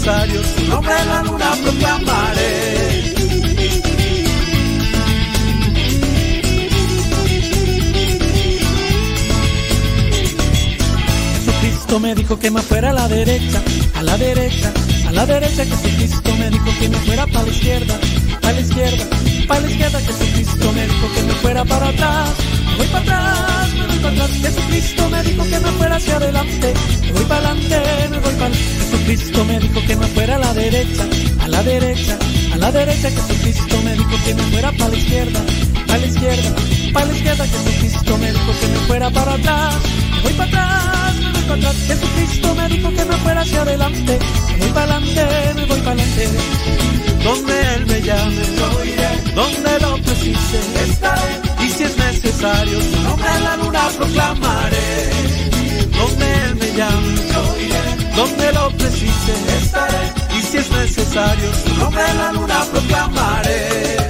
necesario, su nombre en la luna proclamaré. Jesucristo me dijo que me fuera a la derecha, a la derecha, a la derecha. Jesucristo me dijo que me fuera para la izquierda, para la izquierda, para la izquierda. Jesucristo me dijo que me fuera para atrás, voy para atrás, me voy para atrás. Jesucristo me dijo que me fuera hacia adelante, me voy para adelante, me voy para Jesucristo me dijo que me fuera a la derecha, a la derecha, a la derecha. Jesucristo me dijo que me fuera para la izquierda, para la izquierda, para la izquierda. Jesucristo me dijo que me fuera para atrás, me voy para atrás, me voy para atrás. Jesucristo me dijo que me fuera hacia adelante, me voy para adelante, me voy para adelante. Donde Él me llame, yo iré. Donde lo precise, estaré. Y si es necesario, su nombre en la luna proclamaré. Donde Él me llame, yo iré. Donde lo precise, estaré. Y si es necesario, su nombre en la luna proclamaré.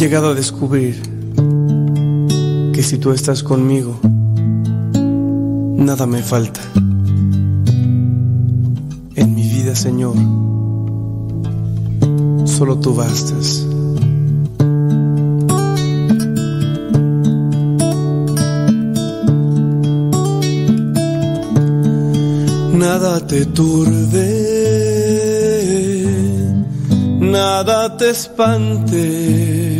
Llegado a descubrir que si tú estás conmigo, nada me falta. En mi vida, Señor, solo tú bastas. Nada te turbe, nada te espante,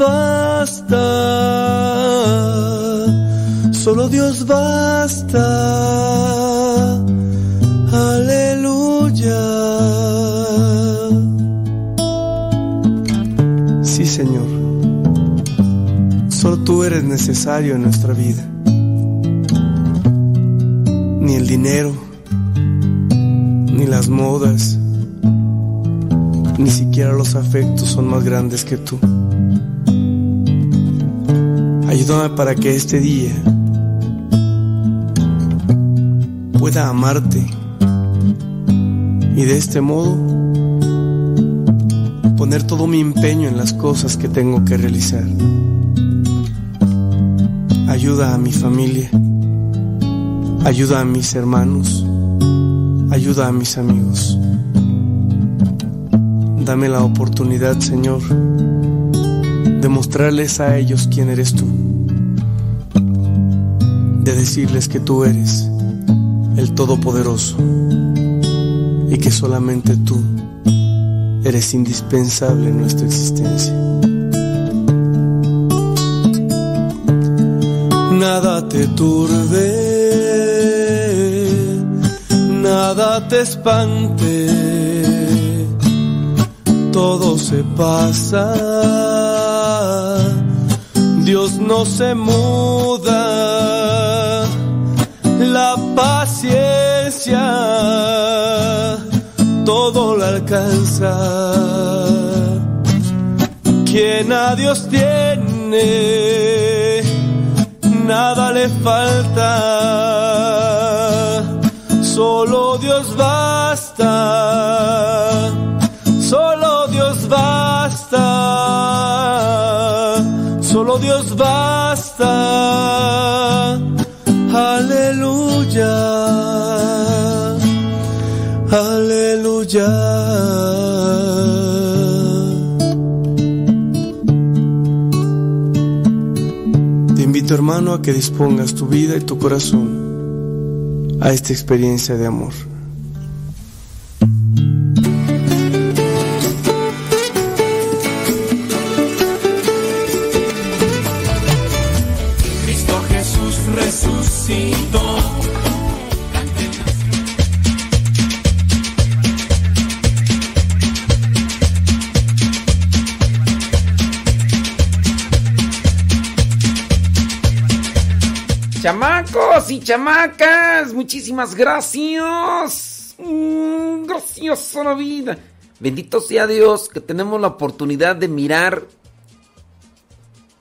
basta, solo Dios basta. Aleluya. Sí, Señor. Solo tú eres necesario en nuestra vida. Ni el dinero, ni las modas, ni siquiera los afectos son más grandes que tú. Ayúdame para que este día pueda amarte y de este modo poner todo mi empeño en las cosas que tengo que realizar. Ayuda a mi familia, ayuda a mis hermanos, ayuda a mis amigos. Dame la oportunidad, Señor, de mostrarles a ellos quién eres tú, de decirles que tú eres el Todopoderoso y que solamente tú eres indispensable en nuestra existencia. Nada te turbe, nada te espante, todo se pasa, Dios no se muda, paciencia todo lo alcanza. Quien a Dios tiene, nada le falta. Solo Dios basta. Solo Dios basta. Solo Dios basta. Te invito hermano a que dispongas tu vida y tu corazón a esta experiencia de amor. Muchísimas gracias. Mm, gracias a la vida. Bendito sea Dios que tenemos la oportunidad de mirar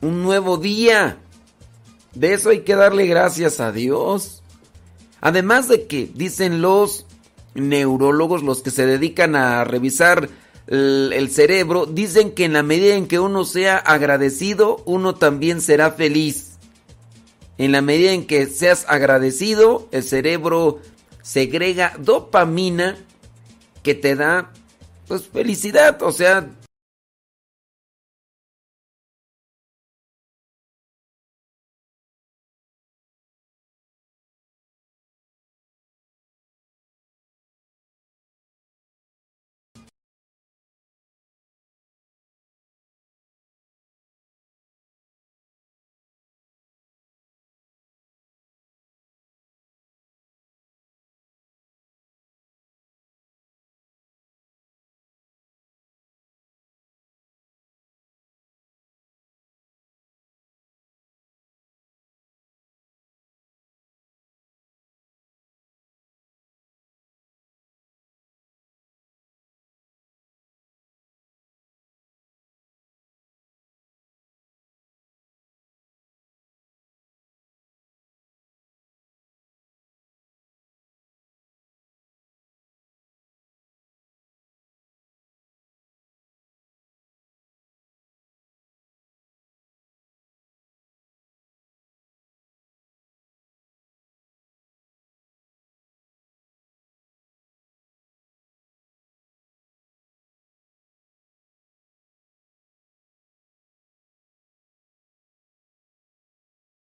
un nuevo día. De eso hay que darle gracias a Dios. Además de que dicen los neurólogos, los que se dedican a revisar el, el cerebro, dicen que en la medida en que uno sea agradecido, uno también será feliz. En la medida en que seas agradecido, el cerebro segrega dopamina que te da pues felicidad, o sea,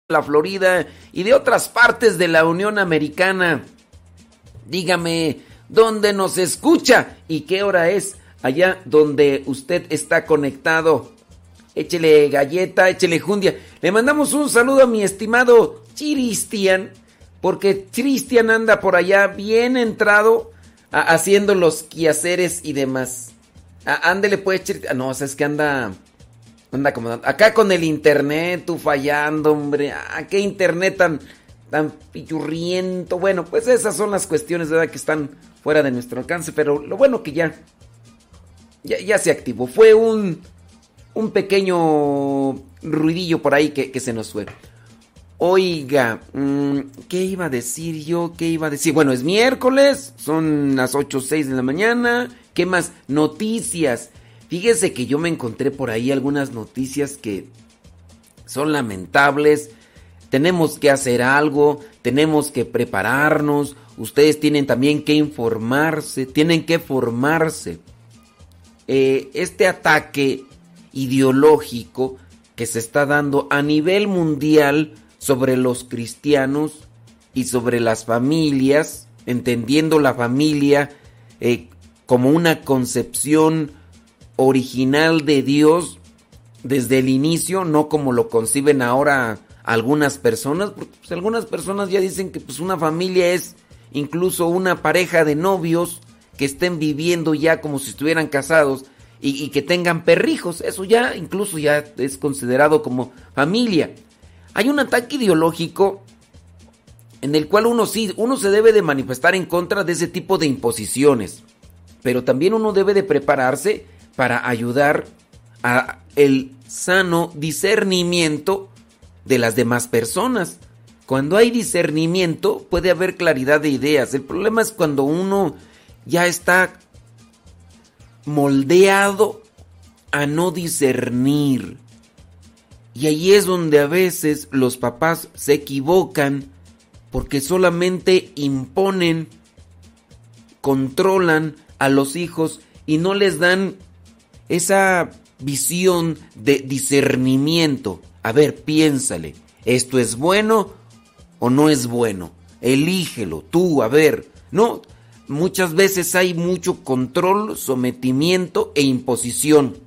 la Florida y de otras partes de la Unión Americana. Dígame dónde nos escucha y qué hora es allá donde usted está conectado. Échele galleta, échele jundia. Le mandamos un saludo a mi estimado Cristian, porque Cristian anda por allá bien entrado haciendo los quehaceres y demás. ándele pues, ah, no, o sea, es que anda anda como acá con el internet, tú fallando, hombre. Ah, qué internet tan tan pichurriento. Bueno, pues esas son las cuestiones verdad que están fuera de nuestro alcance, pero lo bueno que ya ya, se activó. Fue un un pequeño ruidillo por ahí que, que se nos fue. Oiga, mm, ¿qué iba a decir yo? ¿Qué iba a decir? Bueno, es miércoles, son las 8 o 6 de la mañana. ¿Qué más? Noticias. Fíjese que yo me encontré por ahí algunas noticias que son lamentables. Tenemos que hacer algo, tenemos que prepararnos. Ustedes tienen también que informarse, tienen que formarse. Eh, este ataque ideológico que se está dando a nivel mundial sobre los cristianos y sobre las familias, entendiendo la familia eh, como una concepción original de Dios desde el inicio, no como lo conciben ahora algunas personas, porque pues, algunas personas ya dicen que pues una familia es incluso una pareja de novios que estén viviendo ya como si estuvieran casados y, que tengan perrijos, eso ya incluso ya es considerado como familia. Hay un ataque ideológico en el cual uno sí, uno se debe de manifestar en contra de ese tipo de imposiciones, pero también uno debe de prepararse para ayudar a el sano discernimiento de las demás personas. Cuando hay discernimiento puede haber claridad de ideas. El problema es cuando uno ya está moldeado a no discernir. Y ahí es donde a veces los papás se equivocan porque solamente imponen, controlan a los hijos y no les dan esa visión de discernimiento. A ver, piénsale, ¿esto es bueno o no es bueno? Elígelo, tú, a ver. No, muchas veces hay mucho control, sometimiento e imposición.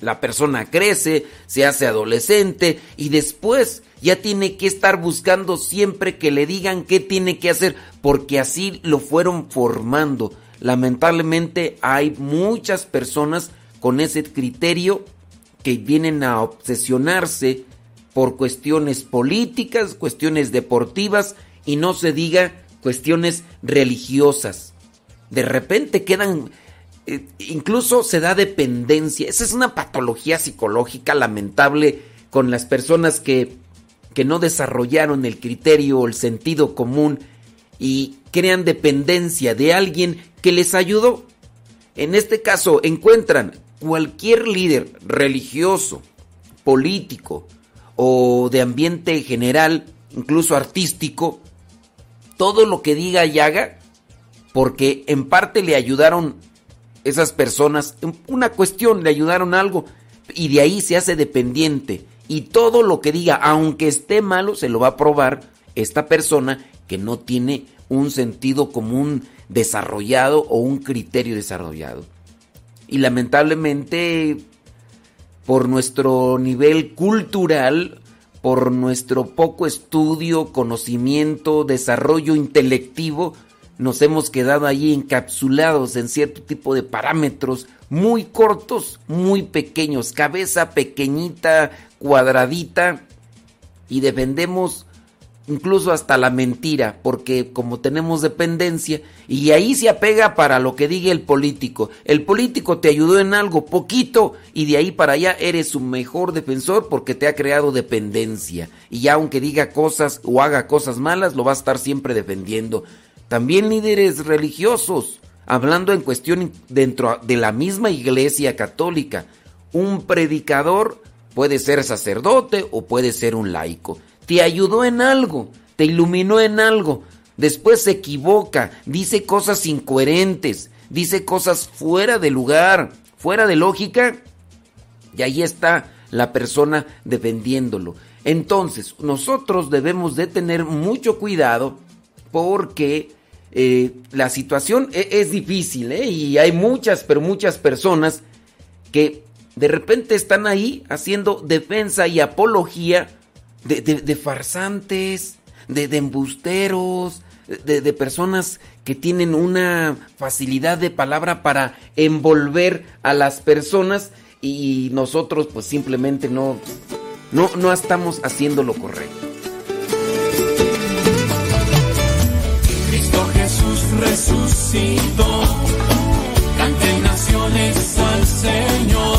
La persona crece, se hace adolescente y después ya tiene que estar buscando siempre que le digan qué tiene que hacer, porque así lo fueron formando. Lamentablemente hay muchas personas con ese criterio que vienen a obsesionarse por cuestiones políticas, cuestiones deportivas y no se diga cuestiones religiosas. De repente quedan eh, incluso se da dependencia. Esa es una patología psicológica lamentable con las personas que, que no desarrollaron el criterio o el sentido común y crean dependencia de alguien que les ayudó. En este caso, encuentran cualquier líder religioso, político o de ambiente general, incluso artístico, todo lo que diga y haga, porque en parte le ayudaron esas personas, una cuestión, le ayudaron algo y de ahí se hace dependiente. Y todo lo que diga, aunque esté malo, se lo va a probar esta persona que no tiene un sentido común desarrollado o un criterio desarrollado. Y lamentablemente, por nuestro nivel cultural, por nuestro poco estudio, conocimiento, desarrollo intelectivo, nos hemos quedado allí encapsulados en cierto tipo de parámetros muy cortos, muy pequeños, cabeza pequeñita, cuadradita, y defendemos incluso hasta la mentira, porque como tenemos dependencia, y ahí se apega para lo que diga el político. El político te ayudó en algo poquito, y de ahí para allá eres su mejor defensor porque te ha creado dependencia. Y ya aunque diga cosas o haga cosas malas, lo va a estar siempre defendiendo también líderes religiosos, hablando en cuestión dentro de la misma iglesia católica. Un predicador puede ser sacerdote o puede ser un laico. Te ayudó en algo, te iluminó en algo, después se equivoca, dice cosas incoherentes, dice cosas fuera de lugar, fuera de lógica, y ahí está la persona defendiéndolo. Entonces, nosotros debemos de tener mucho cuidado porque eh, la situación e, es, difícil ¿eh? y hay muchas, pero muchas personas que de repente están ahí haciendo defensa y apología de, farsantes, de, embusteros, de, personas que tienen una facilidad de palabra para envolver a las personas y nosotros pues simplemente no, no, no estamos haciendo lo correcto. Cristo Jesús resucitó, naciones al Señor,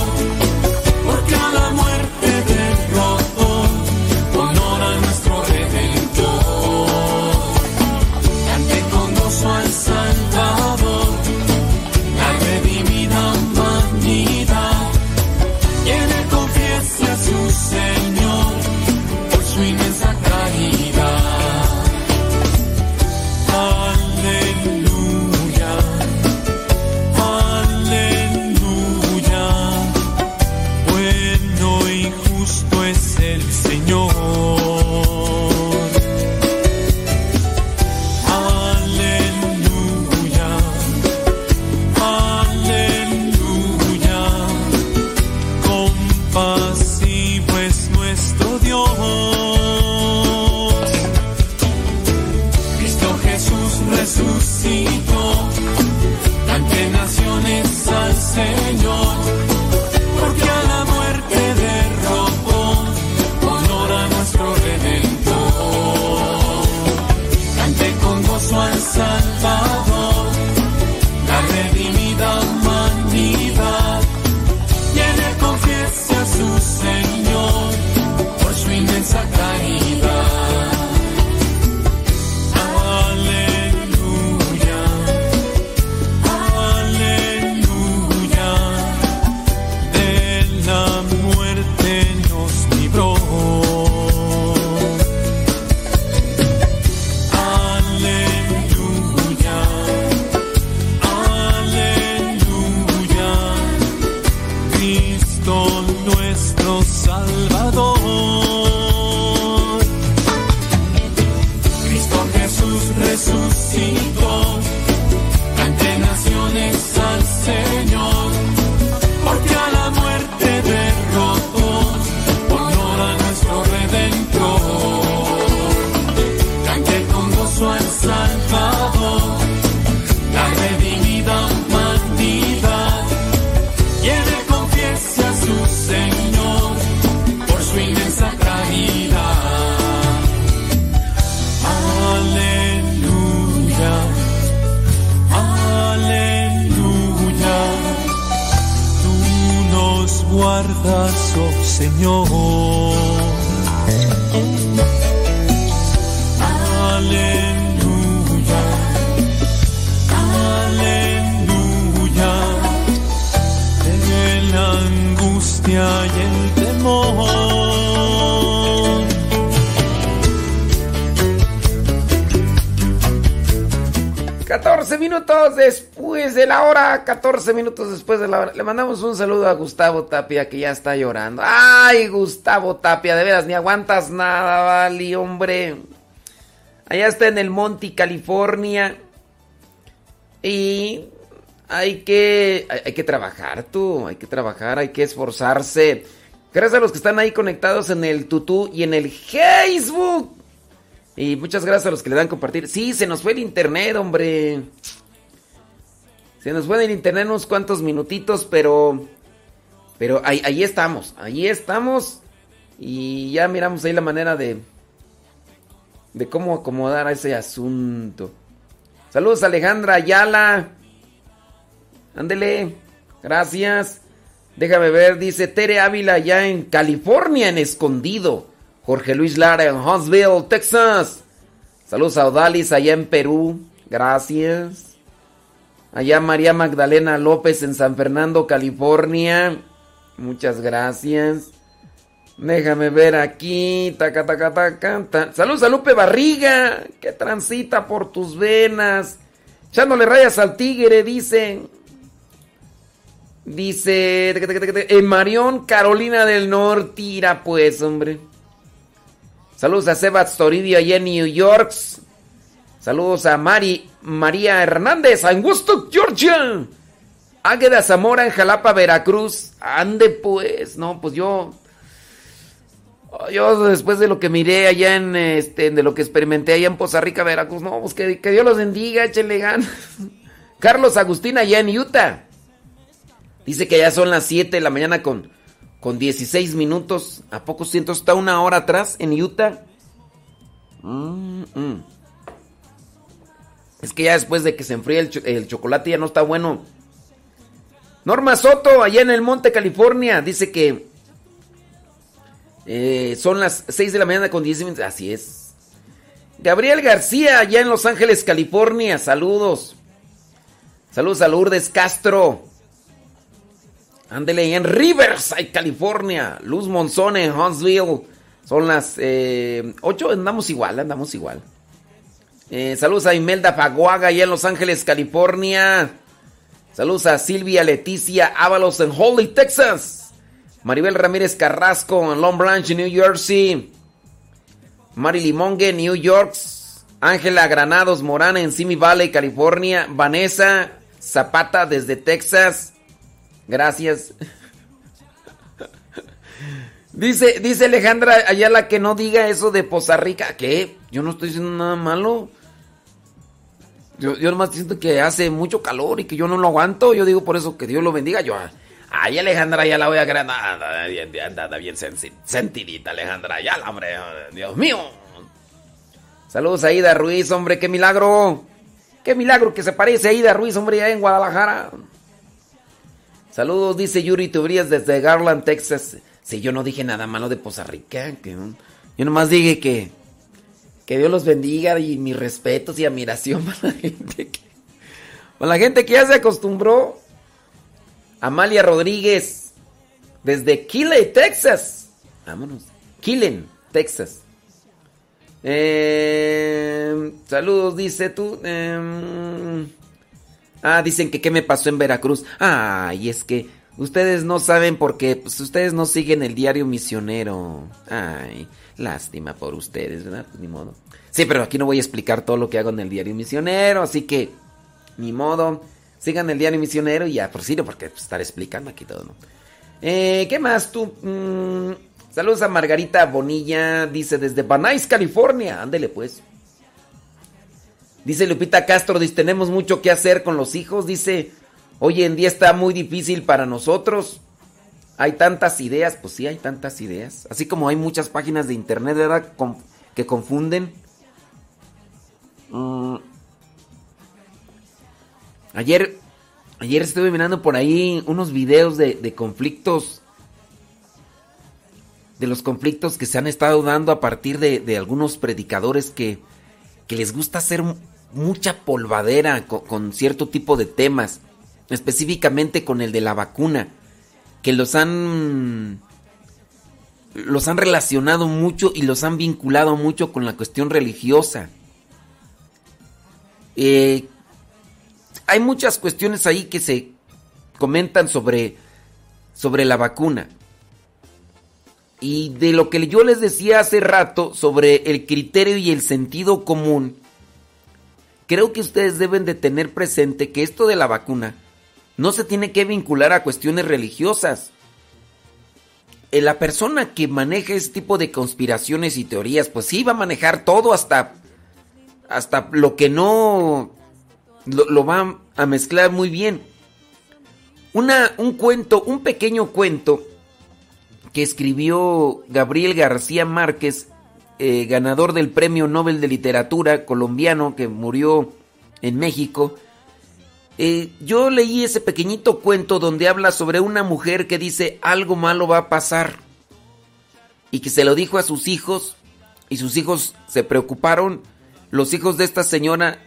Señor. Minutos después de la hora, 14 minutos después de la hora. Le mandamos un saludo a Gustavo Tapia que ya está llorando. Ay, Gustavo Tapia, de veras, ni aguantas nada, vale, hombre. Allá está en el Monte, California. Y hay que, hay, que trabajar tú, hay que trabajar, hay que esforzarse. Gracias a los que están ahí conectados en el Tutú y en el Facebook. Y muchas gracias a los que le dan compartir. Sí, se nos fue el internet, hombre. Se nos fue el internet unos cuantos minutitos, pero... Pero ahí, estamos, ahí estamos. Y ya miramos ahí la manera de... De cómo acomodar a ese asunto. Saludos Alejandra Ayala. Ándele. Gracias. Déjame ver, dice Tere Ávila ya en California, en Escondido. Jorge Luis Lara en Huntsville, Texas. Saludos a Odalis allá en Perú. Gracias. Allá María Magdalena López en San Fernando, California. Muchas gracias. Déjame ver aquí. Taca, taca, taca. ta- Saludos a Lupe Barriga. Que transita por tus venas. Echándole rayas al tigre, dice. Dice. En Marión, Carolina del Norte. Irá pues, hombre. Saludos a Sebat Toribio allá en New York. Saludos a Mari María Hernández Woodstock, Georgia. Águeda Zamora en Jalapa, Veracruz. Ande pues, no, pues yo yo después de lo que miré allá en este, de lo que experimenté allá en Poza Rica, Veracruz, no, pues que, Dios los bendiga, échenle ganas. Carlos Agustín allá en Utah. Dice que ya son las 7 de la mañana con, con 16 minutos. ¿A poco siento? Está una hora atrás en Utah. Mm, mm. Es que ya después de que se enfríe el, chocolate ya no está bueno. Norma Soto, allá en el Monte, California, dice que eh, son las 6 de la mañana con 10 minutos. Así es. Gabriel García, allá en Los Ángeles, California. Saludos. Saludos a Lourdes Castro. Ándele en Riverside, California. Luz Monzón en Huntsville. Son las 8. Eh, andamos igual, andamos igual. Eh, saludos a Imelda Paguaga, allá en Los Ángeles, California. Saludos a Silvia Leticia Ábalos en Holly, Texas. Maribel Ramírez Carrasco en Long Branch, New Jersey. Mari Limongue, New York. Ángela Granados Morana en Simi Valley, California. Vanessa Zapata desde Texas. Gracias. Dice, dice Alejandra Ayala que no diga eso de Poza Rica. ¿Qué? Yo no estoy diciendo nada malo. Yo, nomás siento que hace mucho calor y que yo no lo aguanto. Yo digo por eso que Dios lo bendiga. Ay, Alejandra ya la voy a creer. Anda bien, sentidita, Alejandra ya, hombre. Dios mío. Saludos a Ida Ruiz, hombre, qué milagro. Qué milagro que se parece a Ida Ruiz, hombre, en Guadalajara. Saludos, dice Yuri Tubrías desde Garland, Texas. Sí, yo no dije nada malo de Poza Rica. Yo nomás dije que, que Dios los bendiga y mis respetos y admiración para la gente que, para la gente que ya se acostumbró Amalia Rodríguez, desde Killen, Texas. Vámonos. Killen, Texas. Eh, saludos, dice tú. Eh, ah, dicen que qué me pasó en Veracruz. Ay, es que ustedes no saben porque pues, ustedes no siguen el diario misionero. Ay, lástima por ustedes, ¿verdad? Pues, ni modo. Sí, pero aquí no voy a explicar todo lo que hago en el diario misionero, así que ni modo. Sigan el diario misionero y ya, por sí, porque pues, estar explicando aquí todo, ¿no? Eh, ¿Qué más tú? Mm, saludos a Margarita Bonilla, dice desde Banais, California. Ándele pues. Dice Lupita Castro, dice, tenemos mucho que hacer con los hijos. Dice, hoy en día está muy difícil para nosotros. Hay tantas ideas, pues sí, hay tantas ideas. Así como hay muchas páginas de internet, que confunden. Mm, Ayer, ayer estuve mirando por ahí unos videos de, conflictos, de los conflictos que se han estado dando a partir de, algunos predicadores que, les gusta hacer mucha polvadera con, cierto tipo de temas, específicamente con el de la vacuna, que los han los han relacionado mucho y los han vinculado mucho con la cuestión religiosa. Eh, hay muchas cuestiones ahí que se comentan sobre, sobre la vacuna. Y de lo que yo les decía hace rato sobre el criterio y el sentido común, creo que ustedes deben de tener presente que esto de la vacuna no se tiene que vincular a cuestiones religiosas. Eh, la persona que maneja este tipo de conspiraciones y teorías, pues sí va a manejar todo hasta, hasta lo que no lo, va a mezclar muy bien. Una, un cuento, un pequeño cuento que escribió Gabriel García Márquez, eh, ganador del Premio Nobel de Literatura colombiano que murió en México. Eh, yo leí ese pequeñito cuento donde habla sobre una mujer que dice algo malo va a pasar y que se lo dijo a sus hijos y sus hijos se preocuparon. Los hijos de esta señora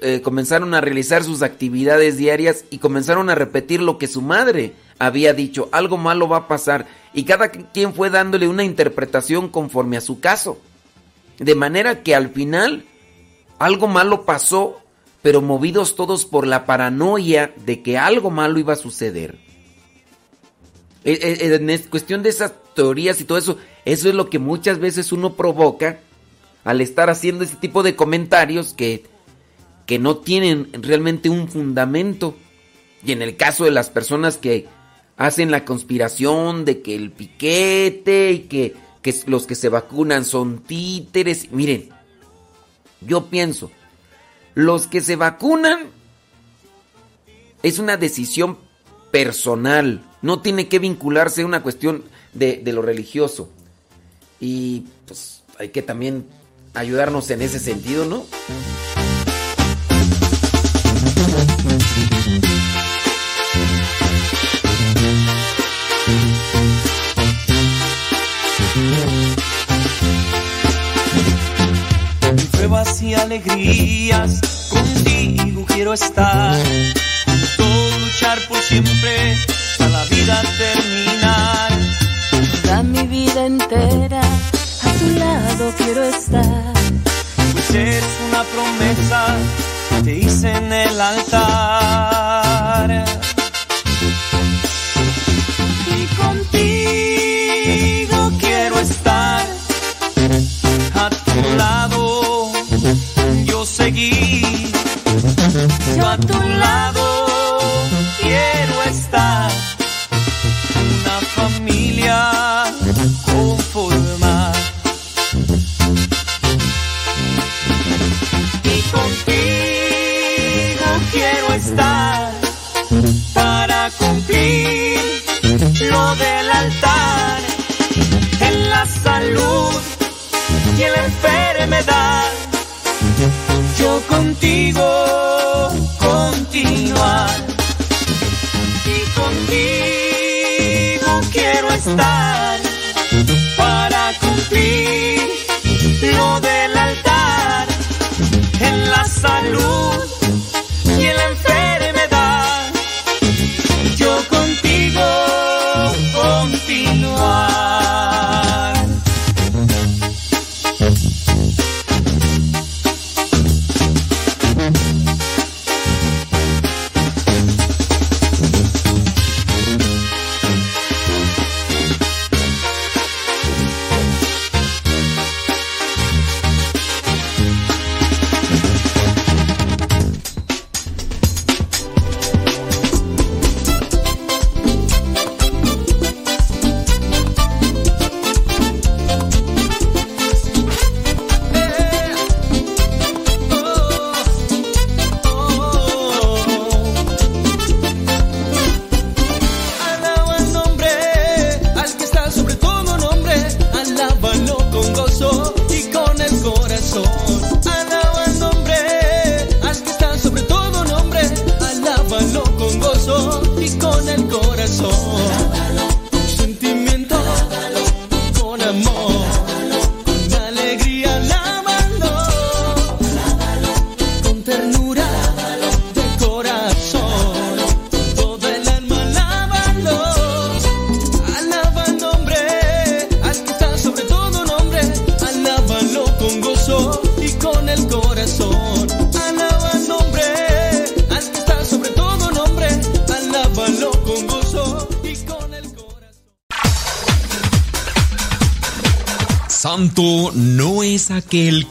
eh, comenzaron a realizar sus actividades diarias y comenzaron a repetir lo que su madre había dicho, algo malo va a pasar, y cada quien fue dándole una interpretación conforme a su caso. De manera que al final algo malo pasó, pero movidos todos por la paranoia de que algo malo iba a suceder. E, e, en cuestión de esas teorías y todo eso, Eso es lo que muchas veces uno provoca al estar haciendo ese tipo de comentarios que, que no tienen realmente un fundamento. Y en el caso de las personas que hacen la conspiración de que el piquete y que, que los que se vacunan son títeres, miren, yo pienso, los que se vacunan es una decisión personal, no tiene que vincularse a una cuestión de, de lo religioso. Y pues hay que también ayudarnos en ese sentido, ¿no? Y alegrías, contigo quiero estar. Luchar por siempre, a la vida terminar. Toda mi vida entera, a tu lado quiero estar. Pues es una promesa que te hice en el altar. Seguí. Yo a tu lado quiero estar. Una familia conformar. Y contigo quiero estar para cumplir lo del altar en la salud y en la enfermedad. Contigo continuar. Y contigo quiero estar para cumplir lo del altar en la salud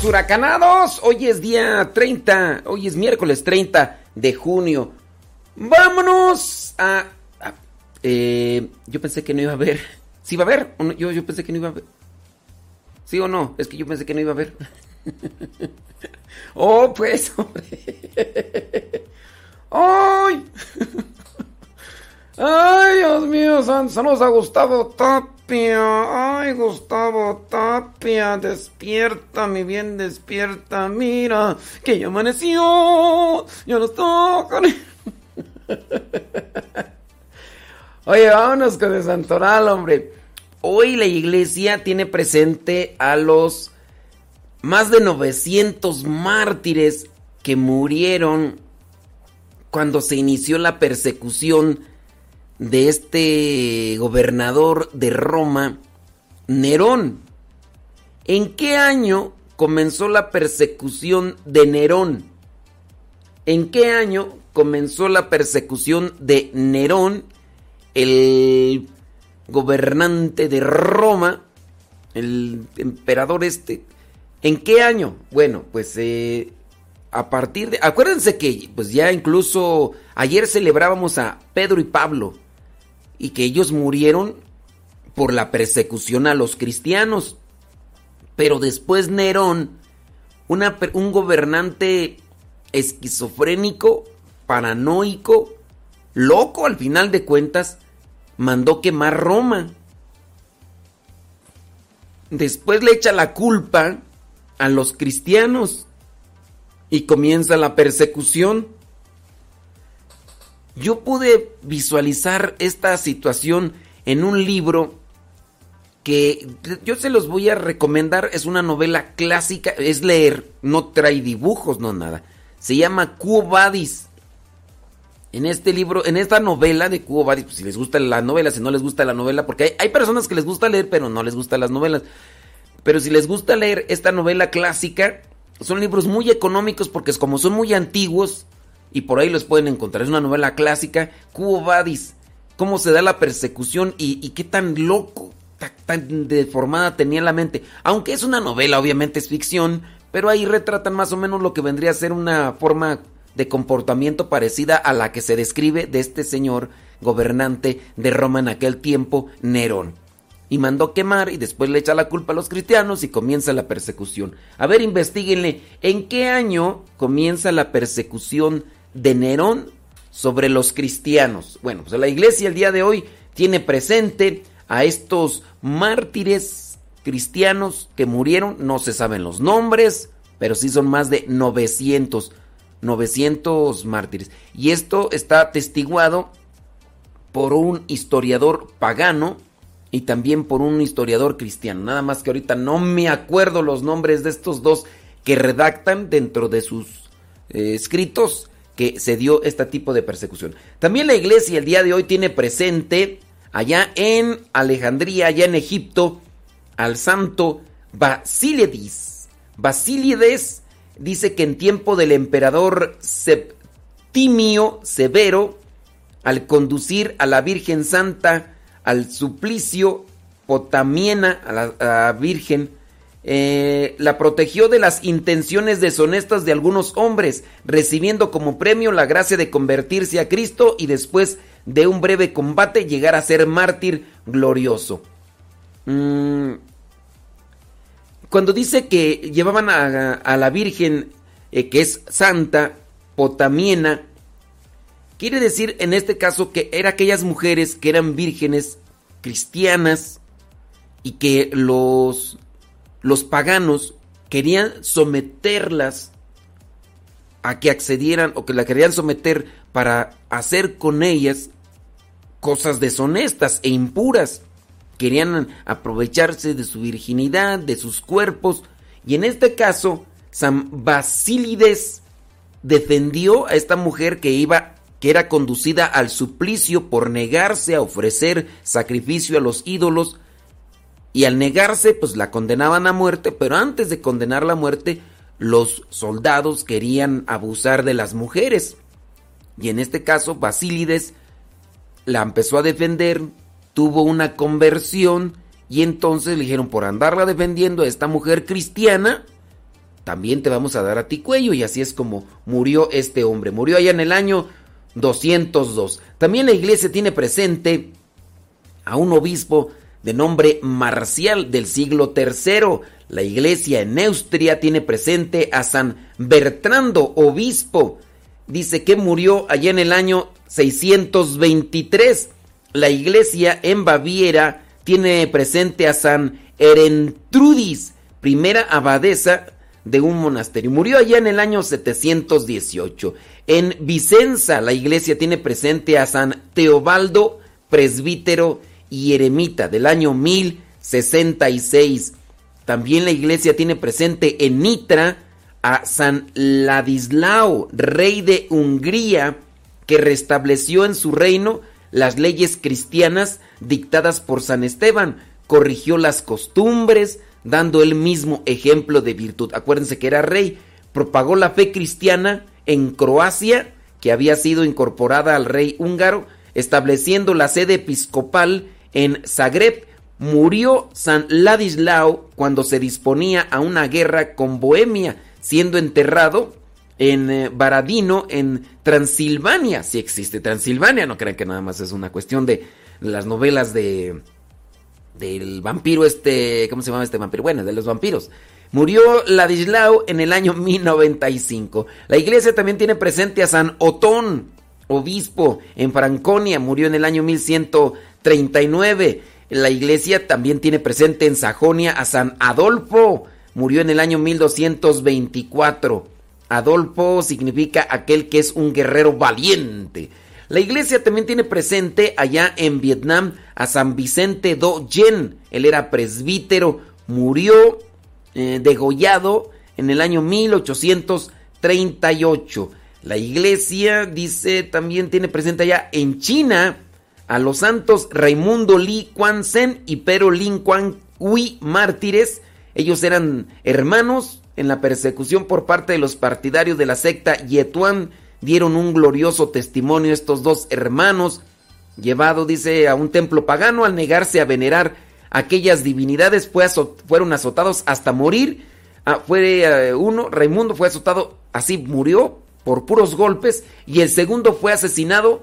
Huracanados. Hoy es día 30. Hoy es miércoles 30 de junio. Vámonos a. eh, yo pensé que no iba a haber. ¿Sí va a haber? Yo, yo pensé que no iba a haber. ¿Sí o no? Es que yo pensé que no iba a haber. oh, pues, hombre. ¡Ay! ¡Ay, Dios mío! Saludos a Gustavo Tapia. ¡Ay, Gustavo Tapia! Despierta, mi bien, despierta. Mira, que ya amaneció. Ya nos toca. Oye, vámonos con el Santoral, hombre. hoy la iglesia tiene presente a los más de 900 mártires que murieron cuando se inició la persecución de este gobernador de Roma, Nerón. ¿En qué año comenzó la persecución de Nerón? ¿En qué año comenzó la persecución de Nerón, el gobernante de Roma, el emperador este? ¿En qué año? Bueno, pues eh, a partir de... Acuérdense que pues ya incluso ayer celebrábamos a Pedro y Pablo y que ellos murieron por la persecución a los cristianos. Pero después Nerón, un gobernante esquizofrénico, paranoico, loco al final de cuentas, mandó quemar Roma. Después le echa la culpa a los cristianos y comienza la persecución. Yo pude visualizar esta situación en un libro que yo se los voy a recomendar, es una novela clásica, es leer, no trae dibujos, no nada. Se llama Cuobadis. En este libro, en esta novela de Cubo Badis, pues si les gusta la novela, si no les gusta la novela, porque hay, hay personas que les gusta leer, pero no les gustan las novelas. Pero si les gusta leer esta novela clásica, son libros muy económicos porque como son muy antiguos y por ahí los pueden encontrar. Es una novela clásica, Cubo Badis, cómo se da la persecución y, qué tan loco, tan, deformada tenía la mente. Aunque es una novela, obviamente es ficción, pero ahí retratan más o menos lo que vendría a ser una forma de comportamiento parecida a la que se describe de este señor gobernante de Roma en aquel tiempo, Nerón. Y mandó quemar y después le echa la culpa a los cristianos y comienza la persecución. A ver, investiguenle, ¿en qué año comienza la persecución de Nerón sobre los cristianos? Bueno, pues la iglesia el día de hoy tiene presente a estos mártires cristianos que murieron, no se saben los nombres, pero sí son más de 900. 900 mártires. Y esto está atestiguado por un historiador pagano y también por un historiador cristiano. Nada más que ahorita no me acuerdo los nombres de estos dos que redactan dentro de sus eh, escritos que se dio este tipo de persecución. También la iglesia el día de hoy tiene presente allá en Alejandría, allá en Egipto, al santo Basílides. Basílides dice que en tiempo del emperador Septimio Severo, al conducir a la Virgen Santa al suplicio Potamiena, a la, Virgen, eh, la protegió de las intenciones deshonestas de algunos hombres, recibiendo como premio la gracia de convertirse a Cristo y después de un breve combate llegar a ser mártir glorioso. Mm, cuando dice que llevaban a, la Virgen, eh, que es santa, potamiena, quiere decir en este caso que eran aquellas mujeres que eran vírgenes cristianas y que los, los paganos querían someterlas a que accedieran o que la querían someter para hacer con ellas cosas deshonestas e impuras. Querían aprovecharse de su virginidad, de sus cuerpos, y en este caso, San Basílides defendió a esta mujer que iba que era conducida al suplicio por negarse a ofrecer sacrificio a los ídolos y al negarse pues la condenaban a muerte, pero antes de condenar la muerte los soldados querían abusar de las mujeres. Y en este caso Basílides la empezó a defender, tuvo una conversión y entonces le dijeron, por andarla defendiendo a esta mujer cristiana, también te vamos a dar a ti cuello. Y así es como murió este hombre. Murió allá en el año 202. También la iglesia tiene presente a un obispo de nombre Marcial del siglo III. La iglesia en Neustria tiene presente a San Bertrando, obispo. Dice que murió allá en el año 623 la iglesia en Baviera tiene presente a San Erentrudis, primera abadesa de un monasterio. Murió allá en el año 718. En Vicenza, la iglesia tiene presente a San Teobaldo, presbítero y eremita del año 1066. También la iglesia tiene presente en Nitra a San Ladislao, rey de Hungría, que restableció en su reino las leyes cristianas dictadas por San Esteban, corrigió las costumbres, dando él mismo ejemplo de virtud. Acuérdense que era rey, propagó la fe cristiana en Croacia, que había sido incorporada al rey húngaro, estableciendo la sede episcopal en Zagreb. Murió San Ladislao cuando se disponía a una guerra con Bohemia, siendo enterrado en eh, Baradino, en Transilvania. Si existe Transilvania, no crean que nada más es una cuestión de las novelas de del vampiro este, ¿cómo se llama este vampiro? Bueno, de los vampiros. Murió Ladislao en el año 1095. La iglesia también tiene presente a San Otón, obispo en Franconia, murió en el año 1139. La iglesia también tiene presente en Sajonia a San Adolfo, murió en el año 1224. Adolfo significa aquel que es un guerrero valiente. La iglesia también tiene presente allá en Vietnam a San Vicente Do Yen. Él era presbítero, murió eh, degollado en el año 1838. La iglesia, dice, también tiene presente allá en China a los santos Raimundo Li Kuan Sen y Pero Lin Kuan Hui, mártires. Ellos eran hermanos en la persecución por parte de los partidarios de la secta Yetuan dieron un glorioso testimonio estos dos hermanos, llevado, dice, a un templo pagano al negarse a venerar aquellas divinidades, fueron azotados hasta morir. Ah, fue eh, uno, Raimundo fue azotado, así murió por puros golpes, y el segundo fue asesinado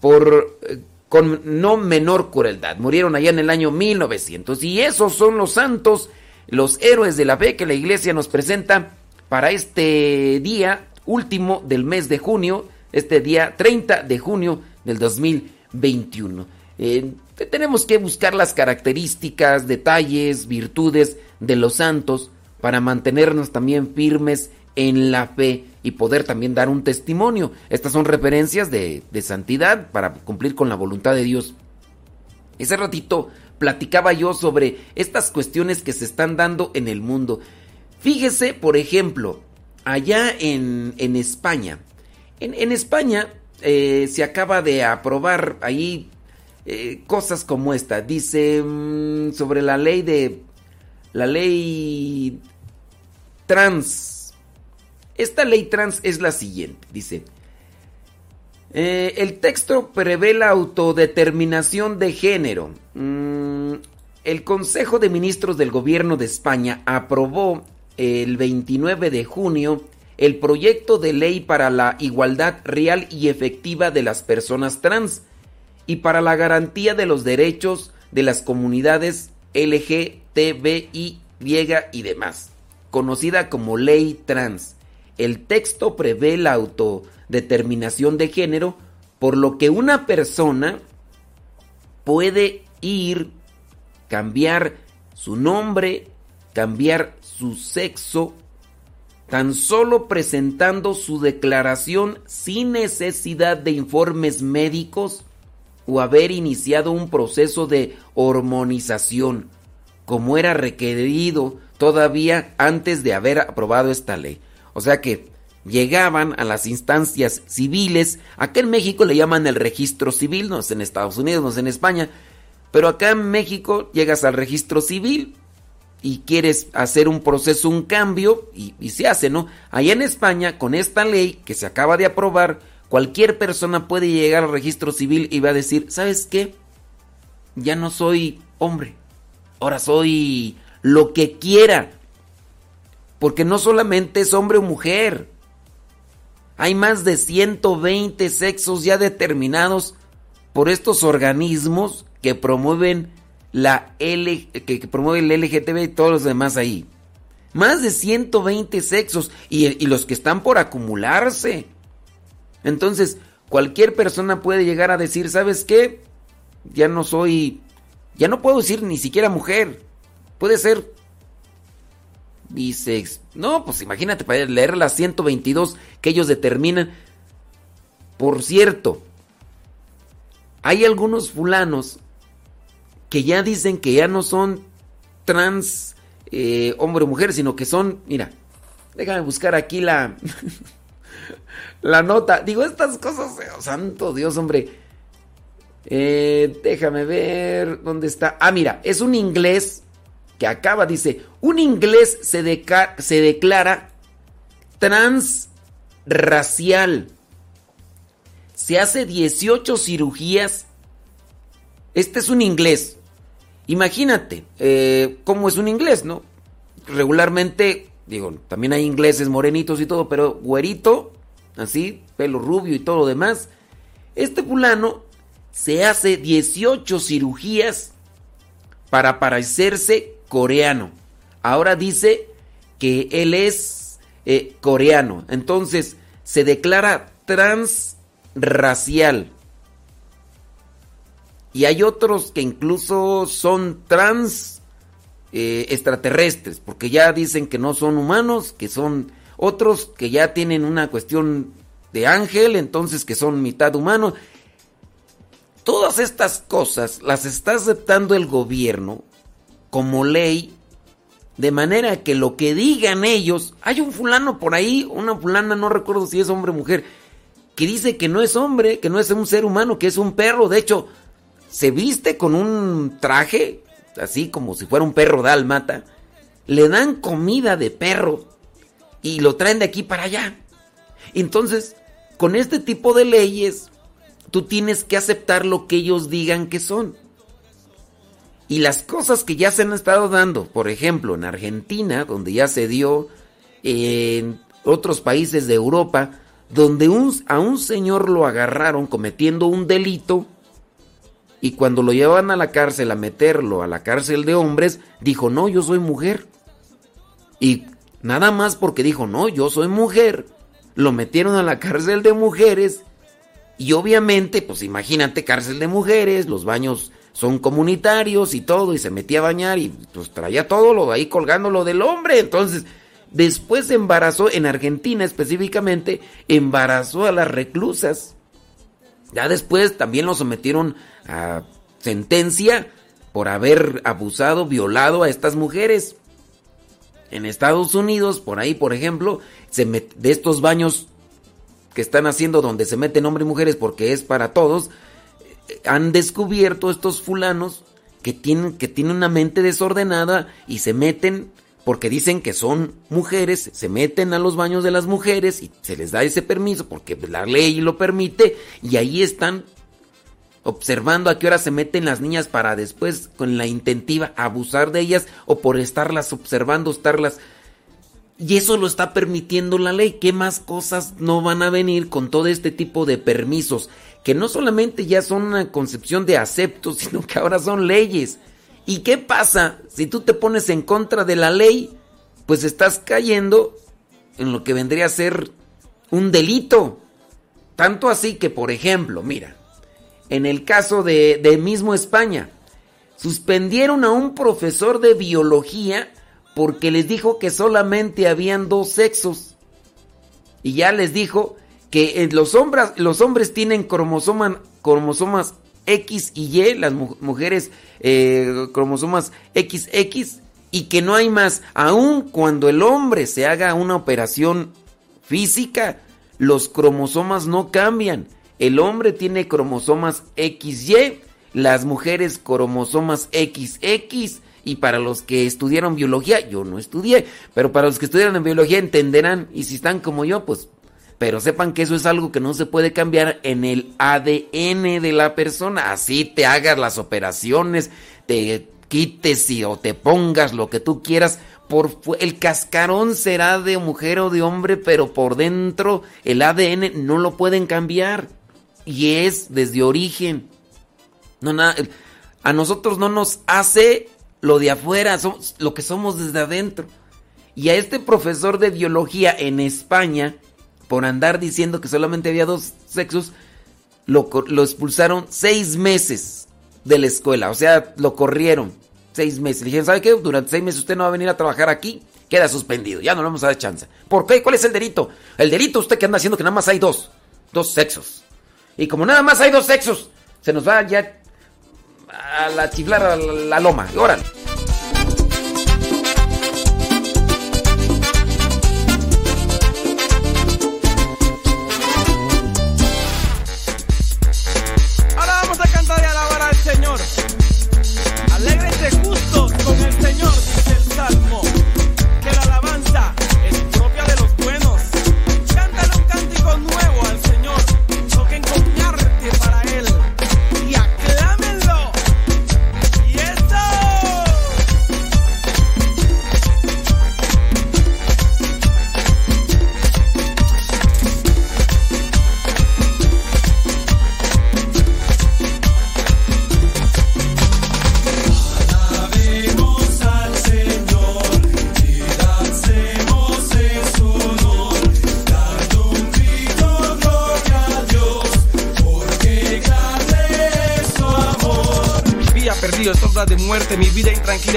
por eh, con no menor crueldad. Murieron allá en el año 1900. Y esos son los santos, los héroes de la fe que la iglesia nos presenta para este día último del mes de junio, este día 30 de junio del 2021. Eh, tenemos que buscar las características, detalles, virtudes de los santos para mantenernos también firmes en la fe y poder también dar un testimonio. Estas son referencias de, de santidad para cumplir con la voluntad de Dios. Ese ratito platicaba yo sobre estas cuestiones que se están dando en el mundo. Fíjese, por ejemplo, allá en, España. En, España eh, se acaba de aprobar ahí eh, cosas como esta. Dice mm, sobre la ley de... La ley trans. Esta ley trans es la siguiente. Dice... Eh, el texto prevé la autodeterminación de género. Mm, el Consejo de Ministros del Gobierno de España aprobó el 29 de junio el proyecto de ley para la igualdad real y efectiva de las personas trans y para la garantía de los derechos de las comunidades LGTBI y demás, conocida como ley trans. El texto prevé la autodeterminación de género, por lo que una persona puede ir, cambiar su nombre, cambiar su sexo tan solo presentando su declaración sin necesidad de informes médicos o haber iniciado un proceso de hormonización, como era requerido todavía antes de haber aprobado esta ley. O sea que llegaban a las instancias civiles, acá en México le llaman el registro civil, no es en Estados Unidos, no es en España, pero acá en México llegas al registro civil y quieres hacer un proceso, un cambio, y, se hace, ¿no? Allá en España, con esta ley que se acaba de aprobar, cualquier persona puede llegar al registro civil y va a decir, ¿sabes qué? Ya no soy hombre, ahora soy lo que quiera. Porque no solamente es hombre o mujer, hay más de 120 sexos ya determinados por estos organismos que promueven la L, que, promueve el LGTB y todos los demás ahí. Más de 120 sexos y, y los que están por acumularse. Entonces, cualquier persona puede llegar a decir, ¿sabes qué? Ya no soy, ya no puedo decir ni siquiera mujer. Puede ser bisex. No, pues imagínate para leer las 122 que ellos determinan. Por cierto, hay algunos fulanos que ya dicen que ya no son trans eh, hombre o mujer, sino que son, mira, déjame buscar aquí la, la nota. Digo, estas cosas, oh, santo Dios, hombre. Eh, déjame ver dónde está. Ah, mira, es un inglés que acaba, dice, un inglés se, se declara transracial. Se hace 18 cirugías. Este es un inglés. Imagínate eh, cómo es un inglés, ¿no? Regularmente, digo, también hay ingleses morenitos y todo, pero güerito, así, pelo rubio y todo lo demás. Este fulano se hace 18 cirugías para parecerse coreano. Ahora dice que él es eh, coreano. Entonces se declara transracial. Y hay otros que incluso son trans eh, extraterrestres, porque ya dicen que no son humanos, que son otros que ya tienen una cuestión de ángel, entonces que son mitad humanos. Todas estas cosas las está aceptando el gobierno como ley, de manera que lo que digan ellos, hay un fulano por ahí, una fulana, no recuerdo si es hombre o mujer, que dice que no es hombre, que no es un ser humano, que es un perro, de hecho, se viste con un traje, así como si fuera un perro dálmata, le dan comida de perro y lo traen de aquí para allá. Entonces, con este tipo de leyes, tú tienes que aceptar lo que ellos digan que son. Y las cosas que ya se han estado dando, por ejemplo, en Argentina, donde ya se dio, en otros países de Europa, donde a un señor lo agarraron cometiendo un delito y cuando lo llevaban a la cárcel a meterlo a la cárcel de hombres, dijo, no, yo soy mujer. Y nada más porque dijo, no, yo soy mujer, lo metieron a la cárcel de mujeres y obviamente, pues imagínate, cárcel de mujeres, los baños son comunitarios y todo, y se metía a bañar y pues traía todo lo ahí colgándolo del hombre. Entonces, después embarazó, en Argentina específicamente, embarazó a las reclusas. Ya después también lo sometieron a sentencia por haber abusado, violado a estas mujeres. En Estados Unidos, por ahí, por ejemplo, se de estos baños que están haciendo donde se meten hombres y mujeres porque es para todos, han descubierto estos fulanos que tienen, que tienen una mente desordenada y se meten porque dicen que son mujeres, se meten a los baños de las mujeres y se les da ese permiso porque la ley lo permite y ahí están observando a qué hora se meten las niñas para después con la intentiva abusar de ellas o por estarlas observando, estarlas y eso lo está permitiendo la ley. ¿Qué más cosas no van a venir con todo este tipo de permisos? Que no solamente ya son una concepción de acepto, sino que ahora son leyes. ¿Y qué pasa si tú te pones en contra de la ley? Pues estás cayendo en lo que vendría a ser un delito. Tanto así que, por ejemplo, mira, en el caso de, de mismo España, suspendieron a un profesor de biología porque les dijo que solamente habían dos sexos. Y ya les dijo que eh, los hombres, los hombres tienen cromosoma- cromosomas X y Y, las mu- mujeres eh, cromosomas XX, y que no hay más. Aun cuando el hombre se haga una operación física, los cromosomas no cambian. El hombre tiene cromosomas XY, las mujeres cromosomas XX. Y para los que estudiaron biología, yo no estudié, pero para los que estudiaron en biología entenderán. Y si están como yo, pues pero sepan que eso es algo que no se puede cambiar en el ADN de la persona. Así te hagas las operaciones, te quites y, o te pongas lo que tú quieras. Por el cascarón será de mujer o de hombre, pero por dentro el ADN no lo pueden cambiar. Y es desde origen. No, a nosotros no nos hace lo de afuera, somos lo que somos desde adentro. Y a este profesor de biología en España, por andar diciendo que solamente había dos sexos, lo, expulsaron seis meses de la escuela. O sea, lo corrieron seis meses. Le dijeron, ¿sabe qué? Durante seis meses usted no va a venir a trabajar aquí. Queda suspendido. Ya no le vamos a dar chance. ¿Por qué? ¿Cuál es el delito? El delito usted que anda haciendo que nada más hay dos. Dos sexos. Y como nada más hay dos sexos, se nos va ya a la chiflar a la, la loma. Órale.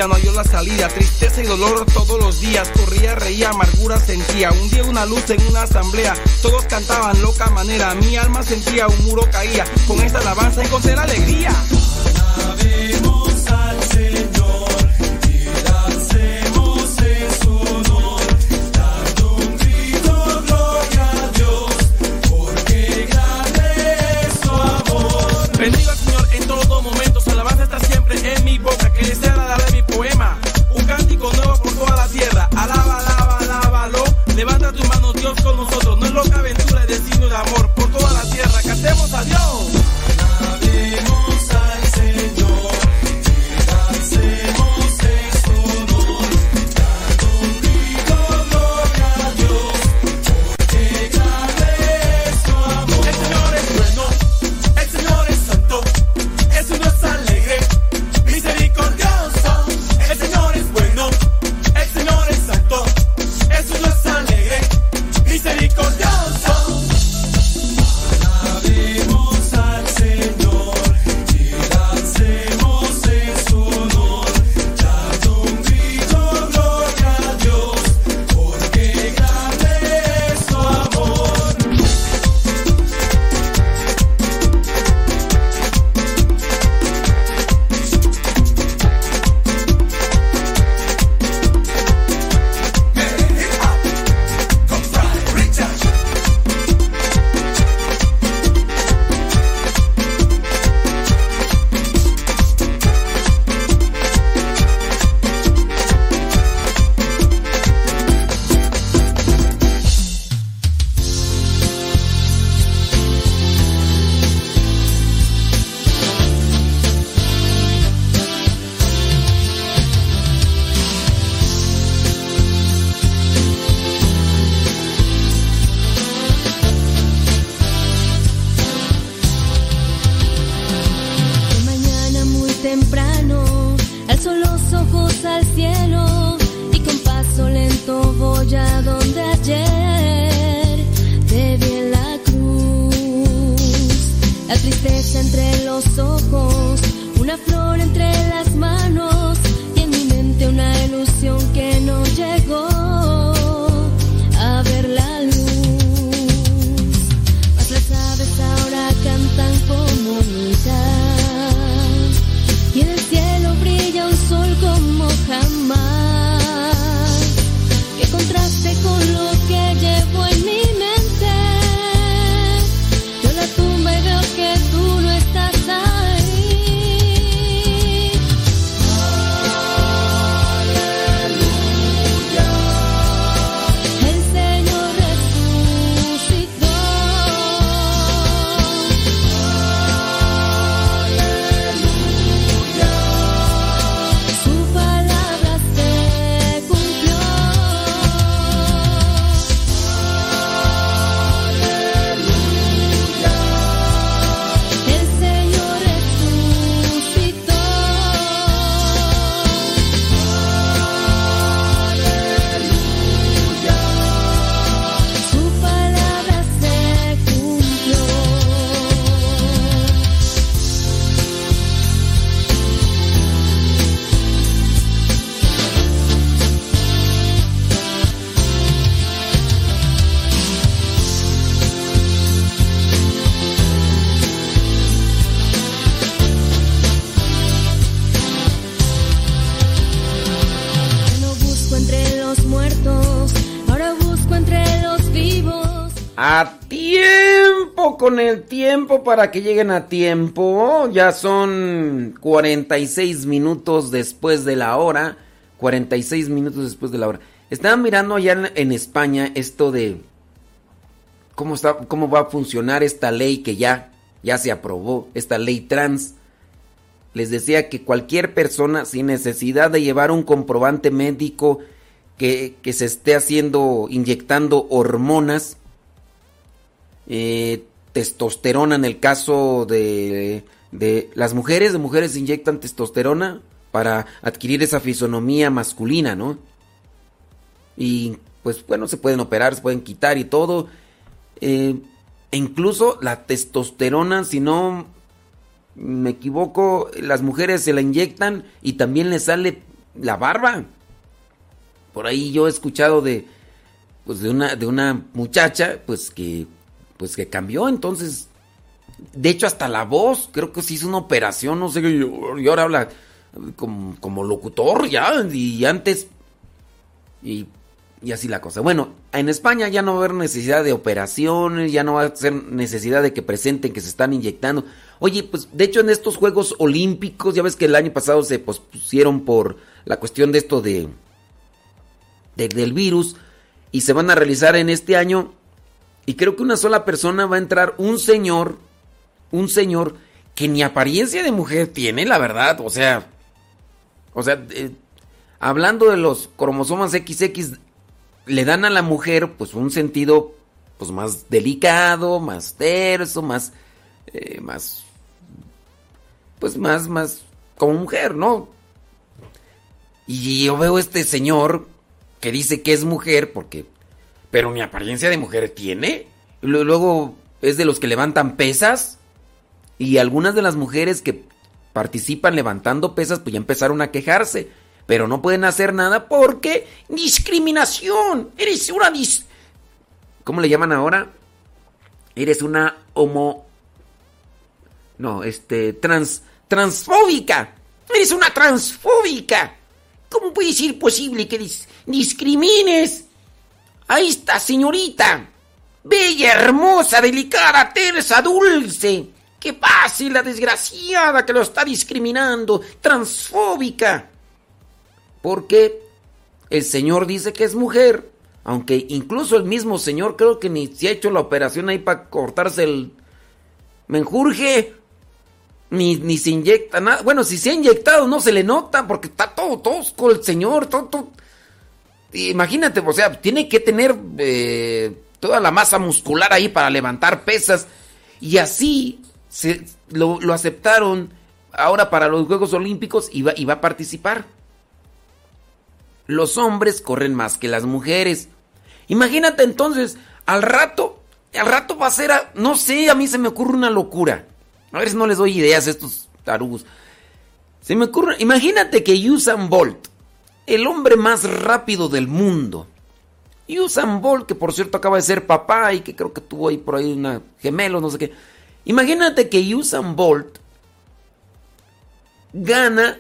no halló la salida. Tristeza y dolor todos los días. Corría, reía, amargura sentía. Un día una luz en una asamblea. Todos cantaban loca manera. Mi alma sentía, un muro caía. Con esta alabanza encontré la alegría. Con el tiempo para que lleguen a tiempo. Ya son 46 minutos después de la hora. 46 minutos después de la hora. Estaban mirando allá en, en España esto de cómo, está, cómo va a funcionar esta ley que ya, ya se aprobó, esta ley trans. Les decía que cualquier persona sin necesidad de llevar un comprobante médico que, que se esté haciendo, inyectando hormonas, eh, testosterona en el caso de, de las mujeres, de mujeres inyectan testosterona para adquirir esa fisonomía masculina, ¿no? Y pues bueno, se pueden operar, se pueden quitar y todo. Eh, e incluso la testosterona, si no me equivoco, las mujeres se la inyectan y también les sale la barba. Por ahí yo he escuchado de pues de una de una muchacha pues que pues que cambió, entonces de hecho hasta la voz, creo que se hizo una operación, no sé, y ahora habla como, como locutor ya y antes y y así la cosa. Bueno, en España ya no va a haber necesidad de operaciones, ya no va a ser necesidad de que presenten que se están inyectando. Oye, pues de hecho en estos Juegos Olímpicos, ya ves que el año pasado se pospusieron por la cuestión de esto de, de del virus y se van a realizar en este año y creo que una sola persona va a entrar, un señor, un señor que ni apariencia de mujer tiene, la verdad, o sea, o sea, eh, hablando de los cromosomas XX le dan a la mujer pues un sentido pues más delicado, más terso, más eh, más pues más más como mujer, ¿no? Y yo veo este señor que dice que es mujer porque pero ni apariencia de mujer tiene. Luego es de los que levantan pesas y algunas de las mujeres que participan levantando pesas pues ya empezaron a quejarse pero no pueden hacer nada porque discriminación. Eres una dis... ¿Cómo le llaman ahora? Eres una homo... No, este, trans... transfóbica. Eres una transfóbica. ¿Cómo puede ser posible que discrimines a esta señorita? Bella, hermosa, delicada, tersa, dulce. Que pase la desgraciada que lo está discriminando. Transfóbica. Porque el Señor dice que es mujer. Aunque incluso el mismo Señor creo que ni se ha hecho la operación ahí para cortarse el menjurje. Ni, ni se inyecta nada. Bueno, si se ha inyectado no se le nota porque está todo tosco el Señor. Todo, Imagínate, o sea, tiene que tener eh, toda la masa muscular ahí para levantar pesas. Y así se, lo, aceptaron ahora para los Juegos Olímpicos y va, a participar los hombres corren más que las mujeres. Imagínate entonces, al rato, al rato va a ser, no sé, a mí se me ocurre una locura. A ver si no les doy ideas a estos tarugos. Se me ocurre, imagínate que Usain Bolt, el hombre más rápido del mundo. Usain Bolt, que por cierto acaba de ser papá y que creo que tuvo ahí por ahí una gemelo, no sé qué. Imagínate que Usain Bolt gana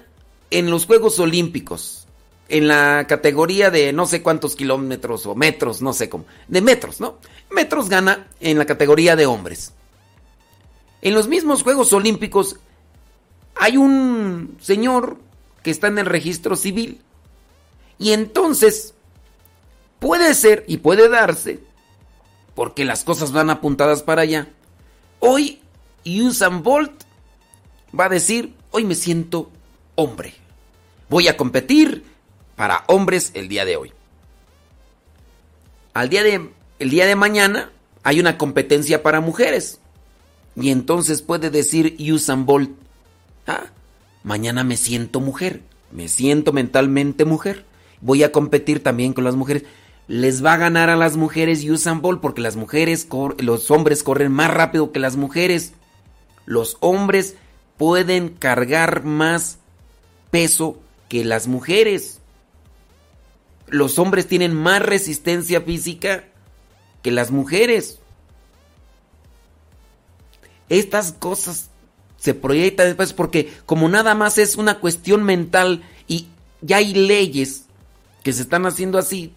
en los Juegos Olímpicos en la categoría de no sé cuántos kilómetros o metros, no sé cómo, de metros, ¿no? Metros gana en la categoría de hombres. En los mismos Juegos Olímpicos hay un señor que está en el registro civil. Y entonces puede ser y puede darse, porque las cosas van apuntadas para allá. Hoy Usain Bolt va a decir, hoy me siento hombre. Voy a competir para hombres el día de hoy. Al día de, el día de mañana hay una competencia para mujeres. Y entonces puede decir Usain Bolt, ah, mañana me siento mujer, me siento mentalmente mujer. Voy a competir también con las mujeres. Les va a ganar a las mujeres Usain Bolt porque las mujeres, los hombres corren más rápido que las mujeres. Los hombres pueden cargar más peso que las mujeres los hombres tienen más resistencia física que las mujeres. Estas cosas se proyectan después porque como nada más es una cuestión mental y ya hay leyes que se están haciendo así,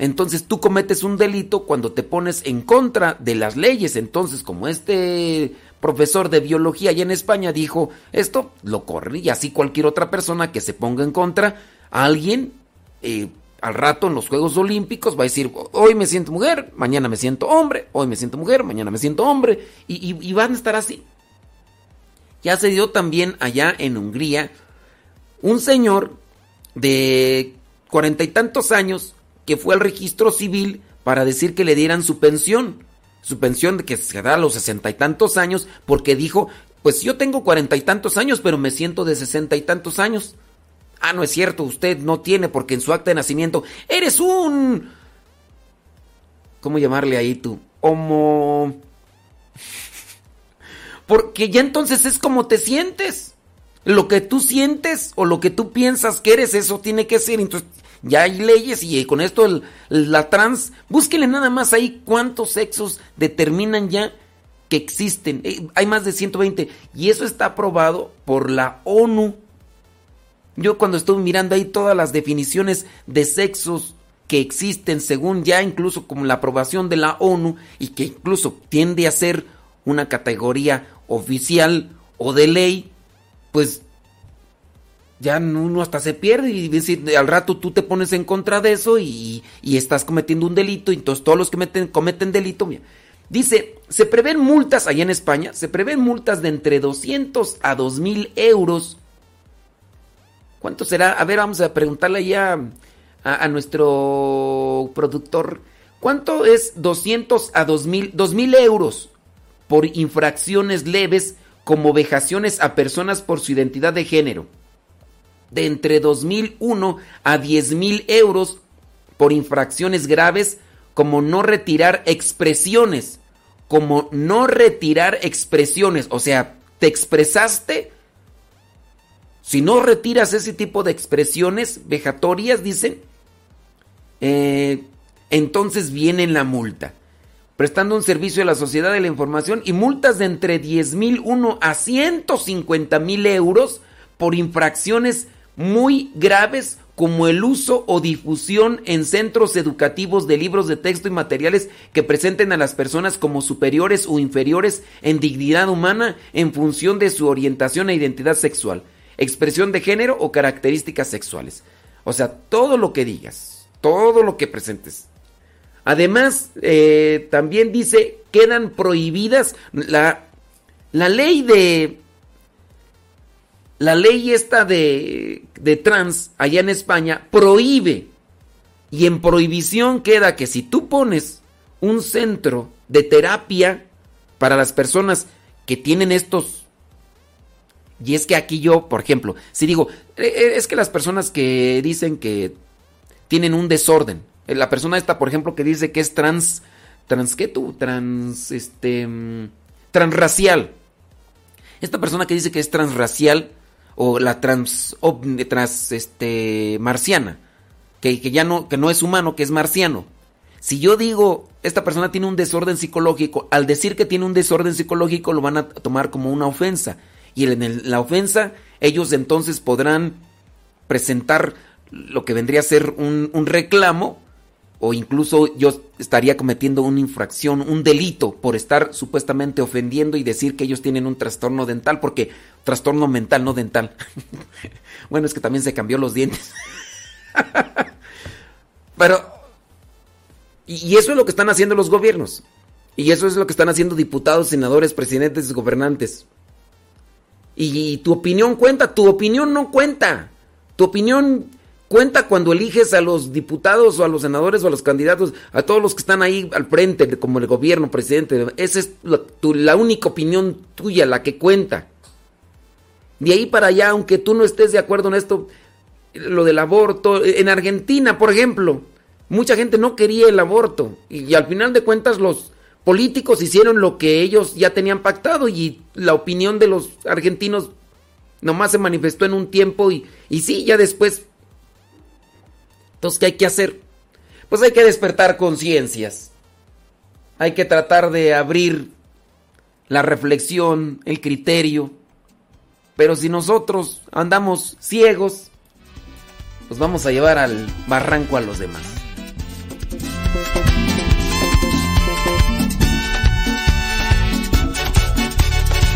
Entonces tú cometes un delito cuando te pones en contra de las leyes. Entonces, como este profesor de biología allá en España dijo, esto lo corre y así cualquier otra persona que se ponga en contra a alguien, eh, al rato en los Juegos Olímpicos va a decir, hoy me siento mujer, mañana me siento hombre, hoy me siento mujer, mañana me siento hombre, y, y- y van a estar así. Ya se dio también allá en Hungría un señor de cuarenta y tantos años que fue al registro civil para decir que le dieran su pensión. Su pensión de que se da a los sesenta y tantos años porque dijo, pues yo tengo cuarenta y tantos años, pero me siento de sesenta y tantos años. Ah, no es cierto, usted no tiene porque en su acta de nacimiento eres un... ¿Cómo llamarle ahí tú? Homo... Porque ya entonces es como te sientes. Lo que tú sientes o lo que tú piensas que eres, eso tiene que ser. Entonces, ya hay leyes y con esto la trans, búsquenle nada más ahí cuántos sexos determinan ya que existen. Eh, hay más de 120 y eso está aprobado por la ONU. Yo cuando estuve mirando ahí todas las definiciones de sexos que existen según ya incluso como la aprobación de la ONU y que incluso tiende a ser una categoría oficial o de ley, pues ya uno hasta se pierde y al rato tú te pones en contra de eso y, y estás cometiendo un delito, y entonces todos los que meten- cometen delito, mira, dice, se prevén multas allá en España, se prevén multas de entre 200 a 2000 euros. ¿Cuánto será? A ver, vamos a preguntarle ya a, a nuestro productor, ¿cuánto es 200 a 2000, 2000 euros por infracciones leves como vejaciones a personas por su identidad de género? De entre 2.001 a 10.000 euros por infracciones graves como no retirar expresiones, como no retirar expresiones, o sea, te expresaste, si no retiras ese tipo de expresiones vejatorias, dicen, eh, entonces viene la multa. Prestando un servicio a la sociedad de la información y multas de entre 10.001 a 150.000 euros por infracciones muy graves como el uso o difusión en centros educativos de libros de texto y materiales que presenten a las personas como superiores o inferiores en dignidad humana en función de su orientación e identidad sexual, expresión de género o características sexuales. O sea, todo lo que digas, todo lo que presentes. Además, eh, también dice, quedan prohibidas la, la ley de la ley esta de, de trans allá en España prohíbe y en prohibición queda que si tú pones un centro de terapia para las personas que tienen estos y es que aquí yo, por ejemplo, si digo, eh, eh, es que las personas que dicen que tienen un desorden, eh, la persona esta, por ejemplo, que dice que es trans, trans, ¿qué tú? Trans, este, mm, transracial. Esta persona que dice que es transracial o la trans, este, marciana, que, que ya no, que no es humano, que es marciano. Si yo digo, esta persona tiene un desorden psicológico, al decir que tiene un desorden psicológico lo van a tomar como una ofensa. Y en la ofensa, ellos entonces podrán presentar lo que vendría a ser un reclamo o incluso yo estaría cometiendo una infracción, un delito por estar supuestamente ofendiendo y decir que ellos tienen un trastorno dental, porque trastorno mental, no dental. bueno, es que también se cambió los dientes. Pero, y, eso es lo que están haciendo los gobiernos. Y eso es lo que están haciendo diputados, senadores, presidentes, gobernantes. Y, y tu opinión cuenta, tu opinión no cuenta. Tu opinión cuenta cuando eliges a los diputados o a los senadores o a los candidatos, a todos los que están ahí al frente, como el gobierno, presidente. Esa es la, única opinión tuya, la que cuenta. De ahí para allá, aunque tú no estés de acuerdo en esto, lo del aborto, en Argentina, por ejemplo, mucha gente no quería el aborto y, al final de cuentas los políticos hicieron lo que ellos ya tenían pactado y la opinión de los argentinos nomás se manifestó en un tiempo y sí, ya después. Entonces, ¿qué hay que hacer? Pues hay que despertar conciencias. Hay que tratar de abrir la reflexión, el criterio. Pero si nosotros andamos ciegos, pues vamos a llevar al barranco a los demás.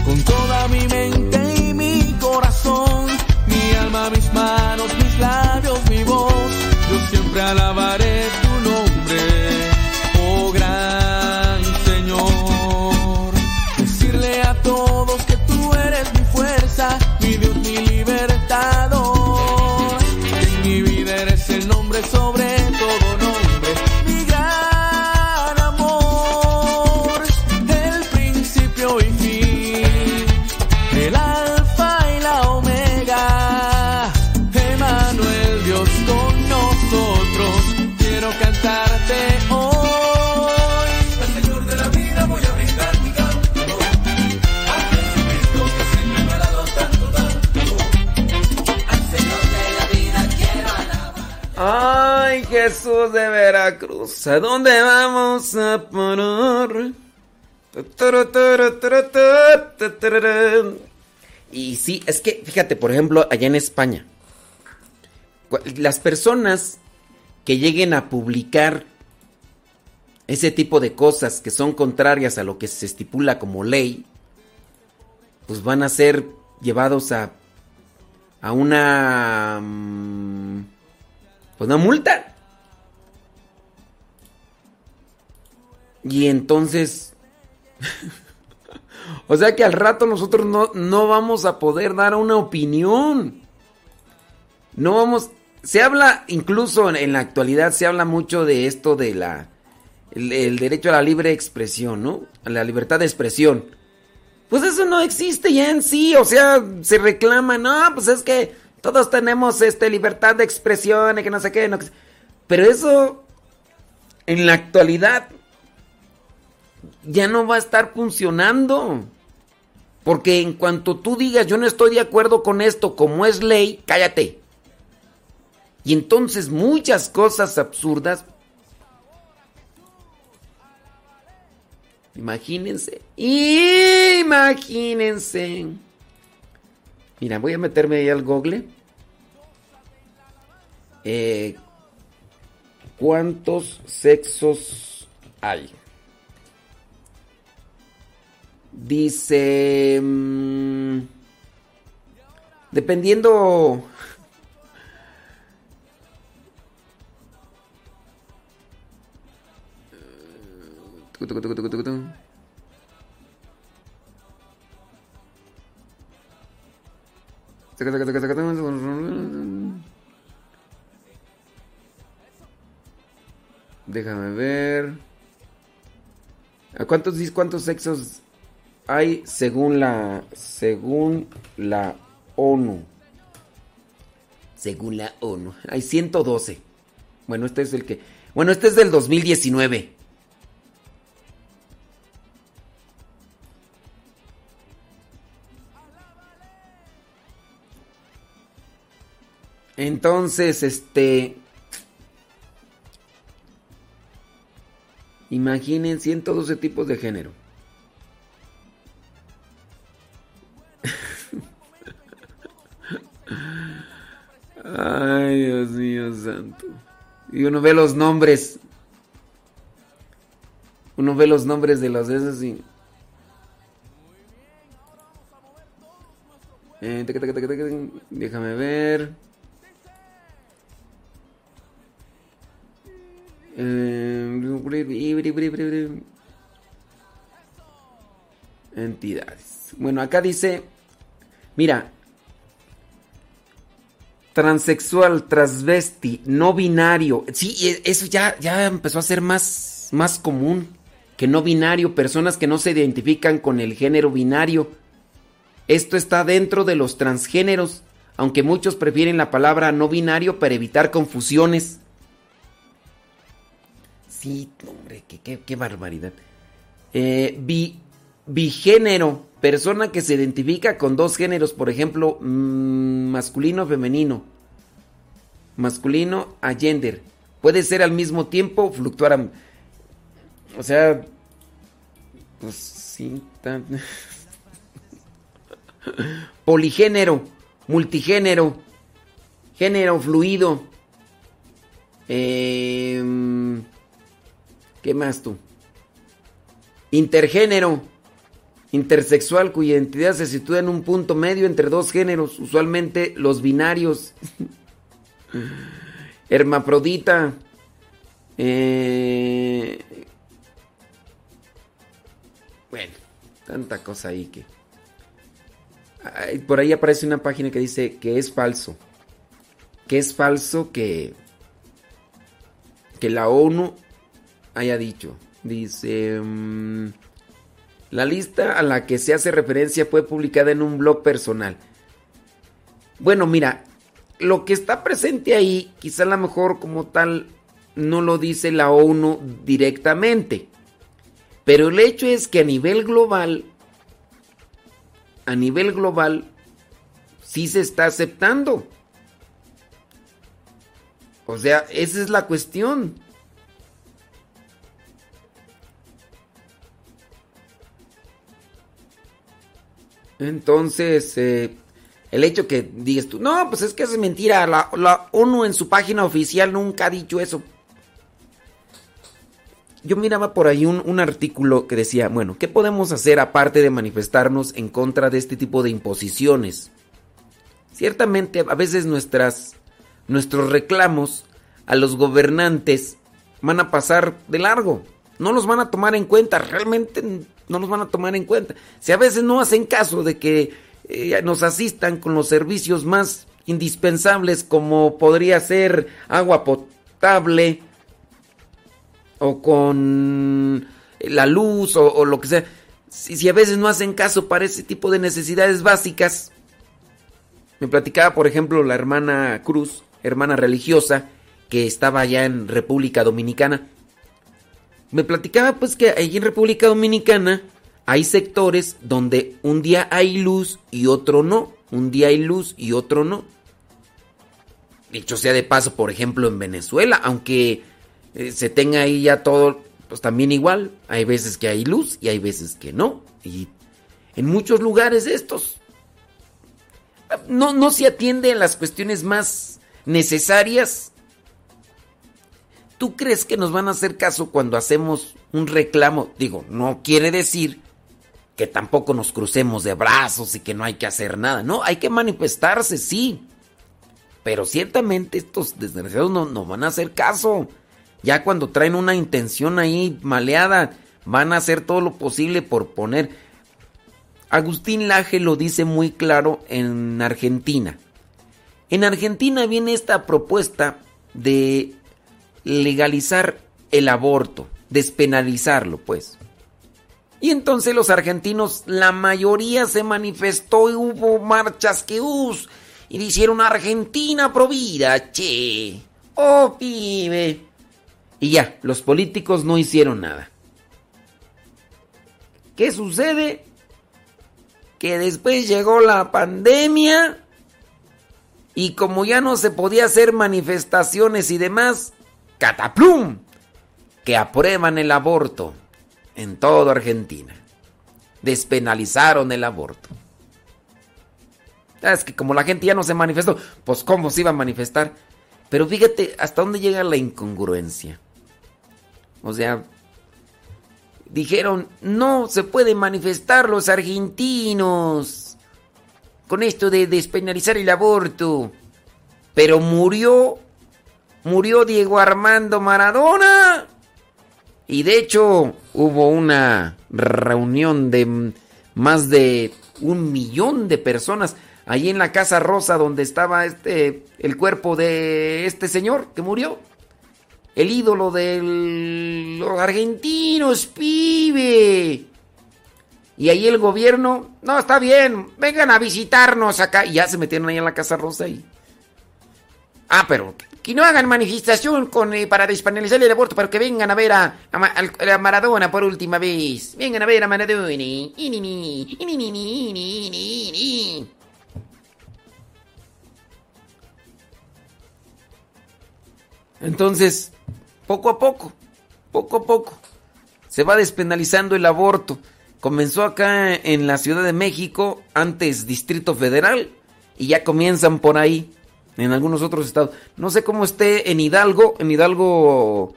Con toda mi mente y mi corazón, mi alma, mis manos, mis labios, mi voz siempre alabaré Jesús de Veracruz, ¿a dónde vamos a parar? Y sí, es que fíjate, por ejemplo, allá en España, las personas que lleguen a publicar ese tipo de cosas que son contrarias a lo que se estipula como ley, pues van a ser llevados a a una mm, pues una multa. Y entonces o sea que al rato nosotros no, no vamos a poder dar una opinión. No vamos se habla incluso en, la actualidad se habla mucho de esto de la el, derecho a la libre expresión, ¿no? A la libertad de expresión. Pues eso no existe ya en sí, o sea, se reclama, no, pues es que todos tenemos este libertad de expresión y que no sé qué, no, pero eso en la actualidad ya no va a estar funcionando. Porque en cuanto tú digas, yo no estoy de acuerdo con esto, como es ley, cállate. Y entonces muchas cosas absurdas Imagínense. Imagínense. Mira, voy a meterme ahí al google. Eh, ¿Cuántos sexos hay? Dice... Mm, dependiendo Déjame ver. ¿A cuántos cuántos sexos hay según la según la ONU? Según la ONU. Hay 112. Bueno, este es el que Bueno, este es del 2019. Entonces, este... Imaginen 112 tipos de género. Ay, Dios mío santo. Y uno ve los nombres. Uno ve los nombres de los esos y... Eh, déjame ver. Entidades. Bueno, acá dice, mira, transexual, transvesti, no binario. Sí, eso ya, ya empezó a ser más, más común que no binario, personas que no se identifican con el género binario. Esto está dentro de los transgéneros, aunque muchos prefieren la palabra no binario para evitar confusiones. Sí, hombre, qué, barbaridad. Eh, bigénero, persona que se identifica con dos géneros, por ejemplo, mm, masculino, femenino. Masculino a gender. Puede ser al mismo tiempo, fluctuar. o sea, pues sí. Poligénero, multigénero, género fluido. Eh, ¿Qué más tú? Intergénero. Intersexual cuya identidad se sitúa en un punto medio entre dos géneros, usualmente los binarios. Hermafrodita. Eh, bueno, tanta cosa ahí que... Por ahí aparece una página que dice que es falso. Que es falso que... Que la ONU haya dicho. Dice, mm, la lista a la que se hace referencia fue publicada en un blog personal. Bueno, mira, lo que está presente ahí, quizá a lo mejor como tal no lo dice la ONU directamente. Pero el hecho es que a nivel global, a nivel global, sí se está aceptando. O sea, esa es la cuestión. Entonces, eh, el hecho que digas tú, no, pues es que es mentira, la, la ONU en su página oficial nunca ha dicho eso. Yo miraba por ahí un, un, artículo que decía, bueno, ¿qué podemos hacer aparte de manifestarnos en contra de este tipo de imposiciones? Ciertamente, a veces nuestras, nuestros reclamos a los gobernantes van a pasar de largo. No los van a tomar en cuenta, realmente no los van a tomar en cuenta. Si a veces no hacen caso de que eh, nos asistan con los servicios más indispensables como podría ser agua potable, o con la luz o, o lo que sea. Si, si, a veces no hacen caso para ese tipo de necesidades básicas. Me platicaba, por ejemplo, la hermana Cruz, hermana religiosa, que estaba allá en República Dominicana. Me platicaba pues que allí en República Dominicana hay sectores donde un día hay luz y otro no. Un día hay luz y otro no. Dicho sea de paso, por ejemplo, en Venezuela, aunque eh, se tenga ahí ya todo, pues también igual. Hay veces que hay luz y hay veces que no. Y en muchos lugares estos no, no se atiende a las cuestiones más necesarias. ¿Tú crees que nos van a hacer caso cuando hacemos un reclamo? Digo, no quiere decir que tampoco nos crucemos de brazos y que no hay que hacer nada. No, hay que manifestarse, sí. Pero ciertamente estos desgraciados no, van a hacer caso. Ya cuando traen una intención ahí maleada, van a hacer todo lo posible por poner. Agustín Laje lo dice muy claro en Argentina. En Argentina viene esta propuesta de legalizar el aborto, despenalizarlo, pues. Y entonces los argentinos, la mayoría se manifestó y hubo marchas que us y dijeron Argentina provida, che. Oh, pibe. Y ya, los políticos no hicieron nada. ¿Qué sucede? Que después llegó la pandemia y como ya no se podía hacer manifestaciones y demás, cataplum, que aprueban el aborto en toda Argentina. Despenalizaron el aborto. Es que como la gente ya no se manifestó, pues cómo se iba a manifestar. Pero fíjate hasta dónde llega la incongruencia. O sea, dijeron, no se pueden manifestar los argentinos con esto de despenalizar el aborto. Pero murió, murió Diego Armando Maradona. Y de hecho hubo una reunión de más de un millón de personas allí en la Casa Rosa donde estaba este el cuerpo de este señor que murió el ídolo de los argentinos, pibe. Y ahí el gobierno, no, está bien, vengan a visitarnos acá. Y ya se metieron ahí en la Casa Rosa y... Ah, pero que no hagan manifestación con, eh, para despenalizar el aborto, pero que vengan a ver a, a, Maradona por última vez. Vengan a ver a Maradona. Entonces, poco a poco, poco a poco, se va despenalizando el aborto. Comenzó acá en la Ciudad de México, antes Distrito Federal, y ya comienzan por ahí, en algunos otros estados. No sé cómo esté en Hidalgo, en Hidalgo...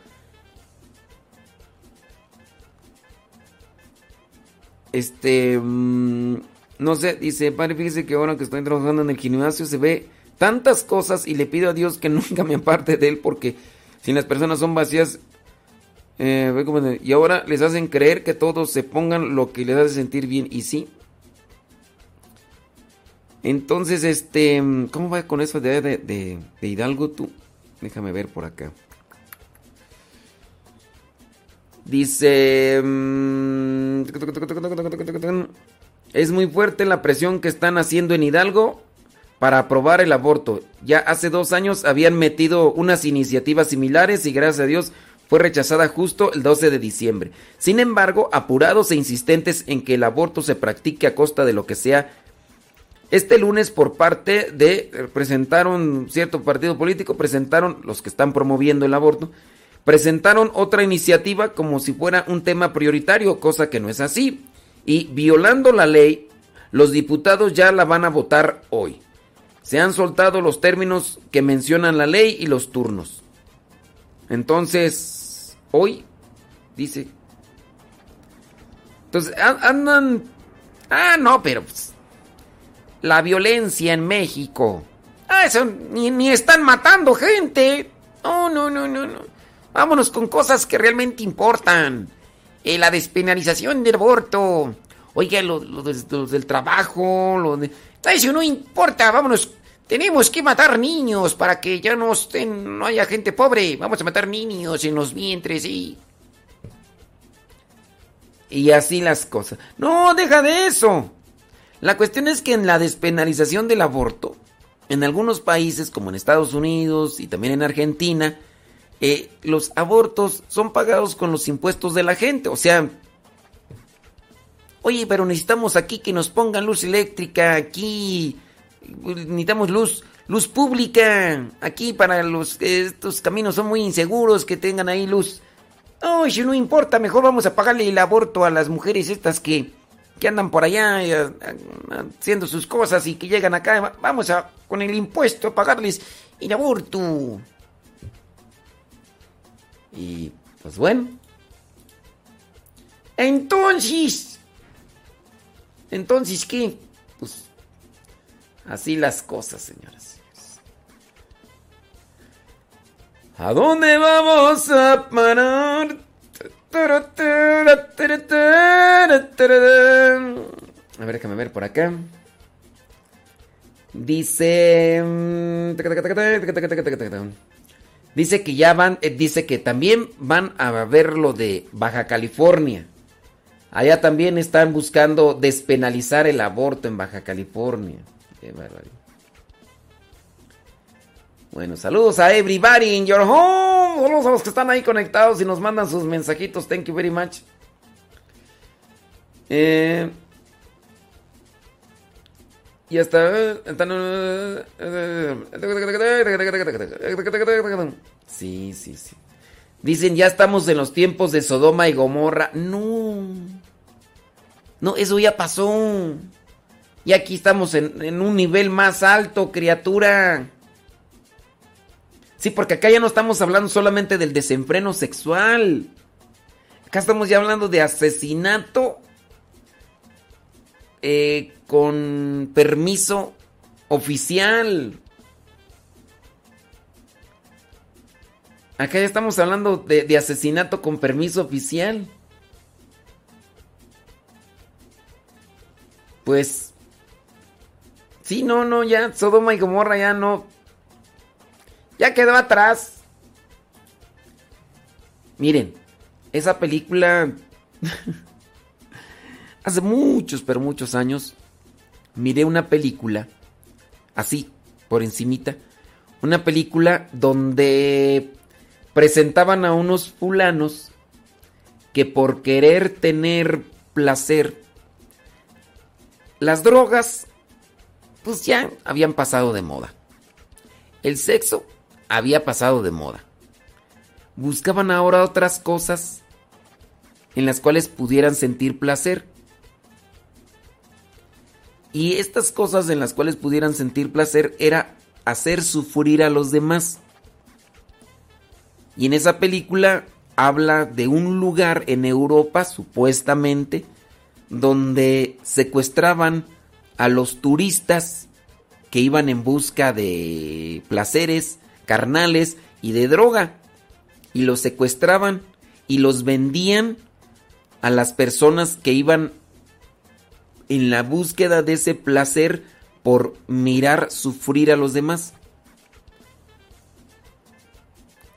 Este... Mmm, no sé, dice, padre, fíjese que ahora que estoy trabajando en el gimnasio se ve tantas cosas y le pido a Dios que nunca me aparte de él porque si las personas son vacías, eh, y ahora les hacen creer que todos se pongan lo que les hace sentir bien. Y sí. Entonces, este, ¿cómo va con eso de, de, de, Hidalgo tú? Déjame ver por acá. Dice... es muy fuerte la presión que están haciendo en Hidalgo para aprobar el aborto. Ya hace dos años habían metido unas iniciativas similares y gracias a Dios fue rechazada justo el 12 de diciembre. Sin embargo, apurados e insistentes en que el aborto se practique a costa de lo que sea, Este lunes por parte de, presentaron cierto partido político, presentaron los que están promoviendo el aborto, presentaron otra iniciativa como si fuera un tema prioritario, cosa que no es así. Y violando la ley, los diputados ya la van a votar hoy. Se han soltado los términos que mencionan la ley y los turnos. Entonces, hoy, dice. Entonces, an- andan... Ah, no, pero... pues, la violencia en México. Ah, eso, ni, ni están matando gente. No, no, no, no, no. Vámonos con cosas que realmente importan. Eh, la despenalización del aborto. Oiga, lo, lo del trabajo, de... Eso no importa, vámonos. Tenemos que matar niños para que ya no estén, no haya gente pobre. Vamos a matar niños en los vientres y... Y así las cosas. No, deja de eso. La cuestión es que en la despenalización del aborto, en algunos países como en Estados Unidos y también en Argentina, eh, los abortos son pagados con los impuestos de la gente. O sea, oye, pero necesitamos aquí que nos pongan luz eléctrica, aquí necesitamos luz, luz pública, aquí para los estos caminos son muy inseguros que tengan ahí luz. Ay, si no importa, mejor vamos a pagarle el aborto a las mujeres estas que, que andan por allá eh, a- haciendo sus cosas y que llegan acá. Va- Vamos a, con el impuesto, a pagarles el aborto. Y, pues bueno. Entonces, entonces, ¿qué? Pues, así las cosas, señoras. ¿A dónde vamos a parar? A ver, déjame ver por acá. Dice. Dice que ya van. eh, Dice que también van a ver lo de Baja California. Allá también están buscando despenalizar el aborto en Baja California. Qué barbaridad. Bueno, saludos a everybody in your home. Saludos a los que están ahí conectados y nos mandan sus mensajitos. Thank you very much. Eh, y hasta. Sí, sí, sí. Dicen, ya estamos en los tiempos de Sodoma y Gomorra. No. No, eso ya pasó. Y aquí estamos en, en un nivel más alto, criatura. Sí, porque acá ya no estamos hablando solamente del desenfreno sexual. Acá estamos ya hablando de asesinato eh, con permiso oficial. Acá ya estamos hablando de, de asesinato con permiso oficial. Pues... Sí, no, no, ya Sodoma y Gomorra ya no... Ya quedó atrás. Miren, esa película... Hace muchos, pero muchos años, miré una película, así, por encimita, una película donde presentaban a unos fulanos que por querer tener placer, las drogas, pues ya habían pasado de moda. El sexo había pasado de moda. Buscaban ahora otras cosas en las cuales pudieran sentir placer. Y estas cosas en las cuales pudieran sentir placer era hacer sufrir a los demás. Y en esa película habla de un lugar en Europa, supuestamente, donde secuestraban a los turistas que iban en busca de placeres carnales y de droga. Y los secuestraban y los vendían a las personas que iban en la búsqueda de ese placer por mirar sufrir a los demás.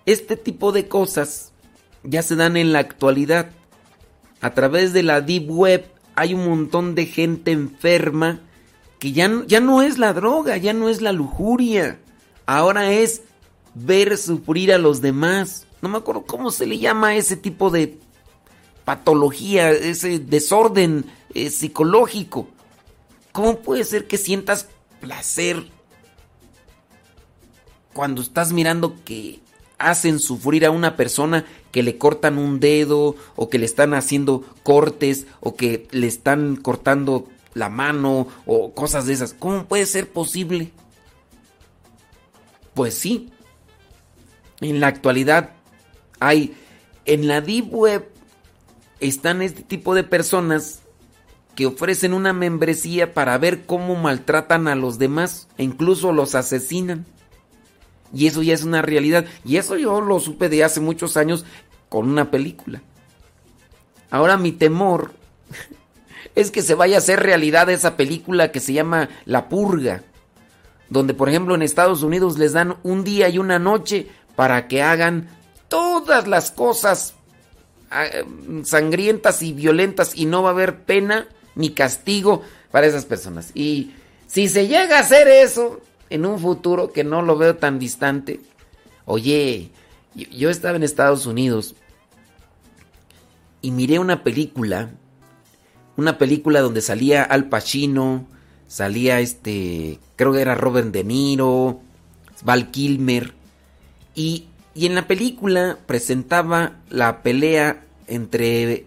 Este tipo de cosas ya se dan en la actualidad. A través de la Deep Web hay un montón de gente enferma que ya, ya no es la droga, ya no es la lujuria. Ahora es ver sufrir a los demás. No me acuerdo cómo se le llama ese tipo de patología, ese desorden eh, psicológico. ¿Cómo puede ser que sientas placer cuando estás mirando que hacen sufrir a una persona que le cortan un dedo o que le están haciendo cortes o que le están cortando la mano o cosas de esas. ¿Cómo puede ser posible? Pues sí. En la actualidad hay en la deep web están este tipo de personas que ofrecen una membresía para ver cómo maltratan a los demás e incluso los asesinan. Y eso ya es una realidad. Y eso yo lo supe de hace muchos años con una película. Ahora mi temor es que se vaya a hacer realidad esa película que se llama La Purga. Donde por ejemplo en Estados Unidos les dan un día y una noche para que hagan todas las cosas ah, sangrientas y violentas y no va a haber pena ni castigo para esas personas. Y si se llega a hacer eso en un futuro que no lo veo tan distante, oye, yo estaba en Estados Unidos y miré una película, una película donde salía Al Pacino, salía este, creo que era Robert De Niro, Val Kilmer, y, en la película presentaba la pelea entre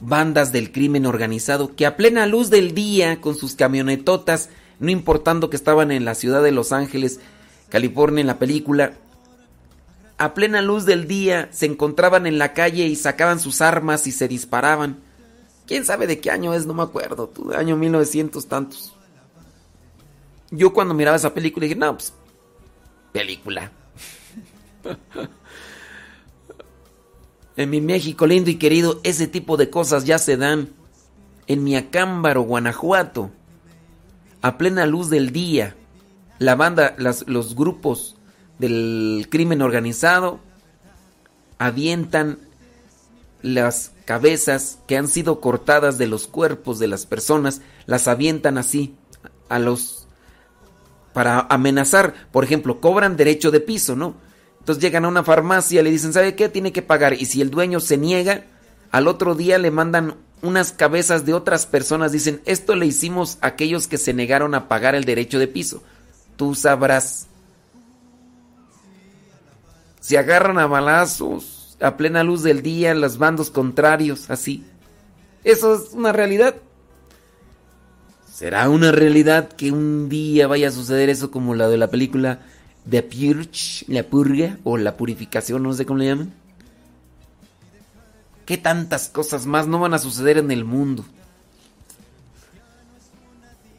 bandas del crimen organizado que a plena luz del día, con sus camionetotas, no importando que estaban en la ciudad de Los Ángeles, California, en la película, a plena luz del día se encontraban en la calle y sacaban sus armas y se disparaban. ¿Quién sabe de qué año es? No me acuerdo, tú, año 1900 tantos. Yo cuando miraba esa película dije, no, pues, película. En mi México lindo y querido, ese tipo de cosas ya se dan. En mi Acámbaro, Guanajuato, a plena luz del día, la banda, los grupos del crimen organizado avientan las cabezas que han sido cortadas de los cuerpos de las personas, las avientan así a los para amenazar, por ejemplo, cobran derecho de piso, ¿no? Entonces llegan a una farmacia, le dicen, ¿sabe qué? Tiene que pagar. Y si el dueño se niega, al otro día le mandan unas cabezas de otras personas. Dicen, esto le hicimos a aquellos que se negaron a pagar el derecho de piso. Tú sabrás. Se agarran a balazos a plena luz del día los bandos contrarios, así. Eso es una realidad. ¿Será una realidad que un día vaya a suceder eso como la de la película The Purge, la purga o la purificación, no sé cómo le llaman. ¿Qué tantas cosas más no van a suceder en el mundo?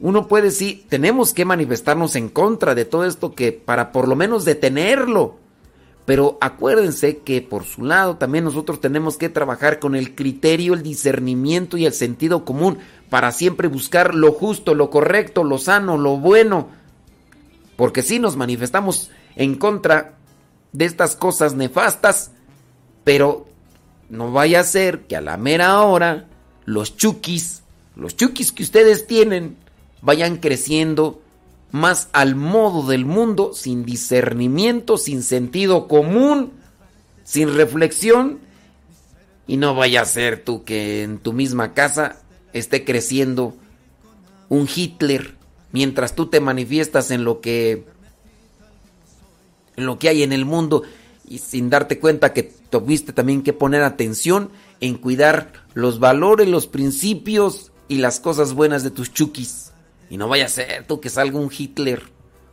Uno puede sí, tenemos que manifestarnos en contra de todo esto que para por lo menos detenerlo. Pero acuérdense que por su lado también nosotros tenemos que trabajar con el criterio, el discernimiento y el sentido común para siempre buscar lo justo, lo correcto, lo sano, lo bueno porque si nos manifestamos en contra de estas cosas nefastas, pero no vaya a ser que a la mera hora los chukis, los chukis que ustedes tienen, vayan creciendo más al modo del mundo, sin discernimiento, sin sentido común, sin reflexión, y no vaya a ser tú que en tu misma casa esté creciendo un Hitler mientras tú te manifiestas en lo que en lo que hay en el mundo y sin darte cuenta que tuviste también que poner atención en cuidar los valores, los principios y las cosas buenas de tus chukis. Y no vaya a ser tú que salga un Hitler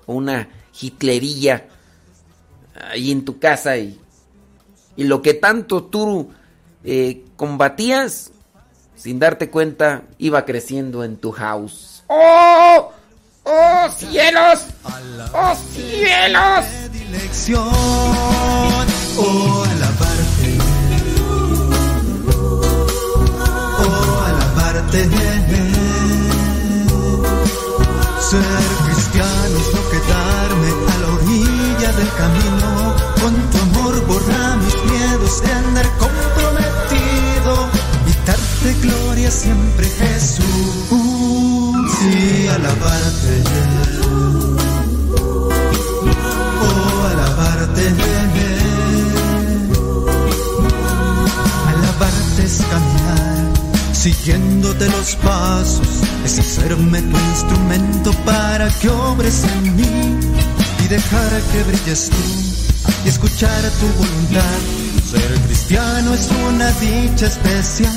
o una Hitlerilla ahí en tu casa y, y lo que tanto tú eh, combatías, sin darte cuenta, iba creciendo en tu house. ¡Oh! ¡Oh cielos! ¡Oh cielos! Oh alabarte, oh alabarte. Ser cristiano es no quedarme a la orilla del camino. Con tu amor borra mis miedos de andar comprometido y darte gloria siempre Jesús y alabarte. Oh, alabarte. Alabarte es caminar, siguiéndote los pasos es hacerme tu instrumento para que obres en mí y dejar que brilles tú y escuchar tu voluntad. Ser cristiano es una dicha especial.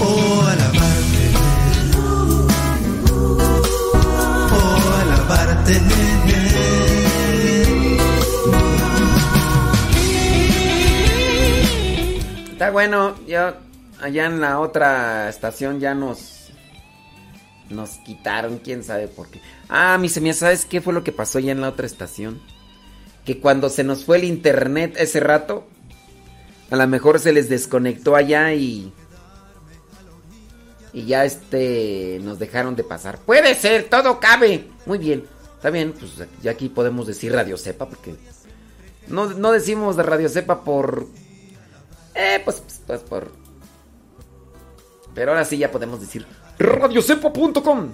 Oh, alabarte. Bueno, ya allá en la otra estación ya nos nos quitaron, quién sabe por qué. Ah, mi semilla, ¿sabes qué fue lo que pasó ya en la otra estación? Que cuando se nos fue el internet ese rato, a lo mejor se les desconectó allá y y ya este nos dejaron de pasar. Puede ser, todo cabe. Muy bien. Está bien, pues ya aquí podemos decir Radio Cepa porque no, no decimos de Radio Cepa por eh, pues, pues, pues por. Pero ahora sí ya podemos decir radiocepa.com.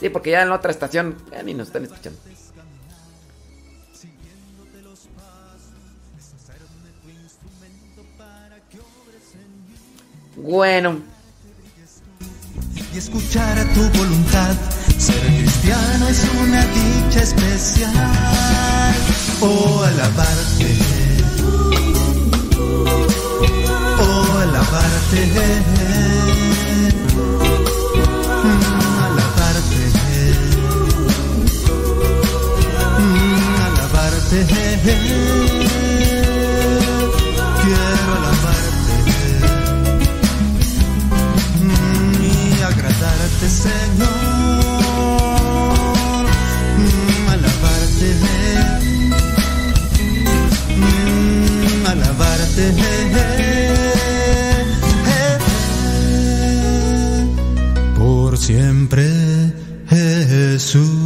Sí, porque ya en la otra estación ya ni nos están escuchando. Bueno. Y escuchar a tu voluntad. Ser cristiano es una dicha especial. Oh, alabarte. Oh, alabarte. Mm, alabarte. Mm, alabarte. Quiero alabarte. Mm, y agradarte, Señor. Por siempre, Jesús.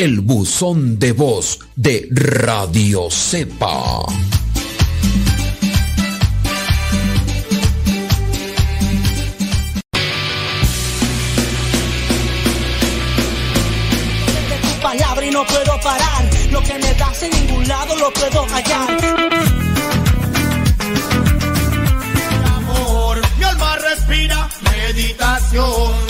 el buzón de voz de Radio Cepa. tu palabra y no puedo parar. Lo que me das en ningún lado lo puedo hallar. amor. Mi alma respira meditación.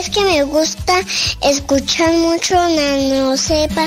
Es que me gusta escuchar mucho Nano Sepa.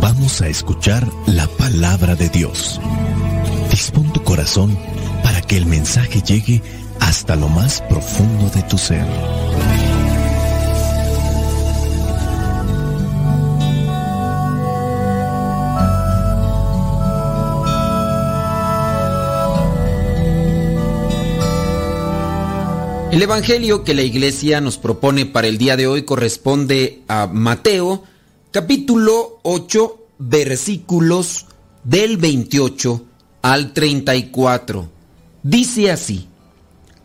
vamos a escuchar la palabra de Dios. Dispón tu corazón para que el mensaje llegue hasta lo más profundo de tu ser. El Evangelio que la iglesia nos propone para el día de hoy corresponde a Mateo, capítulo 8, versículos del 28 al 34. Dice así,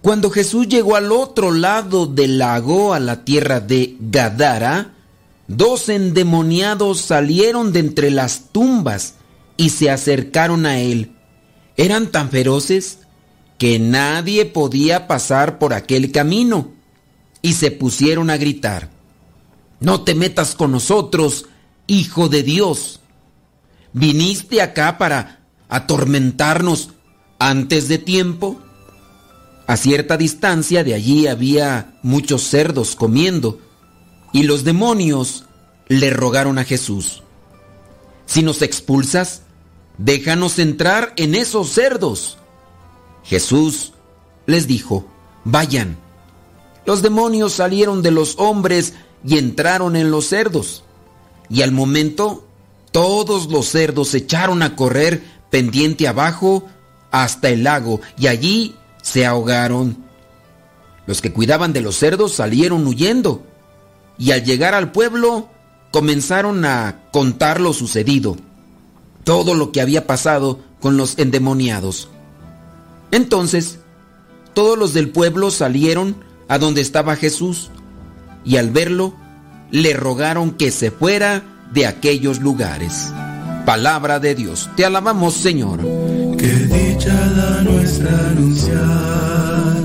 cuando Jesús llegó al otro lado del lago, a la tierra de Gadara, dos endemoniados salieron de entre las tumbas y se acercaron a él. Eran tan feroces que nadie podía pasar por aquel camino, y se pusieron a gritar, No te metas con nosotros, Hijo de Dios. ¿Viniste acá para atormentarnos antes de tiempo? A cierta distancia de allí había muchos cerdos comiendo, y los demonios le rogaron a Jesús, Si nos expulsas, déjanos entrar en esos cerdos. Jesús les dijo, vayan. Los demonios salieron de los hombres y entraron en los cerdos. Y al momento, todos los cerdos echaron a correr pendiente abajo hasta el lago y allí se ahogaron. Los que cuidaban de los cerdos salieron huyendo y al llegar al pueblo comenzaron a contar lo sucedido, todo lo que había pasado con los endemoniados. Entonces, todos los del pueblo salieron a donde estaba Jesús y al verlo, le rogaron que se fuera de aquellos lugares. Palabra de Dios, te alabamos Señor. Qué dicha da nuestra anunciar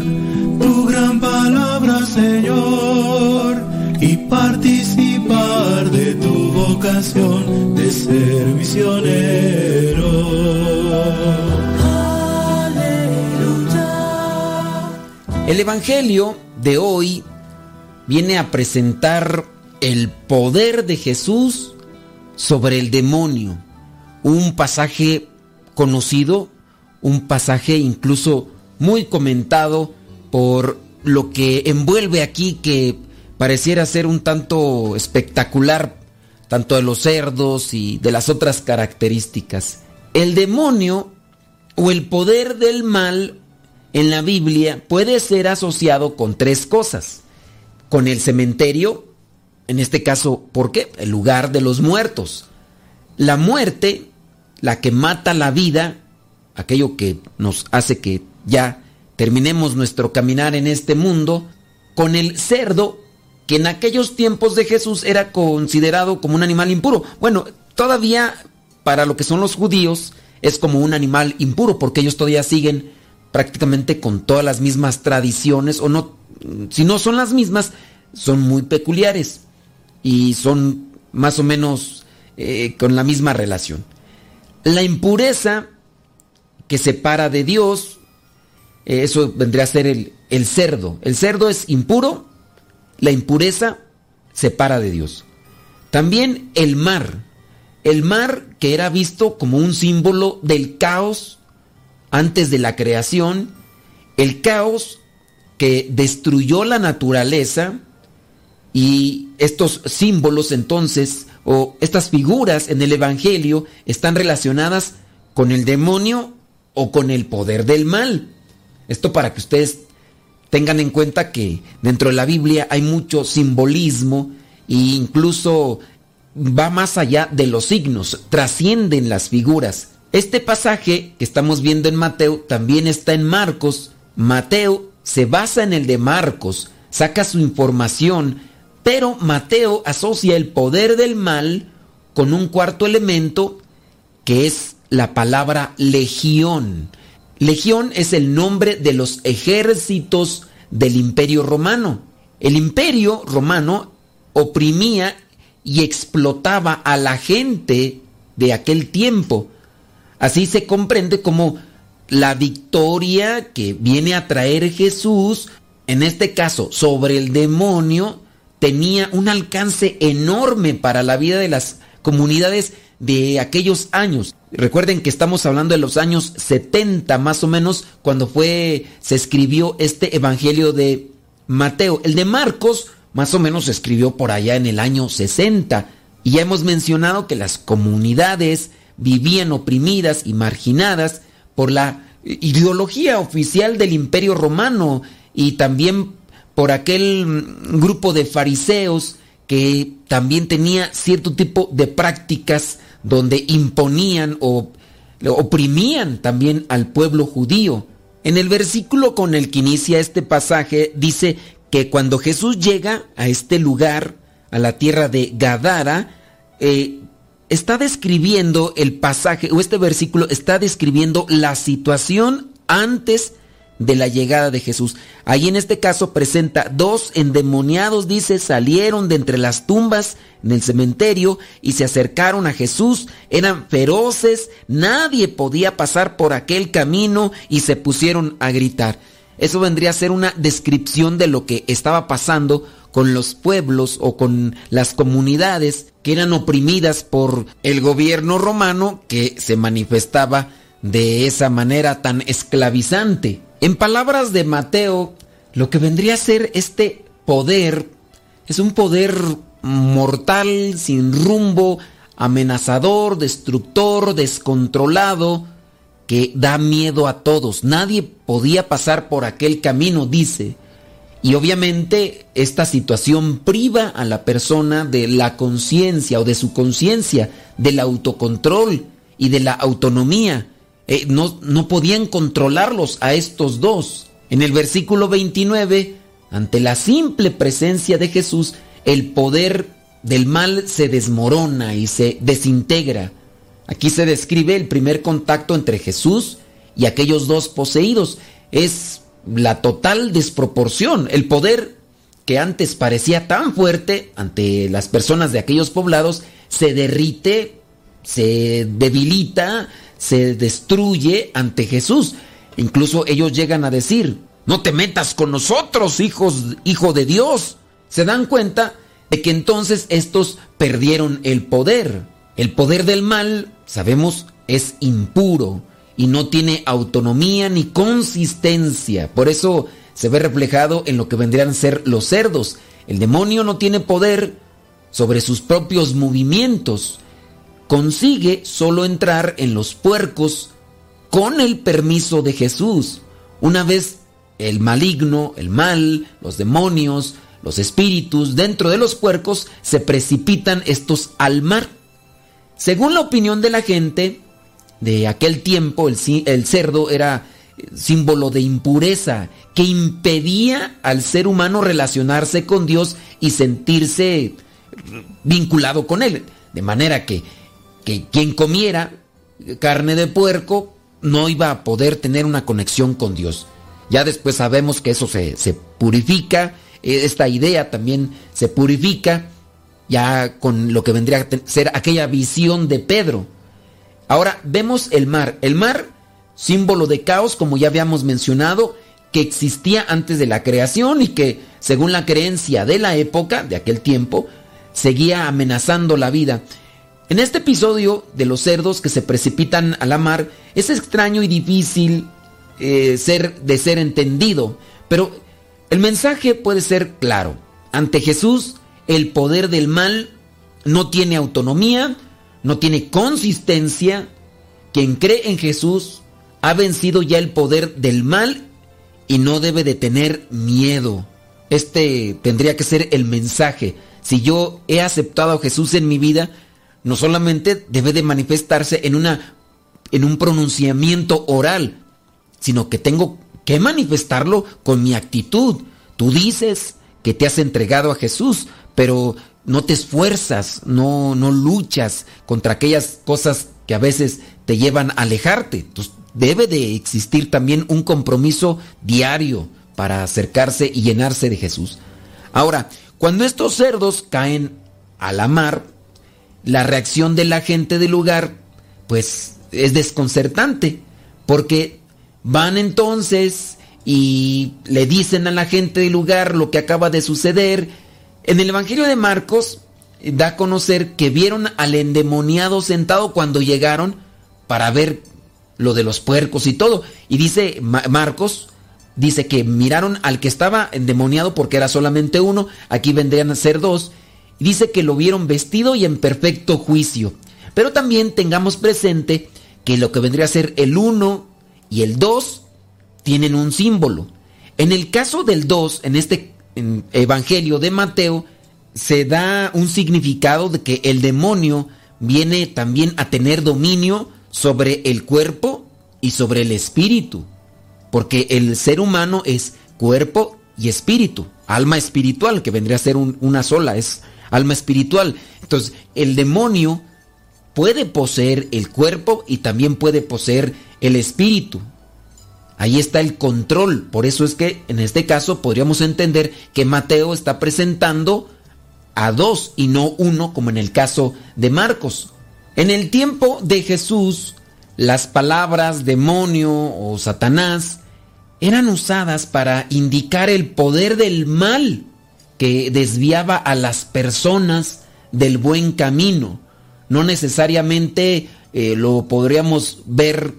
tu gran palabra Señor y participar de tu vocación de ser misionero. El Evangelio de hoy viene a presentar el poder de Jesús sobre el demonio. Un pasaje conocido, un pasaje incluso muy comentado por lo que envuelve aquí que pareciera ser un tanto espectacular, tanto de los cerdos y de las otras características. El demonio o el poder del mal en la Biblia puede ser asociado con tres cosas. Con el cementerio, en este caso, ¿por qué? El lugar de los muertos. La muerte, la que mata la vida, aquello que nos hace que ya terminemos nuestro caminar en este mundo, con el cerdo, que en aquellos tiempos de Jesús era considerado como un animal impuro. Bueno, todavía para lo que son los judíos es como un animal impuro, porque ellos todavía siguen prácticamente con todas las mismas tradiciones, o no, si no son las mismas, son muy peculiares y son más o menos eh, con la misma relación. La impureza que separa de Dios, eh, eso vendría a ser el, el cerdo. El cerdo es impuro, la impureza separa de Dios. También el mar. El mar que era visto como un símbolo del caos antes de la creación, el caos que destruyó la naturaleza y estos símbolos entonces, o estas figuras en el Evangelio, están relacionadas con el demonio o con el poder del mal. Esto para que ustedes tengan en cuenta que dentro de la Biblia hay mucho simbolismo e incluso va más allá de los signos, trascienden las figuras. Este pasaje que estamos viendo en Mateo también está en Marcos. Mateo se basa en el de Marcos, saca su información, pero Mateo asocia el poder del mal con un cuarto elemento que es la palabra legión. Legión es el nombre de los ejércitos del imperio romano. El imperio romano oprimía y explotaba a la gente de aquel tiempo. Así se comprende como la victoria que viene a traer Jesús, en este caso sobre el demonio, tenía un alcance enorme para la vida de las comunidades de aquellos años. Recuerden que estamos hablando de los años 70 más o menos cuando fue se escribió este evangelio de Mateo. El de Marcos más o menos se escribió por allá en el año 60 y ya hemos mencionado que las comunidades vivían oprimidas y marginadas por la ideología oficial del Imperio Romano y también por aquel grupo de fariseos que también tenía cierto tipo de prácticas donde imponían o oprimían también al pueblo judío. En el versículo con el que inicia este pasaje dice que cuando Jesús llega a este lugar, a la tierra de Gadara, eh, está describiendo el pasaje, o este versículo está describiendo la situación antes de la llegada de Jesús. Ahí en este caso presenta dos endemoniados, dice, salieron de entre las tumbas en el cementerio y se acercaron a Jesús. Eran feroces, nadie podía pasar por aquel camino y se pusieron a gritar. Eso vendría a ser una descripción de lo que estaba pasando con los pueblos o con las comunidades que eran oprimidas por el gobierno romano que se manifestaba de esa manera tan esclavizante. En palabras de Mateo, lo que vendría a ser este poder es un poder mortal, sin rumbo, amenazador, destructor, descontrolado, que da miedo a todos. Nadie podía pasar por aquel camino, dice. Y obviamente esta situación priva a la persona de la conciencia o de su conciencia, del autocontrol y de la autonomía. Eh, no, no podían controlarlos a estos dos. En el versículo 29, ante la simple presencia de Jesús, el poder del mal se desmorona y se desintegra. Aquí se describe el primer contacto entre Jesús y aquellos dos poseídos. Es la total desproporción. El poder que antes parecía tan fuerte ante las personas de aquellos poblados se derrite, se debilita, se destruye ante Jesús. Incluso ellos llegan a decir, no te metas con nosotros, hijos, hijo de Dios. Se dan cuenta de que entonces estos perdieron el poder. El poder del mal, sabemos, es impuro y no tiene autonomía ni consistencia. Por eso se ve reflejado en lo que vendrían a ser los cerdos. El demonio no tiene poder sobre sus propios movimientos. Consigue solo entrar en los puercos con el permiso de Jesús. Una vez el maligno, el mal, los demonios, los espíritus dentro de los puercos, se precipitan estos al mar. Según la opinión de la gente, de aquel tiempo el, cerdo era símbolo de impureza que impedía al ser humano relacionarse con Dios y sentirse vinculado con Él. De manera que, quien comiera carne de puerco no iba a poder tener una conexión con Dios. Ya después sabemos que eso se, se purifica, e, esta idea también se purifica ya con lo que vendría a ser aquella visión de Pedro Ahora vemos el mar. El mar, símbolo de caos, como ya habíamos mencionado, que existía antes de la creación y que, según la creencia de la época, de aquel tiempo, seguía amenazando la vida. En este episodio de los cerdos que se precipitan a la mar, es extraño y difícil eh, ser, de ser entendido, pero el mensaje puede ser claro. Ante Jesús, el poder del mal no tiene autonomía, no tiene consistencia, quien cree en Jesús ha vencido ya el poder del mal y no debe de tener miedo. Este tendría que ser el mensaje. Si yo he aceptado a Jesús en mi vida, no solamente debe de manifestarse en una en un pronunciamiento oral, sino que tengo que manifestarlo con mi actitud. Tú dices que te has entregado a Jesús, pero no te esfuerzas, no, no luchas contra aquellas cosas que a veces te llevan a alejarte. Entonces, debe de existir también un compromiso diario para acercarse y llenarse de Jesús. Ahora, cuando estos cerdos caen a la mar, la reacción de la gente del lugar, pues es desconcertante, porque van entonces y le dicen a la gente del lugar lo que acaba de suceder, en el Evangelio de Marcos da a conocer que vieron al endemoniado sentado cuando llegaron para ver lo de los puercos y todo. Y dice Marcos, dice que miraron al que estaba endemoniado porque era solamente uno, aquí vendrían a ser dos, y dice que lo vieron vestido y en perfecto juicio. Pero también tengamos presente que lo que vendría a ser el uno y el dos tienen un símbolo. En el caso del dos, en este Evangelio de Mateo, se da un significado de que el demonio viene también a tener dominio sobre el cuerpo y sobre el espíritu. Porque el ser humano es cuerpo y espíritu, alma espiritual, que vendría a ser una sola, es alma espiritual. Entonces, el demonio puede poseer el cuerpo y también puede poseer el espíritu. Ahí está el control. Por eso es que en este caso podríamos entender que Mateo está presentando a dos y no uno como en el caso de Marcos. En el tiempo de Jesús, las palabras demonio o Satanás eran usadas para indicar el poder del mal que desviaba a las personas del buen camino. No necesariamente eh, lo podríamos ver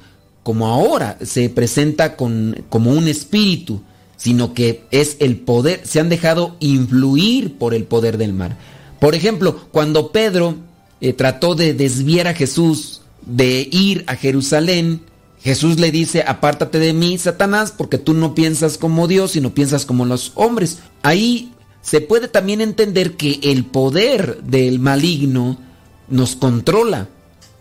como ahora, se presenta con, como un espíritu, sino que es el poder, se han dejado influir por el poder del mal. Por ejemplo, cuando Pedro eh, trató de desviar a Jesús de ir a Jerusalén, Jesús le dice, apártate de mí, Satanás, porque tú no piensas como Dios, sino piensas como los hombres. Ahí se puede también entender que el poder del maligno nos controla.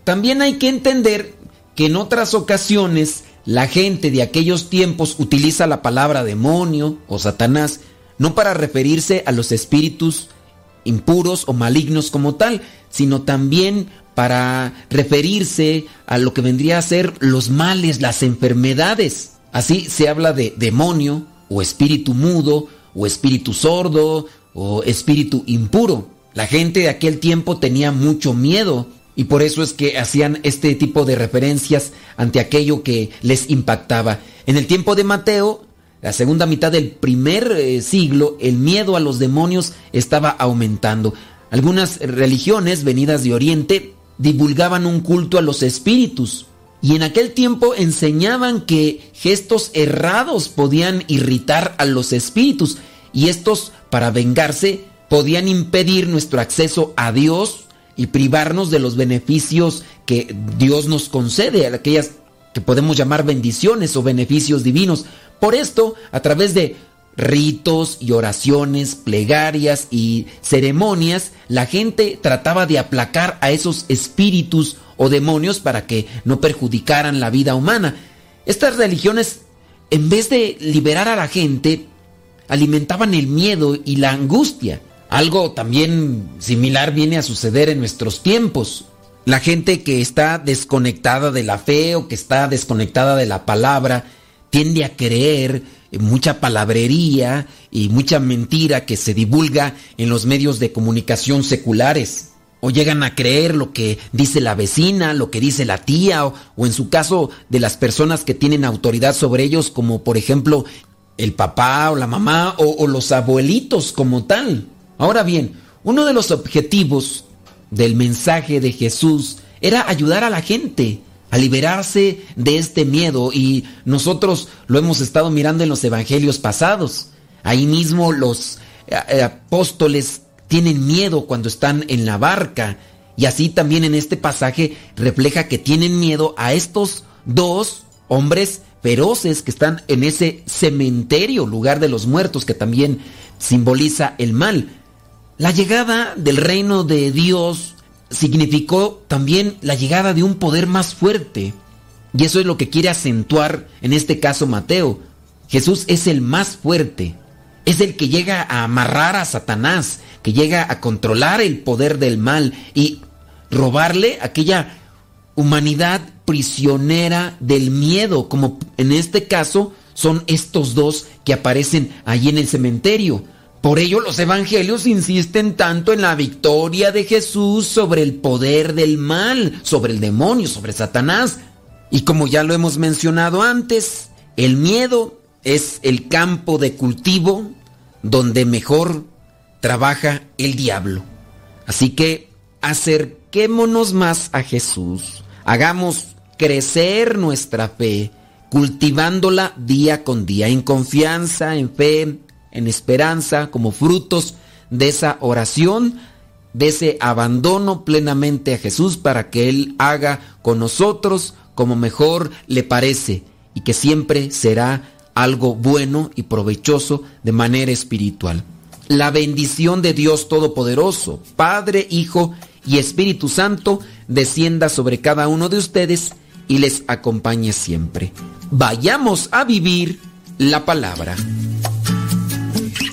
También hay que entender que en otras ocasiones la gente de aquellos tiempos utiliza la palabra demonio o Satanás no para referirse a los espíritus impuros o malignos como tal, sino también para referirse a lo que vendría a ser los males, las enfermedades. Así se habla de demonio o espíritu mudo o espíritu sordo o espíritu impuro. La gente de aquel tiempo tenía mucho miedo y por eso es que hacían este tipo de referencias ante aquello que les impactaba. En el tiempo de Mateo, la segunda mitad del primer eh, siglo, el miedo a los demonios estaba aumentando. Algunas religiones venidas de Oriente divulgaban un culto a los espíritus y en aquel tiempo enseñaban que gestos errados podían irritar a los espíritus y estos, para vengarse, podían impedir nuestro acceso a Dios y privarnos de los beneficios que Dios nos concede, aquellas que podemos llamar bendiciones o beneficios divinos. Por esto, a través de ritos y oraciones, plegarias y ceremonias, la gente trataba de aplacar a esos espíritus o demonios para que no perjudicaran la vida humana. Estas religiones, en vez de liberar a la gente, alimentaban el miedo y la angustia. Algo también similar viene a suceder en nuestros tiempos. La gente que está desconectada de la fe o que está desconectada de la palabra tiende a creer mucha palabrería y mucha mentira que se divulga en los medios de comunicación seculares. O llegan a creer lo que dice la vecina, lo que dice la tía, o, en su caso de las personas que tienen autoridad sobre ellos, como por ejemplo el papá o la mamá o, los abuelitos como tal. Ahora bien, uno de los objetivos del mensaje de Jesús era ayudar a la gente a liberarse de este miedo y nosotros lo hemos estado mirando en los evangelios pasados. Ahí mismo los eh, eh, apóstoles tienen miedo cuando están en la barca y así también en este pasaje refleja que tienen miedo a estos dos hombres feroces que están en ese cementerio, lugar de los muertos que también simboliza el mal. La llegada del reino de Dios significó también la llegada de un poder más fuerte. Y eso es lo que quiere acentuar en este caso Mateo. Jesús es el más fuerte. Es el que llega a amarrar a Satanás, que llega a controlar el poder del mal y robarle aquella humanidad prisionera del miedo, como en este caso son estos dos que aparecen allí en el cementerio. Por ello los evangelios insisten tanto en la victoria de Jesús sobre el poder del mal, sobre el demonio, sobre Satanás. Y como ya lo hemos mencionado antes, el miedo es el campo de cultivo donde mejor trabaja el diablo. Así que acerquémonos más a Jesús, hagamos crecer nuestra fe, cultivándola día con día, en confianza, en fe, en esperanza, como frutos de esa oración, de ese abandono plenamente a Jesús para que Él haga con nosotros como mejor le parece y que siempre será algo bueno y provechoso de manera espiritual. La bendición de Dios Todopoderoso, Padre, Hijo y Espíritu Santo, descienda sobre cada uno de ustedes y les acompañe siempre. Vayamos a vivir la palabra.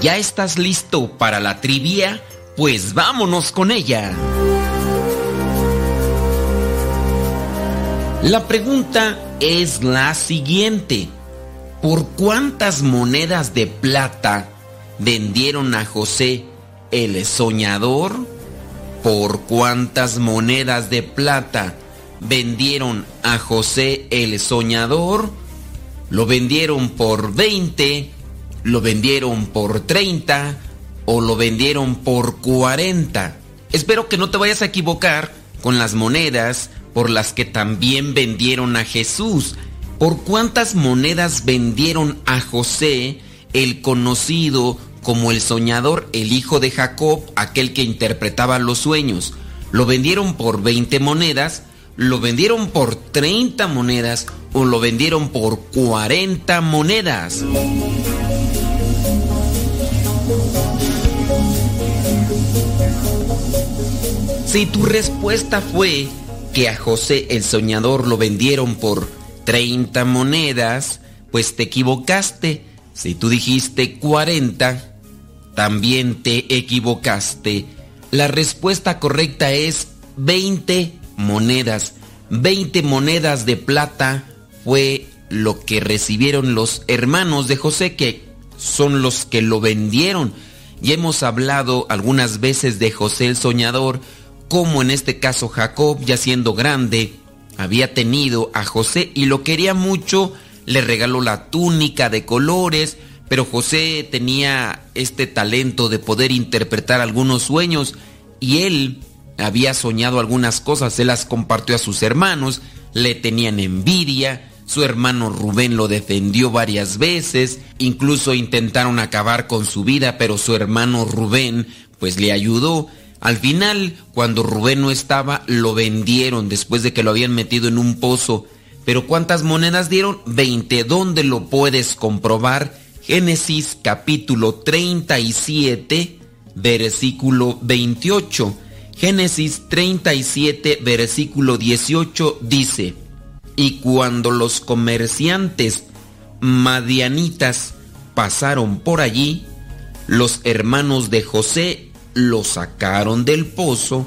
¿Ya estás listo para la trivia? Pues vámonos con ella. La pregunta es la siguiente. ¿Por cuántas monedas de plata vendieron a José el soñador? ¿Por cuántas monedas de plata vendieron a José el soñador? ¿Lo vendieron por 20? ¿Lo vendieron por 30? ¿O lo vendieron por 40? Espero que no te vayas a equivocar con las monedas por las que también vendieron a Jesús. ¿Por cuántas monedas vendieron a José, el conocido como el soñador, el hijo de Jacob, aquel que interpretaba los sueños? ¿Lo vendieron por 20 monedas? ¿Lo vendieron por 30 monedas? ¿O lo vendieron por 40 monedas? Si tu respuesta fue que a José el soñador lo vendieron por 30 monedas, pues te equivocaste. Si tú dijiste 40, también te equivocaste. La respuesta correcta es 20 monedas. 20 monedas de plata fue lo que recibieron los hermanos de José, que son los que lo vendieron. Y hemos hablado algunas veces de José el soñador, como en este caso Jacob, ya siendo grande, había tenido a José y lo quería mucho, le regaló la túnica de colores, pero José tenía este talento de poder interpretar algunos sueños y él había soñado algunas cosas, se las compartió a sus hermanos, le tenían envidia, su hermano Rubén lo defendió varias veces, incluso intentaron acabar con su vida, pero su hermano Rubén pues le ayudó al final, cuando Rubén no estaba, lo vendieron después de que lo habían metido en un pozo. Pero ¿cuántas monedas dieron? 20. ¿Dónde lo puedes comprobar? Génesis capítulo 37, versículo 28. Génesis 37, versículo 18 dice, y cuando los comerciantes madianitas pasaron por allí, los hermanos de José lo sacaron del pozo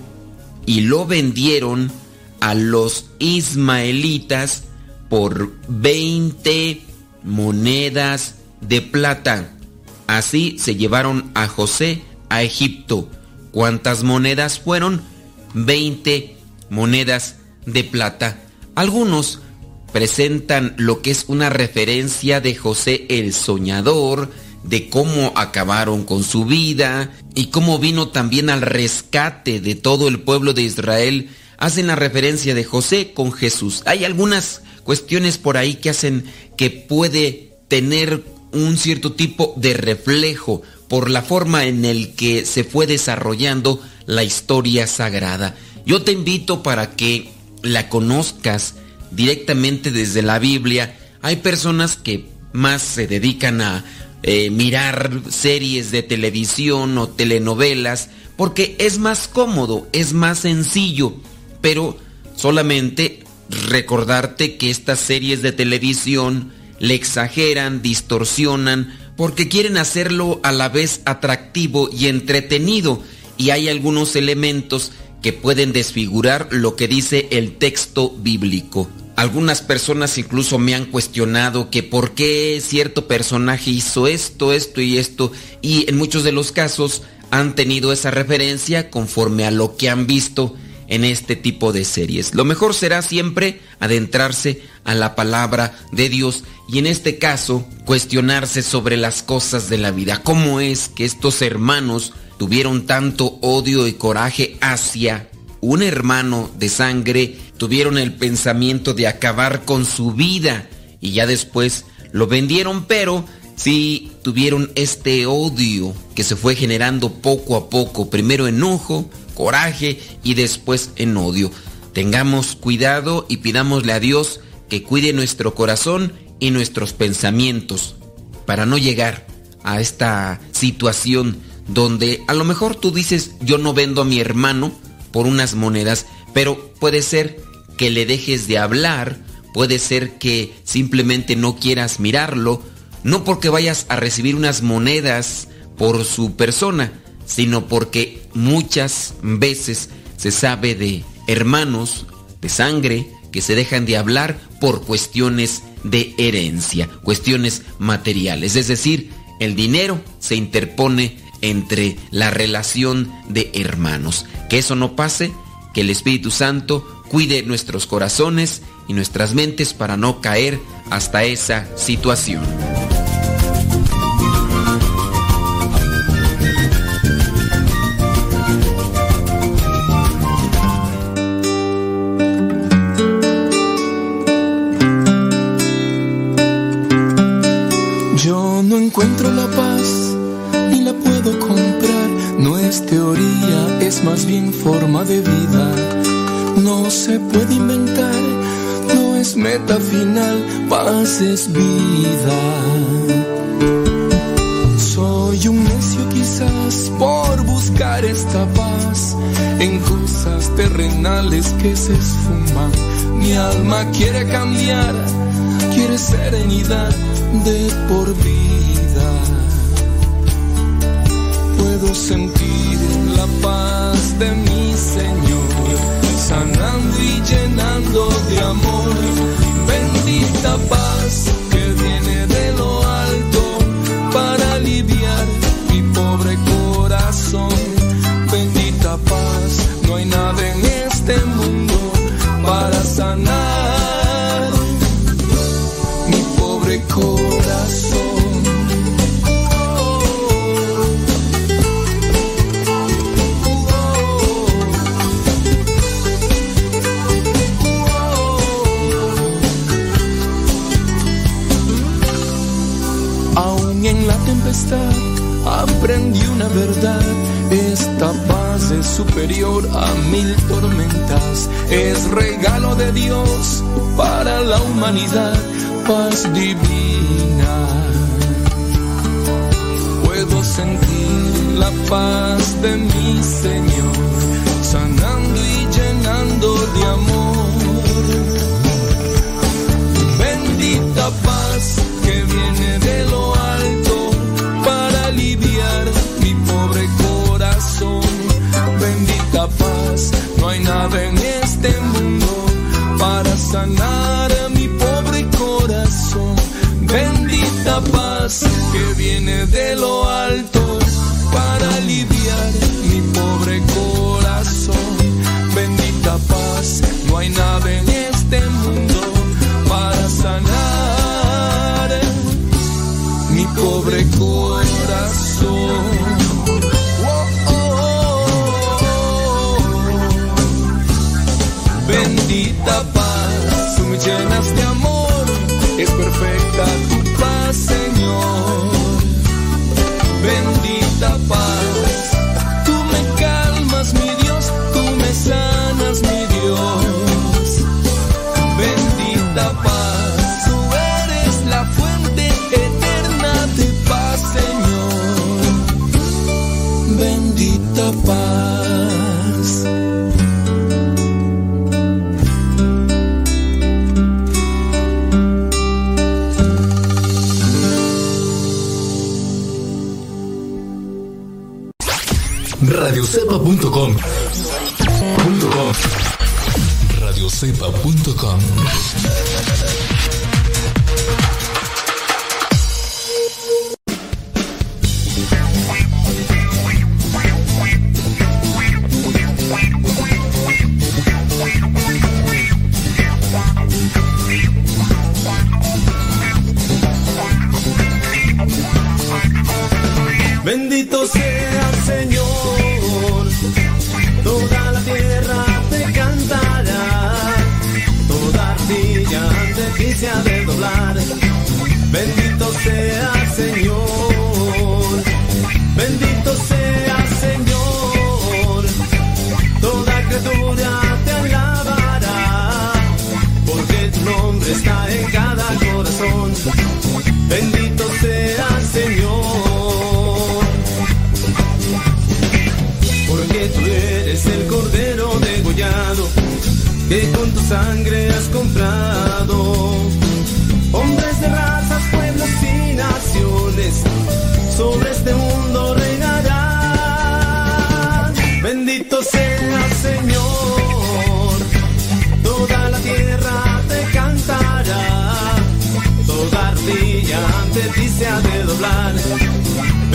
y lo vendieron a los ismaelitas por 20 monedas de plata. Así se llevaron a José a Egipto. ¿Cuántas monedas fueron? 20 monedas de plata. Algunos presentan lo que es una referencia de José el Soñador, de cómo acabaron con su vida y cómo vino también al rescate de todo el pueblo de Israel. Hacen la referencia de José con Jesús. Hay algunas cuestiones por ahí que hacen que puede tener un cierto tipo de reflejo por la forma en el que se fue desarrollando la historia sagrada. Yo te invito para que la conozcas directamente desde la Biblia. Hay personas que más se dedican a eh, mirar series de televisión o telenovelas porque es más cómodo, es más sencillo, pero solamente recordarte que estas series de televisión le exageran, distorsionan, porque quieren hacerlo a la vez atractivo y entretenido, y hay algunos elementos que pueden desfigurar lo que dice el texto bíblico. Algunas personas incluso me han cuestionado que por qué cierto personaje hizo esto, esto y esto, y en muchos de los casos han tenido esa referencia conforme a lo que han visto en este tipo de series. Lo mejor será siempre adentrarse a la palabra de Dios y en este caso cuestionarse sobre las cosas de la vida. ¿Cómo es que estos hermanos tuvieron tanto odio y coraje hacia un hermano de sangre? Tuvieron el pensamiento de acabar con su vida y ya después lo vendieron, pero sí tuvieron este odio que se fue generando poco a poco, primero enojo, coraje y después en odio. Tengamos cuidado y pidámosle a Dios que cuide nuestro corazón y nuestros pensamientos para no llegar a esta situación donde a lo mejor tú dices yo no vendo a mi hermano por unas monedas, pero puede ser que le dejes de hablar, puede ser que simplemente no quieras mirarlo, no porque vayas a recibir unas monedas por su persona, sino porque muchas veces se sabe de hermanos de sangre que se dejan de hablar por cuestiones de herencia, cuestiones materiales. Es decir, el dinero se interpone entre la relación de hermanos. Que eso no pase, que el Espíritu Santo cuide nuestros corazones y nuestras mentes para no caer hasta esa situación. Encuentro la paz ni la puedo comprar. No es teoría, es más bien forma de vida. No se puede inventar, no es meta final, paz es vida. Soy un necio quizás por buscar esta paz en cosas terrenales que se esfuman. Mi alma quiere cambiar, quiere serenidad de por vida. Puedo sentir la paz de mi Señor, sanando y llenando de amor. Bendita paz que viene de lo a mil tormentas. Es regalo de Dios para la humanidad. Paz divina. Puedo sentir la paz de mi Señor, sanando y llenando de amor. Bendita paz que viene de paz. No hay nada en este mundo para sanar a mi pobre corazón. Bendita paz que viene de lo alto para aliviar mi pobre corazón. Bendita paz, no hay nada en este mundo para sanar mi pobre corazón.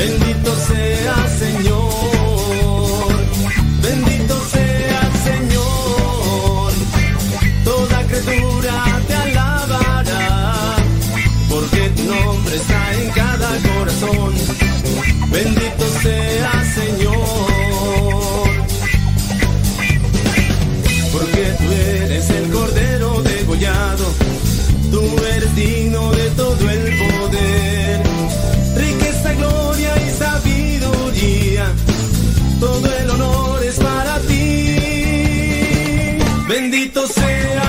Bendito sea Señor. Bendito sea Señor, toda criatura te alabará, porque tu nombre está en cada corazón. Bendito sea Señor, porque tú eres el cordero degollado, tú eres de todo el sea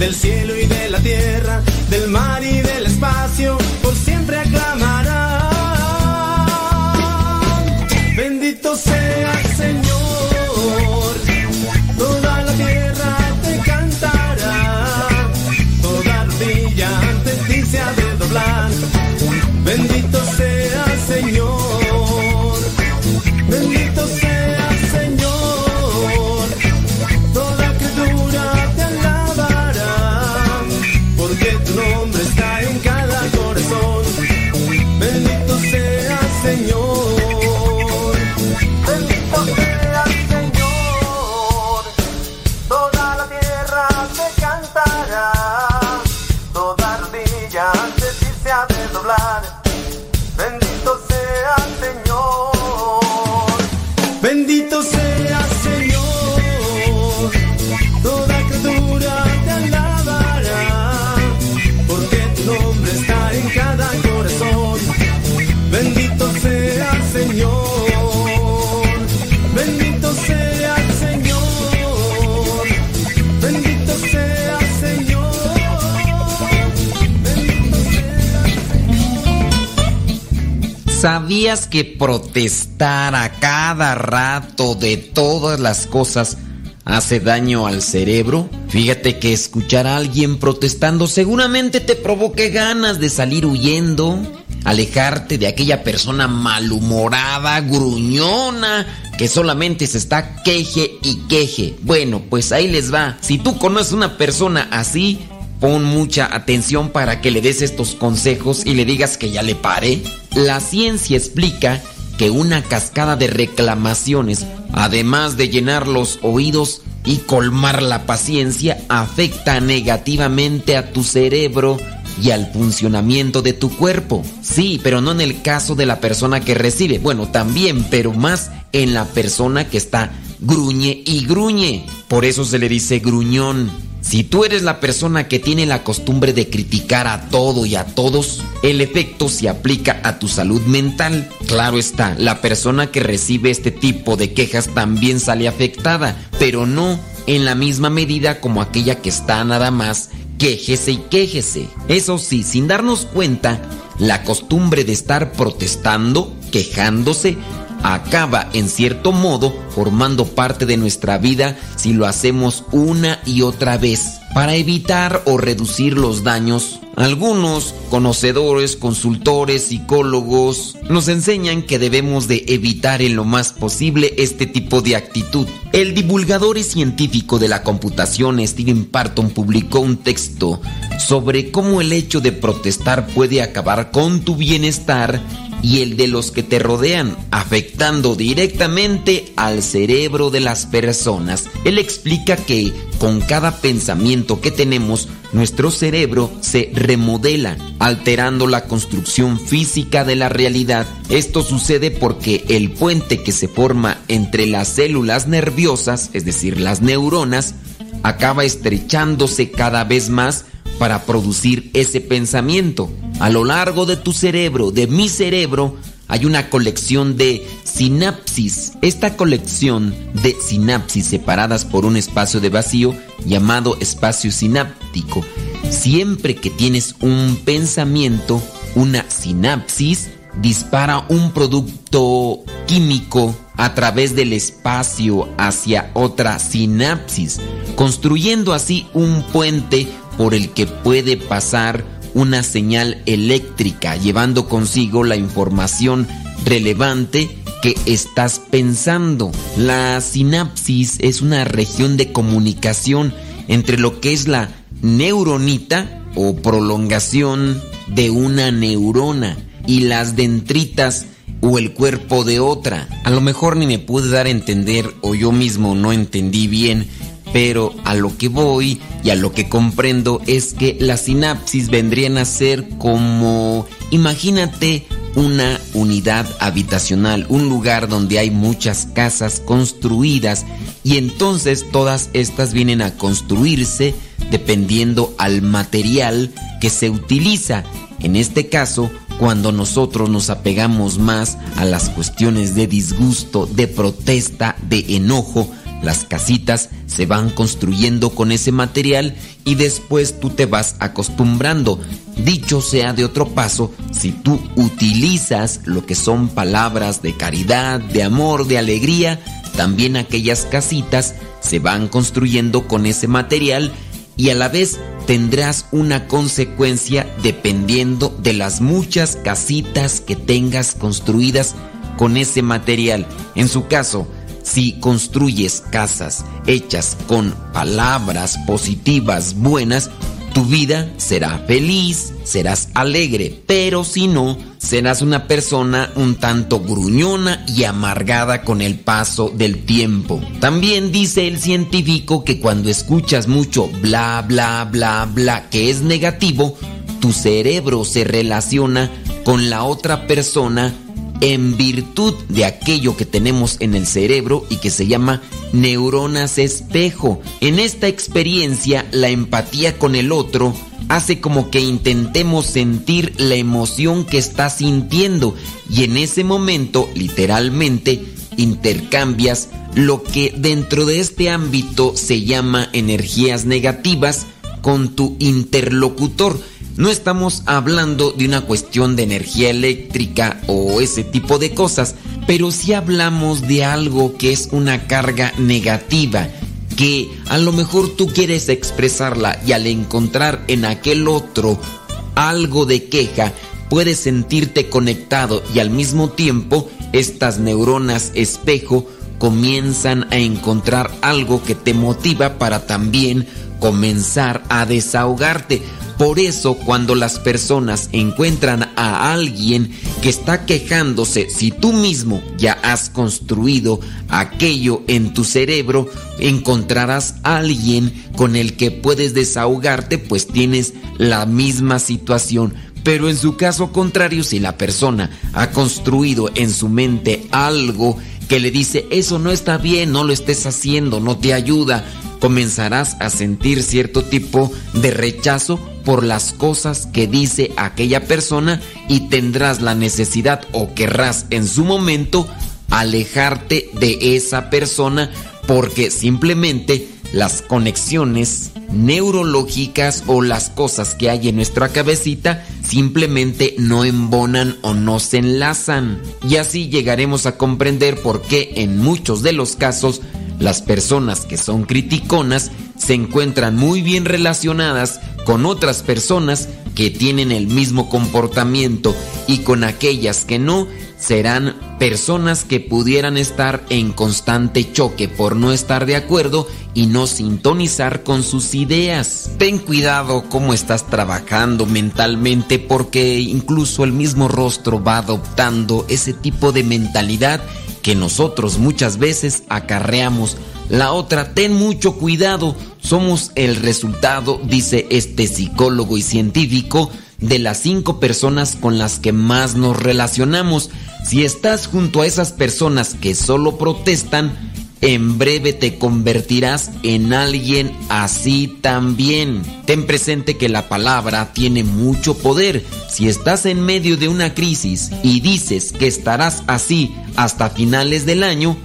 del cielo y de la tierra, del mar y protestar a cada rato de todas las cosas hace daño al cerebro? Fíjate que escuchar a alguien protestando seguramente te provoque ganas de salir huyendo, alejarte de aquella persona malhumorada, gruñona, que solamente se está queje y queje. Bueno, pues ahí les va. Si tú conoces una persona así, pon mucha atención para que le des estos consejos y le digas que ya le pare. La ciencia explica que una cascada de reclamaciones, además de llenar los oídos y colmar la paciencia, afecta negativamente a tu cerebro y al funcionamiento de tu cuerpo. Sí, pero no en el caso de la persona que recibe. Bueno, también, pero más en la persona que está gruñe y gruñe. Por eso se le dice gruñón. Si tú eres la persona que tiene la costumbre de criticar a todo y a todos, el efecto se aplica a tu salud mental. Claro está, la persona que recibe este tipo de quejas también sale afectada, pero no en la misma medida como aquella que está nada más quéjese y quéjese. Eso sí, sin darnos cuenta, la costumbre de estar protestando, quejándose, acaba en cierto modo formando parte de nuestra vida si lo hacemos una y otra vez. Para evitar o reducir los daños, algunos conocedores, consultores, psicólogos nos enseñan que debemos de evitar en lo más posible este tipo de actitud. El divulgador y científico de la computación Steven Parton publicó un texto sobre cómo el hecho de protestar puede acabar con tu bienestar y el de los que te rodean, afectando directamente al cerebro de las personas. Él explica que con cada pensamiento que tenemos, nuestro cerebro se remodela, alterando la construcción física de la realidad. Esto sucede porque el puente que se forma entre las células nerviosas, es decir, las neuronas, acaba estrechándose cada vez más para producir ese pensamiento. A lo largo de tu cerebro, de mi cerebro, hay una colección de sinapsis. Esta colección de sinapsis separadas por un espacio de vacío llamado espacio sináptico. Siempre que tienes un pensamiento, una sinapsis dispara un producto químico a través del espacio hacia otra sinapsis, construyendo así un puente por el que puede pasar una señal eléctrica, llevando consigo la información relevante que estás pensando. La sinapsis es una región de comunicación entre lo que es la neuronita o prolongación de una neurona y las dendritas o el cuerpo de otra. A lo mejor ni me pude dar a entender o yo mismo no entendí bien pero a lo que voy y a lo que comprendo es que las sinapsis vendrían a ser como, imagínate, una unidad habitacional, un lugar donde hay muchas casas construidas y entonces todas estas vienen a construirse dependiendo al material que se utiliza. En este caso, cuando nosotros nos apegamos más a las cuestiones de disgusto, de protesta, de enojo, las casitas se van construyendo con ese material y después tú te vas acostumbrando. Dicho sea de otro paso, si tú utilizas lo que son palabras de caridad, de amor, de alegría, también aquellas casitas se van construyendo con ese material y a la vez tendrás una consecuencia dependiendo de las muchas casitas que tengas construidas con ese material. En su caso, si construyes casas hechas con palabras positivas buenas, tu vida será feliz, serás alegre, pero si no, serás una persona un tanto gruñona y amargada con el paso del tiempo. También dice el científico que cuando escuchas mucho bla bla bla bla que es negativo, tu cerebro se relaciona con la otra persona en virtud de aquello que tenemos en el cerebro y que se llama neuronas espejo. En esta experiencia, la empatía con el otro hace como que intentemos sentir la emoción que está sintiendo y en ese momento, literalmente, intercambias lo que dentro de este ámbito se llama energías negativas con tu interlocutor no estamos hablando de una cuestión de energía eléctrica o ese tipo de cosas, pero sí hablamos de algo que es una carga negativa, que a lo mejor tú quieres expresarla y al encontrar en aquel otro algo de queja, puedes sentirte conectado y al mismo tiempo estas neuronas espejo comienzan a encontrar algo que te motiva para también comenzar a desahogarte. Por eso cuando las personas encuentran a alguien que está quejándose, si tú mismo ya has construido aquello en tu cerebro, encontrarás a alguien con el que puedes desahogarte, pues tienes la misma situación. Pero en su caso contrario, si la persona ha construido en su mente algo que le dice, eso no está bien, no lo estés haciendo, no te ayuda, comenzarás a sentir cierto tipo de rechazo por las cosas que dice aquella persona y tendrás la necesidad o querrás en su momento alejarte de esa persona porque simplemente las conexiones neurológicas o las cosas que hay en nuestra cabecita simplemente no embonan o no se enlazan. Y así llegaremos a comprender por qué en muchos de los casos las personas que son criticonas se encuentran muy bien relacionadas con otras personas que tienen el mismo comportamiento y con aquellas que no serán personas que pudieran estar en constante choque por no estar de acuerdo y no sintonizar con sus ideas. Ten cuidado cómo estás trabajando mentalmente porque incluso el mismo rostro va adoptando ese tipo de mentalidad que nosotros muchas veces acarreamos. La otra, ten mucho cuidado, somos el resultado, dice este psicólogo y científico, de las cinco personas con las que más nos relacionamos. Si estás junto a esas personas que solo protestan, en breve te convertirás en alguien así también. Ten presente que la palabra tiene mucho poder. Si estás en medio de una crisis y dices que estarás así hasta finales del año,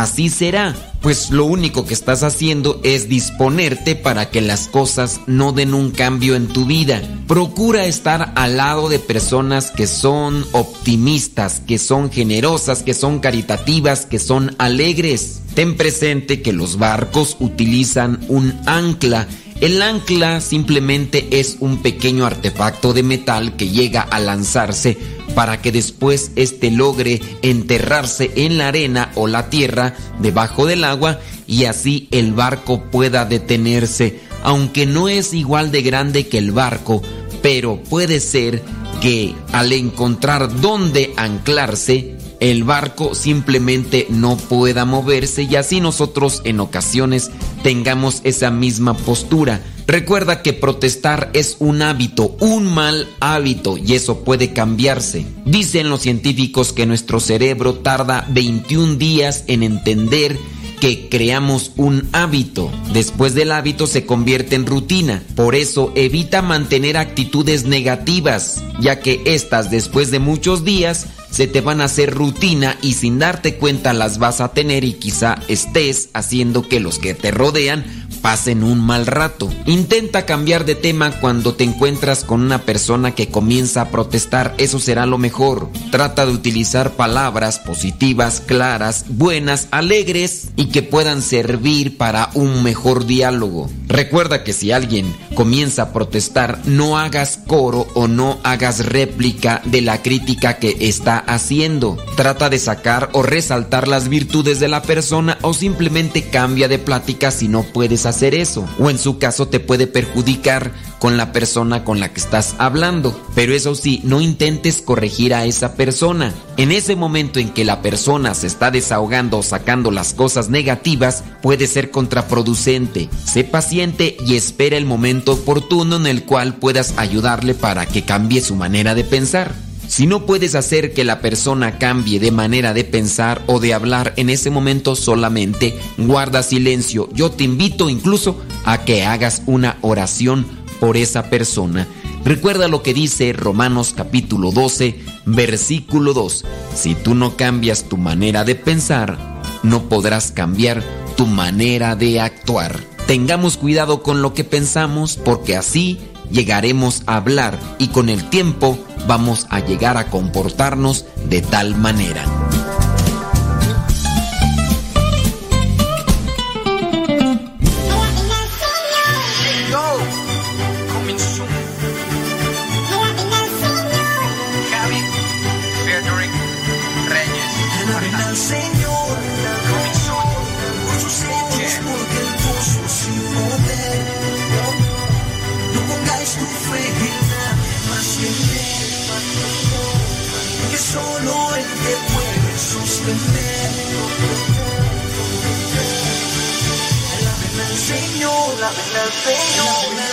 así será pues lo único que estás haciendo es disponerte para que las cosas no den un cambio en tu vida. Procura estar al lado de personas que son optimistas, que son generosas, que son caritativas, que son alegres. Ten presente que los barcos utilizan un ancla el ancla simplemente es un pequeño artefacto de metal que llega a lanzarse para que después éste logre enterrarse en la arena o la tierra debajo del agua y así el barco pueda detenerse, aunque no es igual de grande que el barco, pero puede ser que al encontrar dónde anclarse, el barco simplemente no pueda moverse y así nosotros en ocasiones tengamos esa misma postura. Recuerda que protestar es un hábito, un mal hábito y eso puede cambiarse. Dicen los científicos que nuestro cerebro tarda 21 días en entender que creamos un hábito. Después del hábito se convierte en rutina. Por eso evita mantener actitudes negativas, ya que estas después de muchos días se te van a hacer rutina y sin darte cuenta las vas a tener y quizá estés haciendo que los que te rodean pasen un mal rato. Intenta cambiar de tema cuando te encuentras con una persona que comienza a protestar, eso será lo mejor. Trata de utilizar palabras positivas, claras, buenas, alegres y que puedan servir para un mejor diálogo. Recuerda que si alguien comienza a protestar, no hagas coro o no hagas réplica de la crítica que está haciendo. Trata de sacar o resaltar las virtudes de la persona o simplemente cambia de plática si no puedes hacer eso. O en su caso te puede perjudicar con la persona con la que estás hablando. Pero eso sí, no intentes corregir a esa persona. En ese momento en que la persona se está desahogando o sacando las cosas negativas, puede ser contraproducente. Sé paciente y espera el momento oportuno en el cual puedas ayudarle para que cambie su manera de pensar. Si no puedes hacer que la persona cambie de manera de pensar o de hablar en ese momento solamente, guarda silencio. Yo te invito incluso a que hagas una oración por esa persona. Recuerda lo que dice Romanos capítulo 12, versículo 2. Si tú no cambias tu manera de pensar, no podrás cambiar tu manera de actuar. Tengamos cuidado con lo que pensamos porque así llegaremos a hablar y con el tiempo vamos a llegar a comportarnos de tal manera. Señor, la verdad, Señor.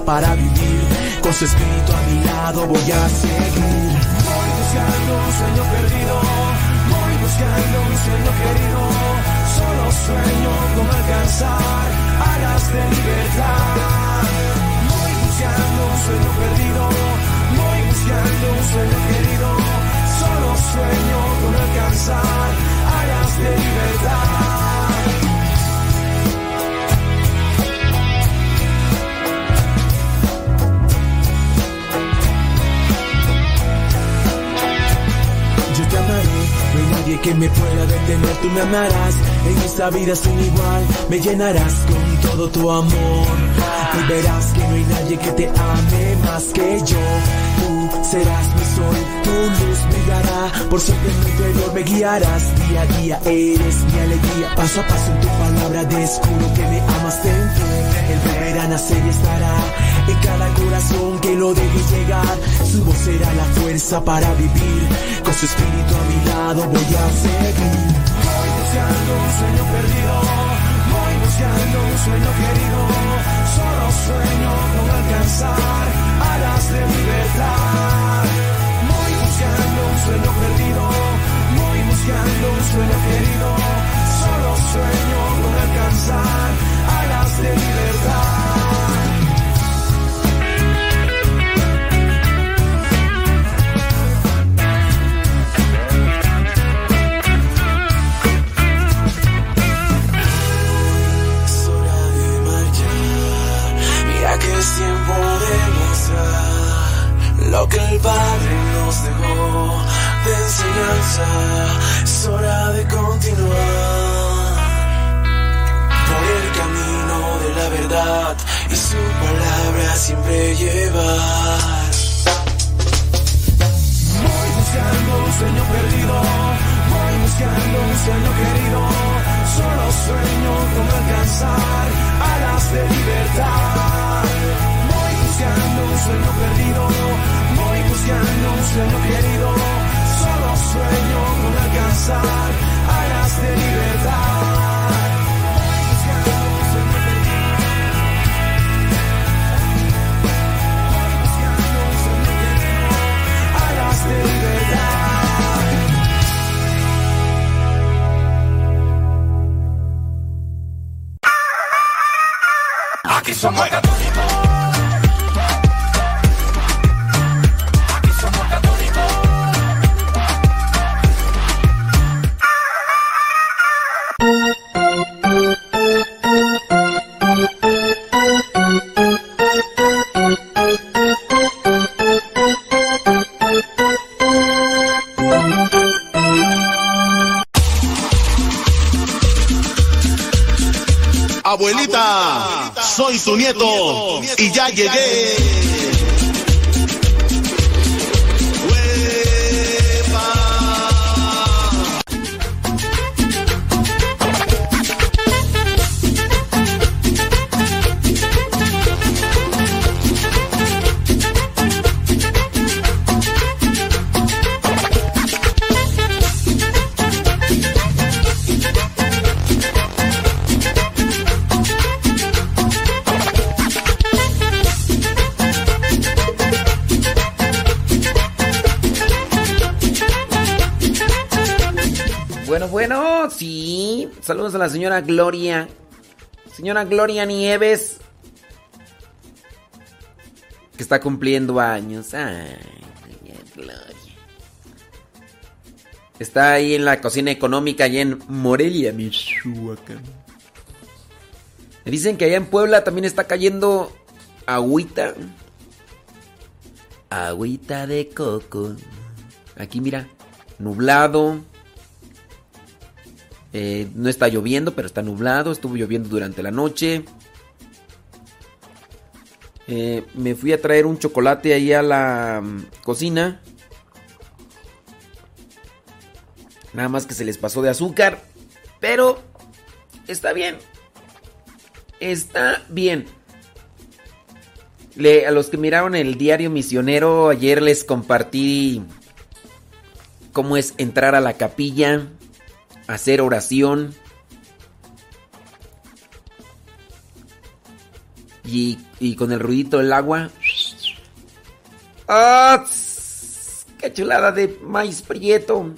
para vivir. Con su espíritu a mi lado voy a seguir. Voy buscando un sueño perdido, voy buscando un sueño querido. Solo sueño con alcanzar alas de libertad. Voy buscando un sueño perdido, voy buscando un sueño querido. Solo sueño con alcanzar alas de libertad. nadie que me pueda detener. Tú me amarás, en esta vida sin igual, me llenarás con todo tu amor. Y verás que no hay nadie que te ame más que yo. Tú serás mi sol, tu luz me brillará. Por siempre en mi interior me guiarás día a día. Eres mi alegría, paso a paso en tu palabra descubro que me amas dentro. El verán nacer y estará en cada corazón que lo deje llegar. Su voz será la fuerza para vivir su espíritu a mi lado voy a seguir. Voy buscando un sueño perdido, voy buscando un sueño querido. Solo sueño con alcanzar alas de libertad. Voy buscando un sueño perdido, voy buscando un sueño querido. Solo sueño con alcanzar alas de libertad. Que el Padre nos dejó de enseñanza es hora de continuar por el camino de la verdad y su palabra siempre llevar. Voy buscando un sueño perdido, voy buscando un sueño querido, solo sueño con alcanzar alas de libertad. Voy buscando un sueño perdido voy buscando un sueño querido, solo sueño con alcanzar alas de libertad. alas de libertad. Aquí somos tu nieto y ya llegué. Saludos a la señora Gloria. Señora Gloria Nieves. Que está cumpliendo años. Ay, Gloria. Está ahí en la cocina económica, allá en Morelia, Michoacán. Me dicen que allá en Puebla también está cayendo agüita. Agüita de coco. Aquí mira, nublado. Eh, no está lloviendo, pero está nublado. Estuvo lloviendo durante la noche. Eh, me fui a traer un chocolate ahí a la mm, cocina. Nada más que se les pasó de azúcar. Pero está bien. Está bien. Le- a los que miraron el diario misionero, ayer les compartí cómo es entrar a la capilla, hacer oración. Y, y con el ruidito del agua. ¡Ah! ¡Qué chulada de maíz prieto!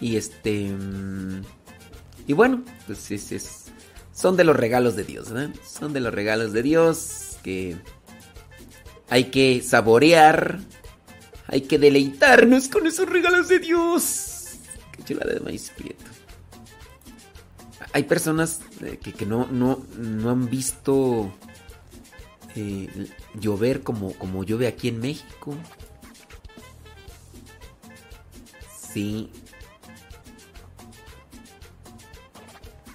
Y este. mm, Y bueno, pues es, es- son de los regalos de Dios, ¿verdad? Son de los regalos de Dios que hay que saborear, hay que deleitarnos con esos regalos de Dios. Qué chulada de maíz prieto. Hay personas eh, que, no, no, no han visto eh, llover como, como llueve aquí en México. Sí.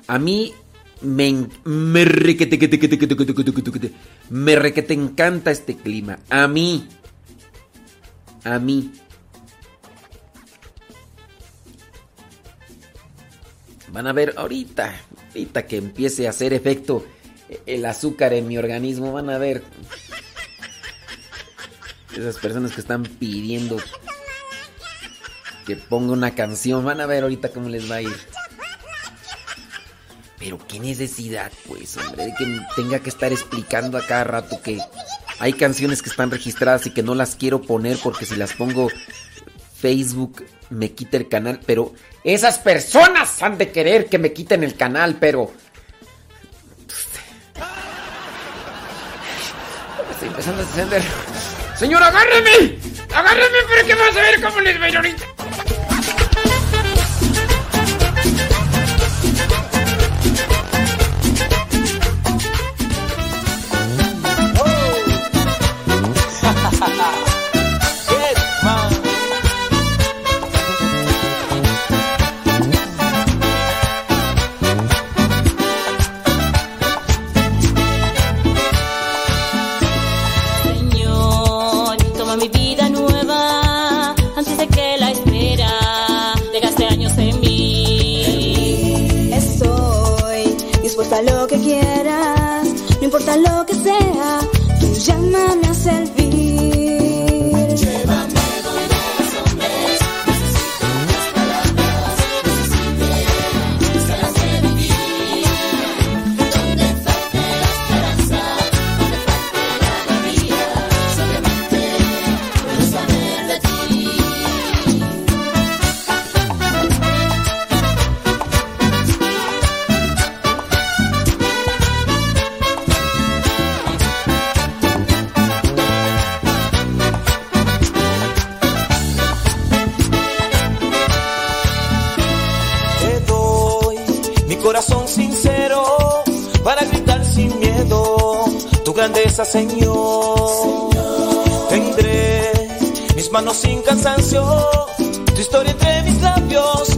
A mí me, me requete, quete, quete, quete, quete, quete, quete, quete. me requete encanta este clima. A mí. A mí. Van a ver ahorita, ahorita que empiece a hacer efecto el azúcar en mi organismo, van a ver. Esas personas que están pidiendo que ponga una canción, van a ver ahorita cómo les va a ir. Pero qué necesidad, pues, hombre, de que tenga que estar explicando a cada rato que hay canciones que están registradas y que no las quiero poner porque si las pongo Facebook me quite el canal, pero esas personas han de querer que me quiten el canal, pero... Estoy empezando a encender. Señor, agárreme. Agárreme porque vas a ver cómo les va a ir ahorita. Oh. Importa lo que sea, tú llámame Señor. Tendré mis manos sin cansancio, tu historia entre mis labios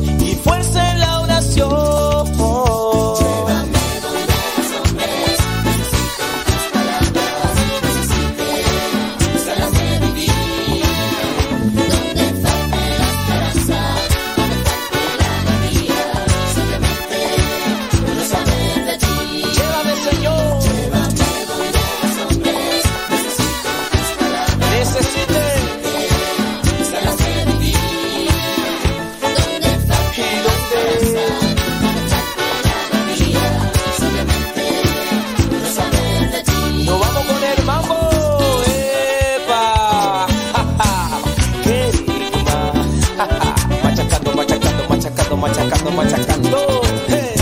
machacando, machacando. ¡Hey!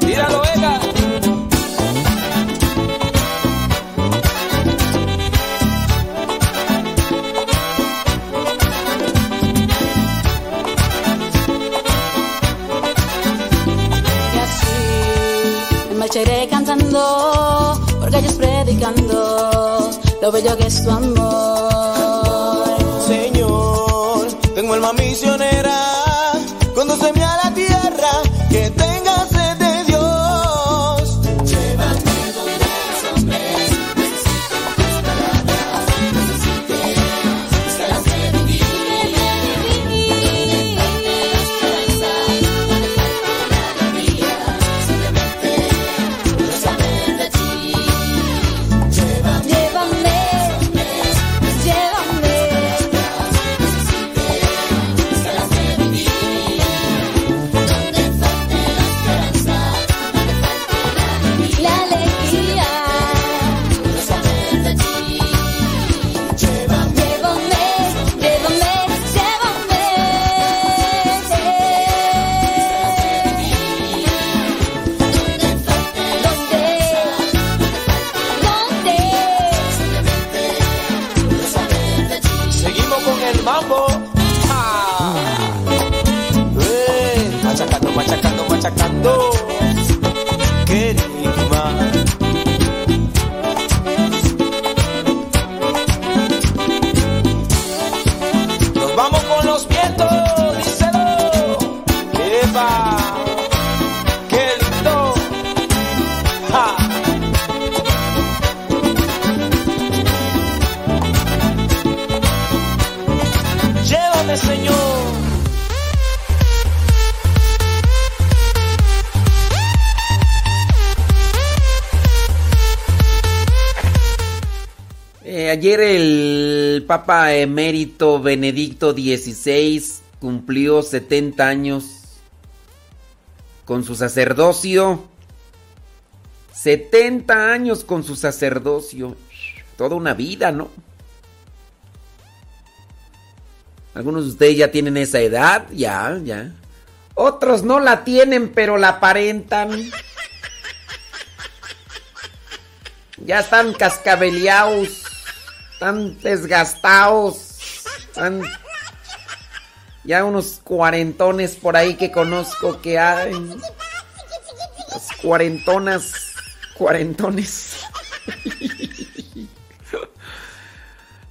Tíralo, venga. Y así me marcharé cantando, porque ellos predicando lo bello que es tu amor. Papa Emérito Benedicto XVI cumplió 70 años con su sacerdocio. 70 años con su sacerdocio. Toda una vida, ¿no? Algunos de ustedes ya tienen esa edad, ya, ya. Otros no la tienen, pero la aparentan. Ya están cascabeleados, están desgastados, están ya unos cuarentones por ahí que conozco que hay. Las cuarentonas, cuarentones.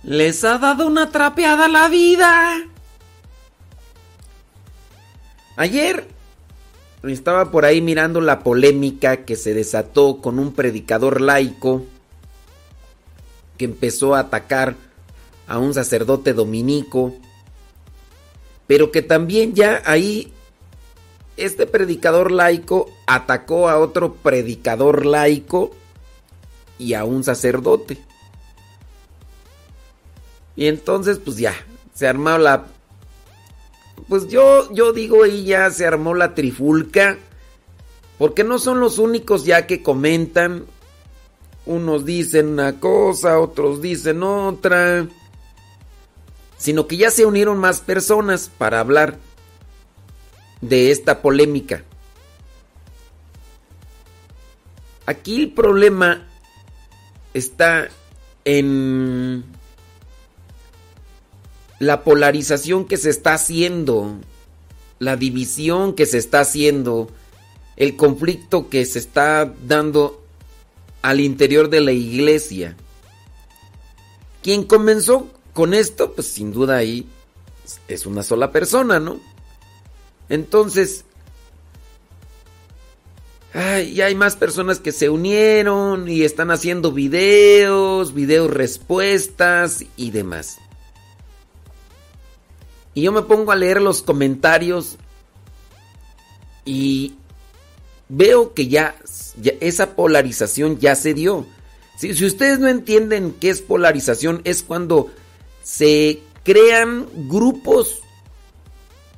Les ha dado una trapeada la vida. Ayer estaba por ahí mirando la polémica que se desató con un predicador laico que empezó a atacar a un sacerdote dominico, pero que también ya ahí este predicador laico atacó a otro predicador laico y a un sacerdote. Y entonces pues ya, se armó la... Pues yo, yo digo ahí ya se armó la trifulca, porque no son los únicos ya que comentan. Unos dicen una cosa, otros dicen otra. Sino que ya se unieron más personas para hablar de esta polémica. Aquí el problema está en la polarización que se está haciendo, la división que se está haciendo, el conflicto que se está dando al interior de la iglesia. Quien comenzó con esto, pues sin duda ahí es una sola persona, ¿no? Entonces, ay, hay más personas que se unieron y están haciendo videos, videos respuestas y demás. Y yo me pongo a leer los comentarios y veo que ya, esa polarización ya se dio. Si, si ustedes no entienden qué es polarización, es cuando se crean grupos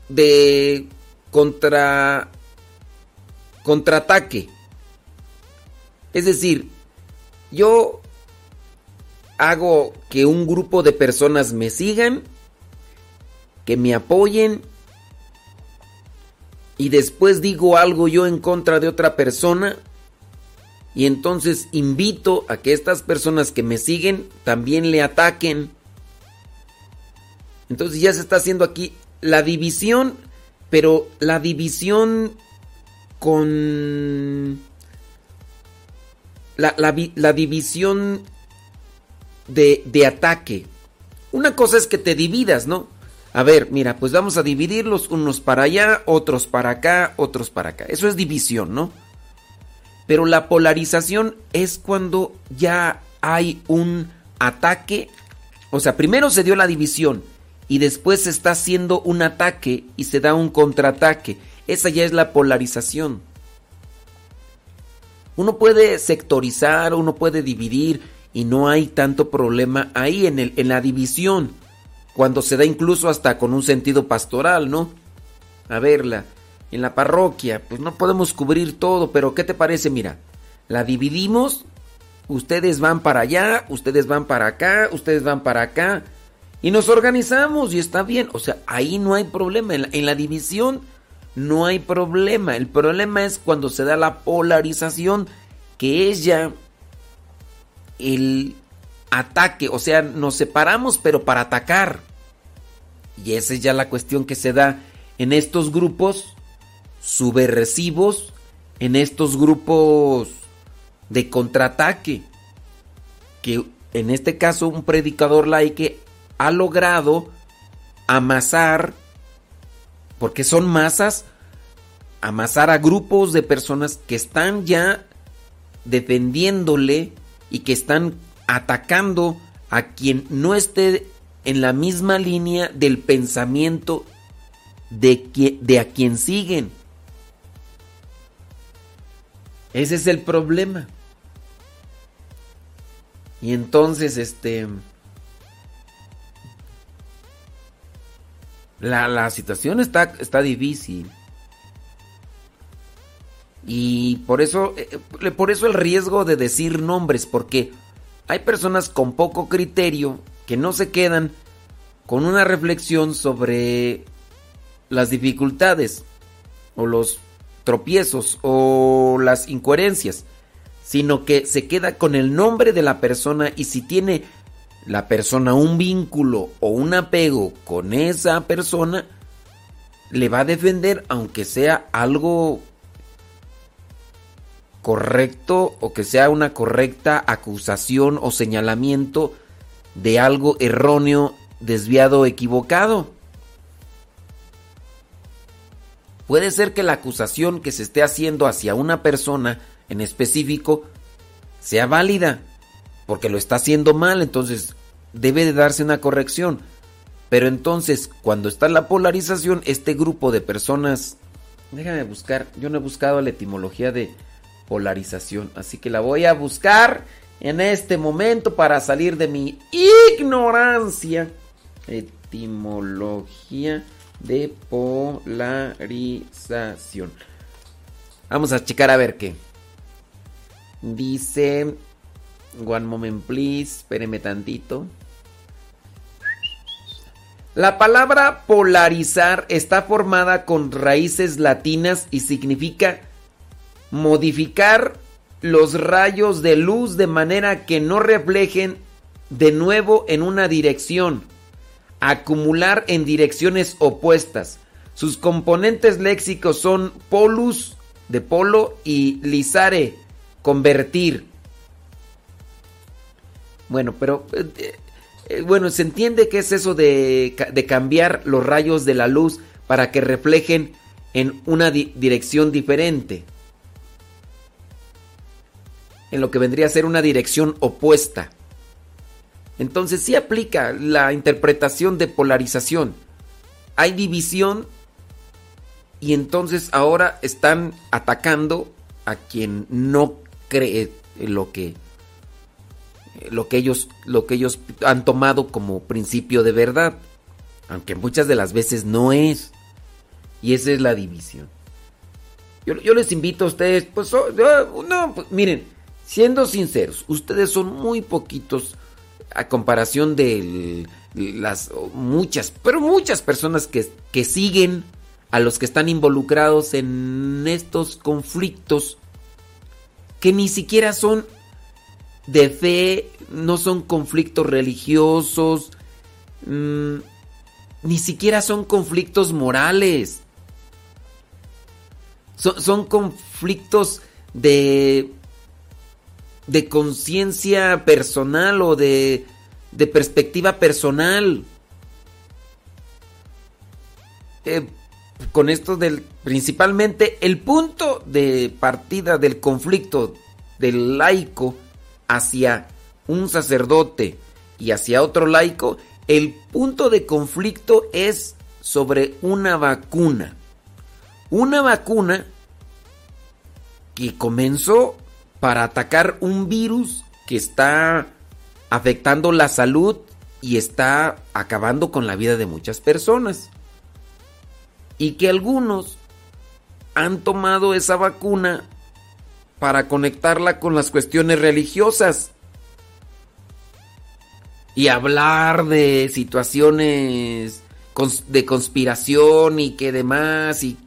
de contra contraataque. Es decir, yo hago que un grupo de personas me sigan que me apoyen y después digo algo yo en contra de otra persona y entonces invito a que estas personas que me siguen también le ataquen. Entonces ya se está haciendo aquí la división, pero la división con... La, división de ataque. Una cosa es que te dividas, ¿no? A ver, mira, pues vamos a dividirlos unos para allá, otros para acá, otros para acá. Eso es división, ¿no? Pero la polarización es cuando ya hay un ataque. O sea, primero se dio la división y después se está haciendo un ataque y se da un contraataque. Esa ya es la polarización. Uno puede sectorizar, uno puede dividir y no hay tanto problema ahí en, el, en la división cuando se da incluso hasta con un sentido pastoral, ¿no? A verla, en la parroquia, pues no podemos cubrir todo, pero ¿qué te parece? Mira, la dividimos, ustedes van para allá, ustedes van para acá, ustedes van para acá, y nos organizamos y está bien, o sea, ahí no hay problema, en la, en la división no hay problema, el problema es cuando se da la polarización, que es ya el ataque, o sea, nos separamos pero para atacar. Y esa es ya la cuestión que se da en estos grupos subversivos, en estos grupos de contraataque, que en este caso un predicador laique ha logrado amasar, porque son masas, amasar a grupos de personas que están ya defendiéndole y que están atacando a quien no esté en la misma línea del pensamiento de, de a quien siguen. Ese es el problema. Y entonces, este... La, la situación está, está difícil. Y por eso, eh, por eso el riesgo de decir nombres, porque hay personas con poco criterio que no se quedan con una reflexión sobre las dificultades o los tropiezos o las incoherencias, sino que se queda con el nombre de la persona y si tiene la persona un vínculo o un apego con esa persona, le va a defender aunque sea algo correcto o que sea una correcta acusación o señalamiento de algo erróneo, desviado, equivocado. Puede ser que la acusación que se esté haciendo hacia una persona en específico sea válida, porque lo está haciendo mal, entonces debe de darse una corrección. Pero entonces, cuando está la polarización, este grupo de personas, déjame buscar, yo no he buscado la etimología de polarización, así que la voy a buscar en este momento para salir de mi ignorancia. Etimología de polarización. Vamos a checar a ver qué. Dice. One moment, please. Espéreme tantito. La palabra polarizar está formada con raíces latinas y significa modificar los rayos de luz de manera que no reflejen de nuevo en una dirección, acumular en direcciones opuestas. Sus componentes léxicos son polus, de polo, y lisare, convertir. Bueno, pero eh, eh, bueno, se entiende que es eso de, de, cambiar los rayos de la luz para que reflejen en una di dirección diferente. En lo que vendría a ser una dirección opuesta. Entonces sí aplica la interpretación de polarización. Hay división y entonces ahora están atacando a quien no cree lo que lo que ellos lo que ellos han tomado como principio de verdad, aunque muchas de las veces no es. Y esa es la división. Yo, yo les invito a ustedes, pues no, pues, miren, siendo sinceros, ustedes son muy poquitos a comparación de las muchas, pero muchas personas que, que siguen a los que están involucrados en estos conflictos que ni siquiera son de fe, no son conflictos religiosos, mmm, ni siquiera son conflictos morales. Son conflictos de, de conciencia personal o de, de perspectiva personal. Eh, con esto del principalmente el punto de partida del conflicto del laico hacia un sacerdote y hacia otro laico, el punto de conflicto es sobre una vacuna. Una vacuna que comenzó para atacar un virus que está afectando la salud y está acabando con la vida de muchas personas. Y que algunos han tomado esa vacuna para conectarla con las cuestiones religiosas y hablar de situaciones de conspiración y que demás y,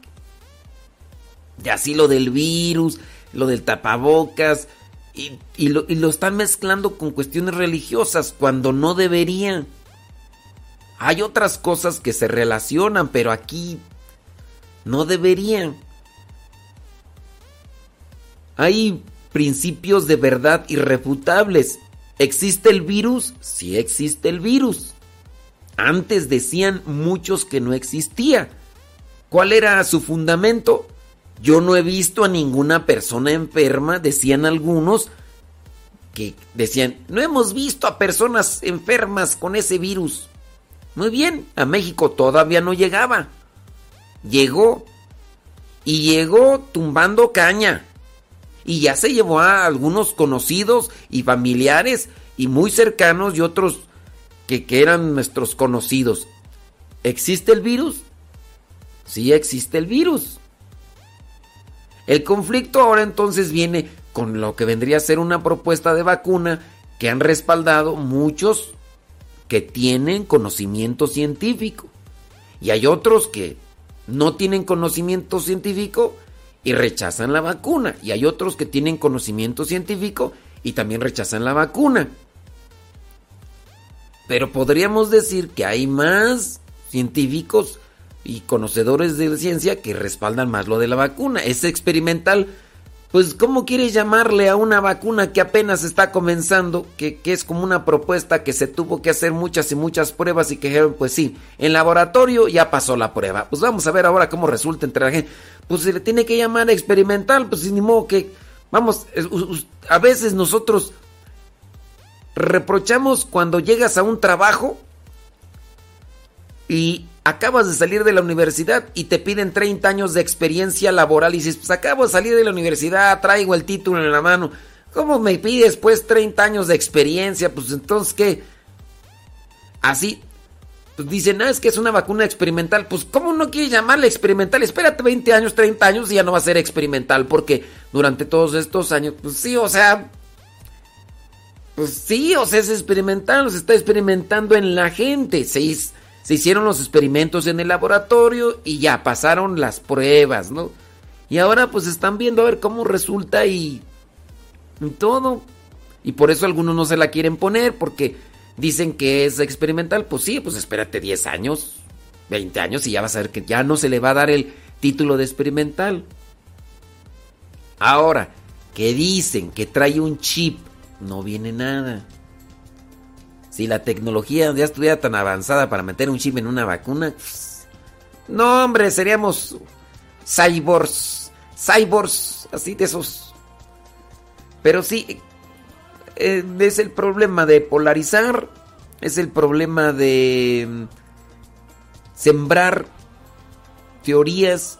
y así lo del virus, lo del tapabocas y, lo, lo están mezclando con cuestiones religiosas cuando no deberían. Hay otras cosas que se relacionan, pero aquí no deberían. Hay principios de verdad irrefutables. ¿Existe el virus? Sí existe el virus. Antes decían muchos que no existía. ¿Cuál era su fundamento? Yo no he visto a ninguna persona enferma, decían algunos, que decían, no hemos visto a personas enfermas con ese virus. Muy bien, a México todavía no llegaba. Llegó. Y llegó tumbando caña y ya se llevó a algunos conocidos y familiares y muy cercanos y otros que, que eran nuestros conocidos. ¿Existe el virus? Sí existe el virus. El conflicto ahora entonces viene con lo que vendría a ser una propuesta de vacuna que han respaldado muchos que tienen conocimiento científico. Y hay otros que no tienen conocimiento científico y rechazan la vacuna. Y hay otros que tienen conocimiento científico y también rechazan la vacuna. Pero podríamos decir que hay más científicos y conocedores de ciencia que respaldan más lo de la vacuna. Es experimental, pues ¿cómo quieres llamarle a una vacuna que apenas está comenzando, que, que, es como una propuesta que se tuvo que hacer muchas y muchas pruebas y que dijeron, pues sí, en laboratorio ya pasó la prueba. Pues vamos a ver ahora cómo resulta entre la gente. Pues se le tiene que llamar experimental, pues ni modo que, vamos, a veces nosotros reprochamos cuando llegas a un trabajo y acabas de salir de la universidad y te piden 30 años de experiencia laboral y dices, pues acabo de salir de la universidad, traigo el título en la mano. ¿Cómo me pides pues 30 años de experiencia? Pues entonces, ¿qué? Así, pues dicen, no, es que es una vacuna experimental. Pues, ¿cómo no quieres llamarla experimental? Espérate 20 años, 30 años y ya no va a ser experimental porque durante todos estos años, pues sí, o sea... Pues sí, o sea, es experimental, se está experimentando en la gente. Se se hicieron los experimentos en el laboratorio y ya pasaron las pruebas, ¿no? Y ahora pues están viendo a ver cómo resulta y, y todo. Y por eso algunos no se la quieren poner porque dicen que es experimental. Pues sí, pues espérate 10 años, 20 años y ya vas a ver que ya no se le va a dar el título de experimental. Ahora, que dicen que trae un chip, no viene nada. Si la tecnología ya estuviera tan avanzada para meter un chip en una vacuna, no hombre, seríamos cyborgs, cyborgs, así de esos. Pero sí, eh, es el problema de polarizar, es el problema de mm, sembrar teorías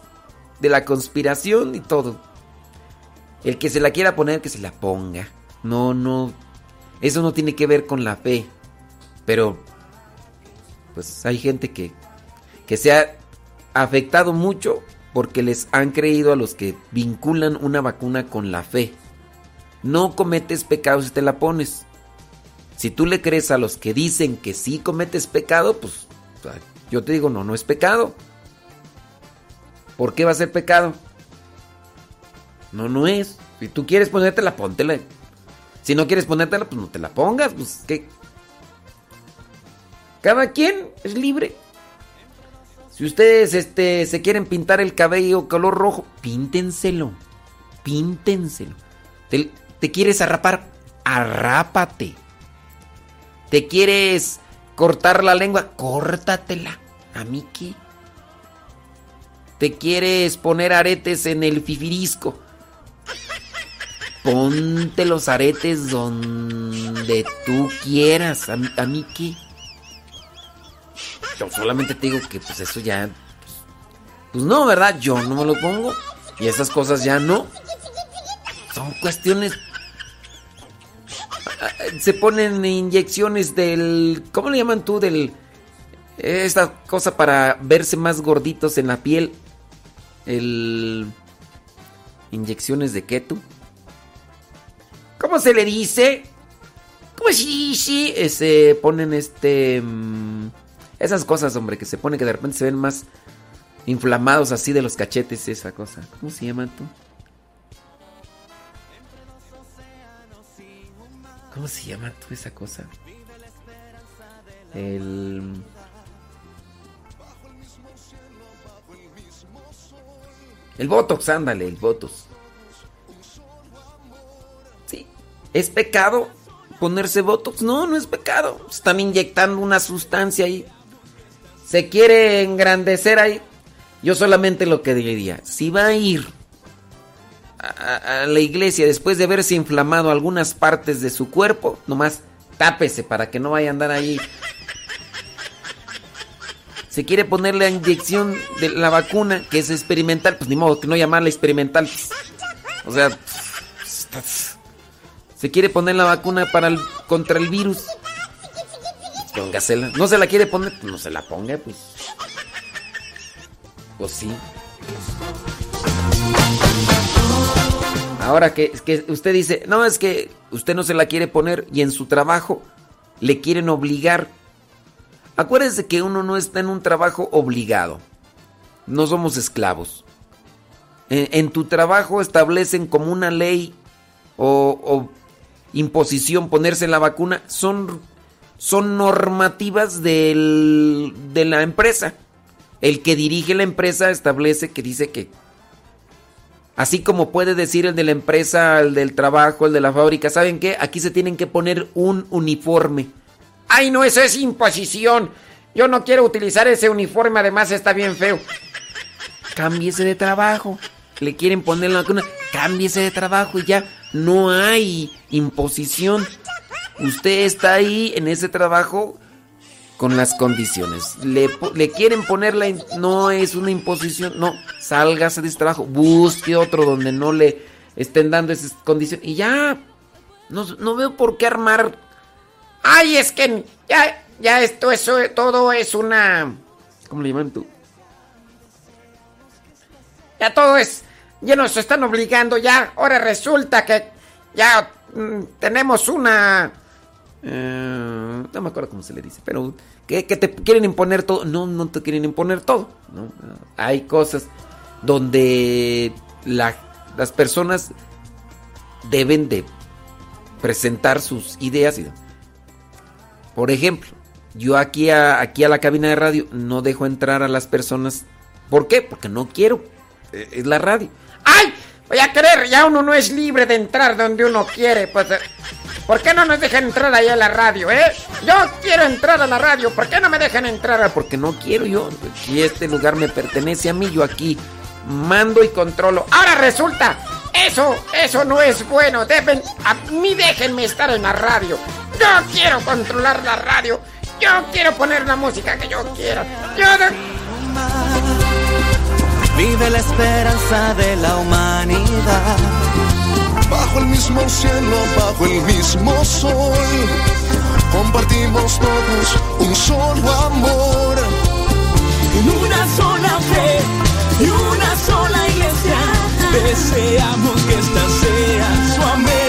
de la conspiración y todo. El que se la quiera poner, que se la ponga. No, no. Eso no tiene que ver con la fe. Pero, pues hay gente que, que se ha afectado mucho porque les han creído a los que vinculan una vacuna con la fe. No cometes pecado si te la pones. Si tú le crees a los que dicen que sí cometes pecado, pues yo te digo, no, no es pecado. ¿Por qué va a ser pecado? No, no es. Si tú quieres ponértela, póntela. Si no quieres ponértela, pues no te la pongas. Pues, ¿qué, cada quien es libre. Si ustedes este, se quieren pintar el cabello color rojo, píntenselo. Píntenselo. Te, quieres arrapar, arrápate. Te quieres cortar la lengua, córtatela. ¿A mí? Te quieres poner aretes en el fifirisco. Ponte los aretes donde tú quieras. ¿A? Yo solamente te digo que pues eso ya... Pues, no, ¿verdad? Yo no me lo pongo. Y esas cosas ya no. Son cuestiones... Se ponen inyecciones del... ¿Cómo le llaman tú? Del... Esta cosa para verse más gorditos en la piel. El... Inyecciones de keto. ¿Cómo se le dice? ¿Cómo se dice? Se ponen este... Mm, esas cosas, hombre, que se pone que de repente se ven más inflamados así de los cachetes, esa cosa. ¿Cómo se llama tú? ¿Cómo se llama tú esa cosa? El... El Botox, ándale, el Botox. Sí. ¿Es pecado ponerse Botox? No, no es pecado. Están inyectando una sustancia ahí se quiere engrandecer ahí, yo solamente lo que diría, si va a ir a, la iglesia después de haberse inflamado algunas partes de su cuerpo, nomás tápese para que no vaya a andar ahí. Se quiere poner la inyección de la vacuna, que es experimental, pues ni modo que no llamarla experimental. O sea, se quiere poner la vacuna para el, contra el virus. No se la quiere poner, pues no se la ponga, pues. Pues sí. Ahora que, que usted dice, no, es que usted no se la quiere poner y en su trabajo le quieren obligar. Acuérdese que uno no está en un trabajo obligado. No somos esclavos. En, tu trabajo establecen como una ley o, o imposición ponerse la vacuna. Son son normativas de la empresa. El que dirige la empresa establece que dice que Así como puede decir el de la empresa, el del trabajo, el de la fábrica, ¿saben qué? Aquí se tienen que poner un uniforme. Ay, no, eso es imposición. Yo no quiero utilizar ese uniforme, además está bien feo. Cámbiese de trabajo. Le quieren poner la vacuna, cámbiese de trabajo y ya. No hay imposición. Usted está ahí en ese trabajo con las condiciones. Le, le quieren poner la... in- No es una imposición, no. Sálgase de ese trabajo, busque otro donde no le estén dando esas condiciones. Y ya, no, no veo por qué armar... Ay, es que ya, ya esto, eso, todo es una... ¿Cómo le llaman tú? Ya todo es... Ya nos están obligando, ya. Ahora resulta que ya mm, tenemos una... eh, no me acuerdo cómo se le dice, pero que, te quieren imponer todo. No, no te quieren imponer todo. ¿no? Hay cosas donde la- las personas deben de presentar sus ideas. y- Por ejemplo, yo aquí a, aquí a la cabina de radio no dejo entrar a las personas. ¿Por qué? Porque no quiero. Eh, Es la radio. ¡Ay! Voy a querer, ya uno no es libre de entrar donde uno quiere. Pues, eh, ¿por qué no nos dejan entrar ahí a la radio, eh? Yo quiero entrar a la radio, ¿por qué no me dejan entrar? Porque no quiero yo. Aquí este lugar me pertenece a mí, yo aquí mando y controlo. Ahora resulta, eso, eso no es bueno. Deben, a mí déjenme estar en la radio. Yo quiero controlar la radio. Yo quiero poner la música que yo quiera. Yo de- Vive la esperanza de la humanidad. Bajo el mismo cielo, bajo el mismo sol, compartimos todos un solo amor. En una sola fe y una sola iglesia, deseamos que esta sea su América.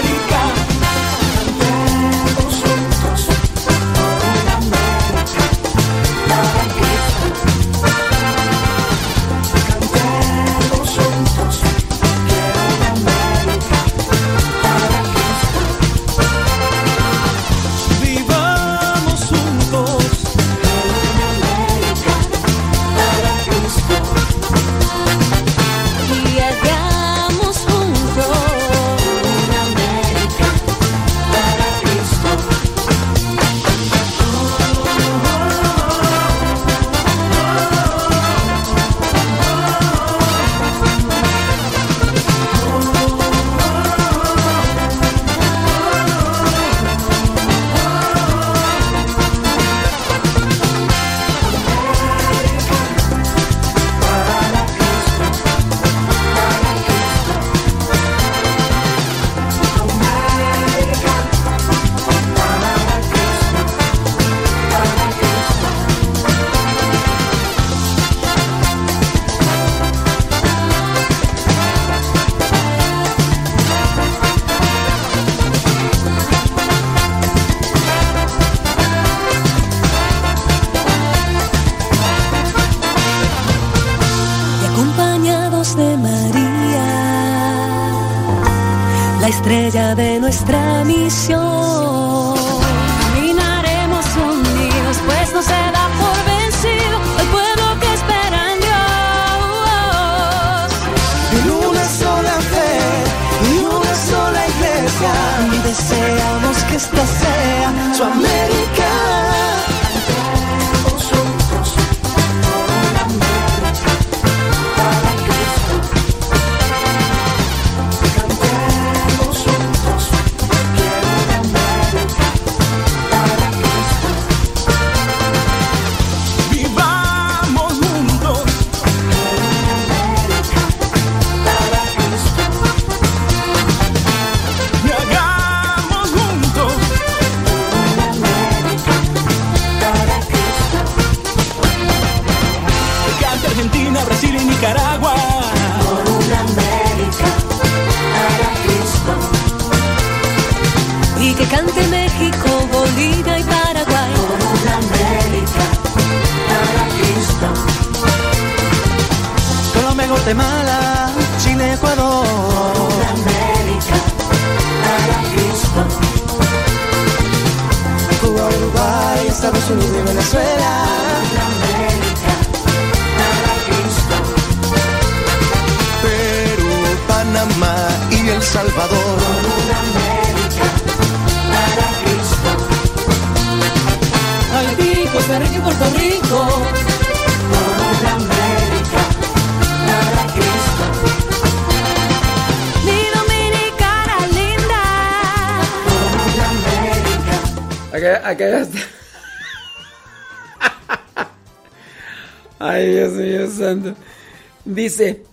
Dice,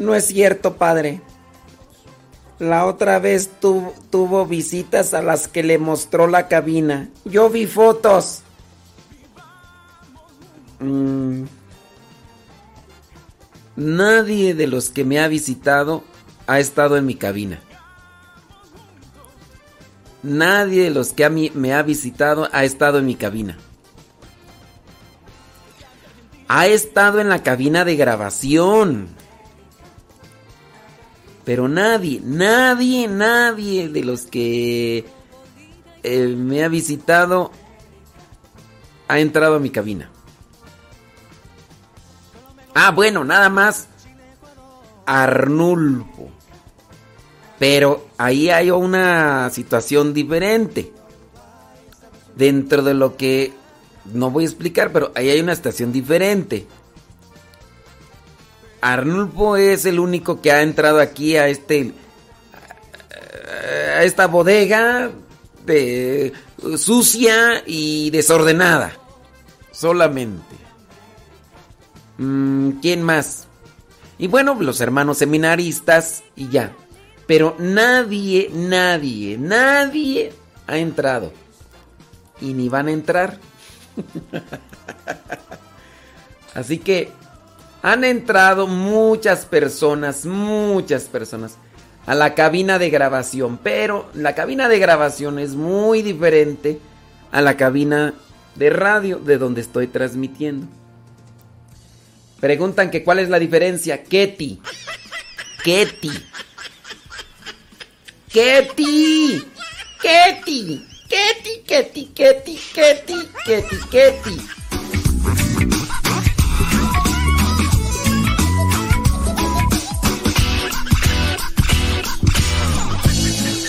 no es cierto, padre. La otra vez tu- tuvo visitas a las que le mostró la cabina. Yo vi fotos. Mm. Nadie de los que me ha visitado ha estado en mi cabina. Nadie de los que a mí me ha visitado ha estado en mi cabina. Ha estado en la cabina de grabación. Pero nadie, nadie, nadie de los que eh, me ha visitado ha entrado a mi cabina. Ah, bueno, nada más Arnulfo. Pero ahí hay una situación diferente. Dentro de lo que no voy a explicar, pero ahí hay una situación diferente. Arnulfo es el único que ha entrado aquí a este a esta bodega de sucia y desordenada. Solamente. Mm, ¿Quién más? Y bueno, los hermanos seminaristas y ya. Pero nadie, nadie, nadie ha entrado. Y ni van a entrar. Así que han entrado muchas personas, muchas personas a la cabina de grabación. Pero la cabina de grabación es muy diferente a la cabina de radio de donde estoy transmitiendo. Preguntan que cuál es la diferencia. Ketty. Ketty. Ketty. Ketty. Ketty, Ketty, Ketty, Ketty, Ketty, Ketty.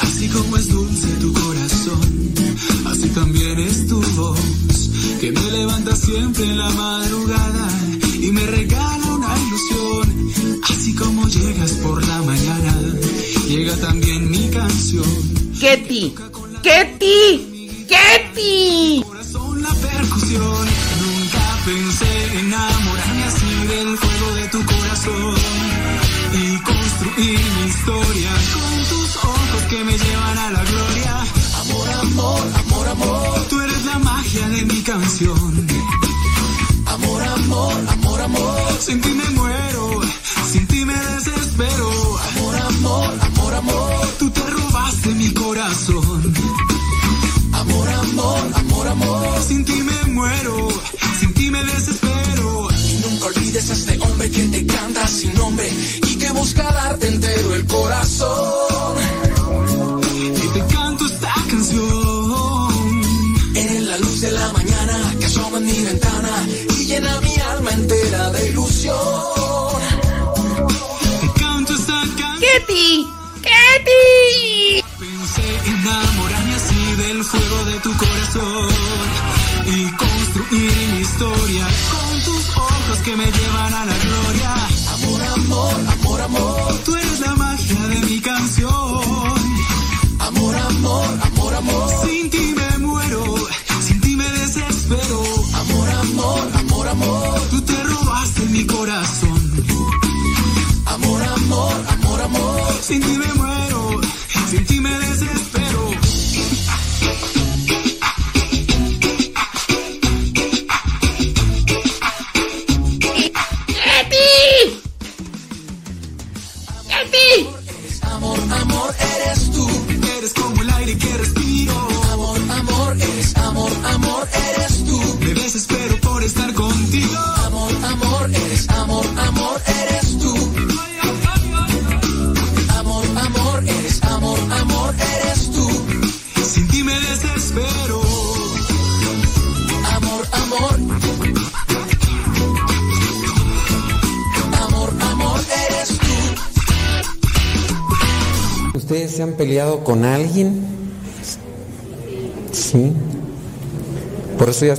Así como es dulce tu corazón, así también es tu voz, que me levanta siempre en la madrugada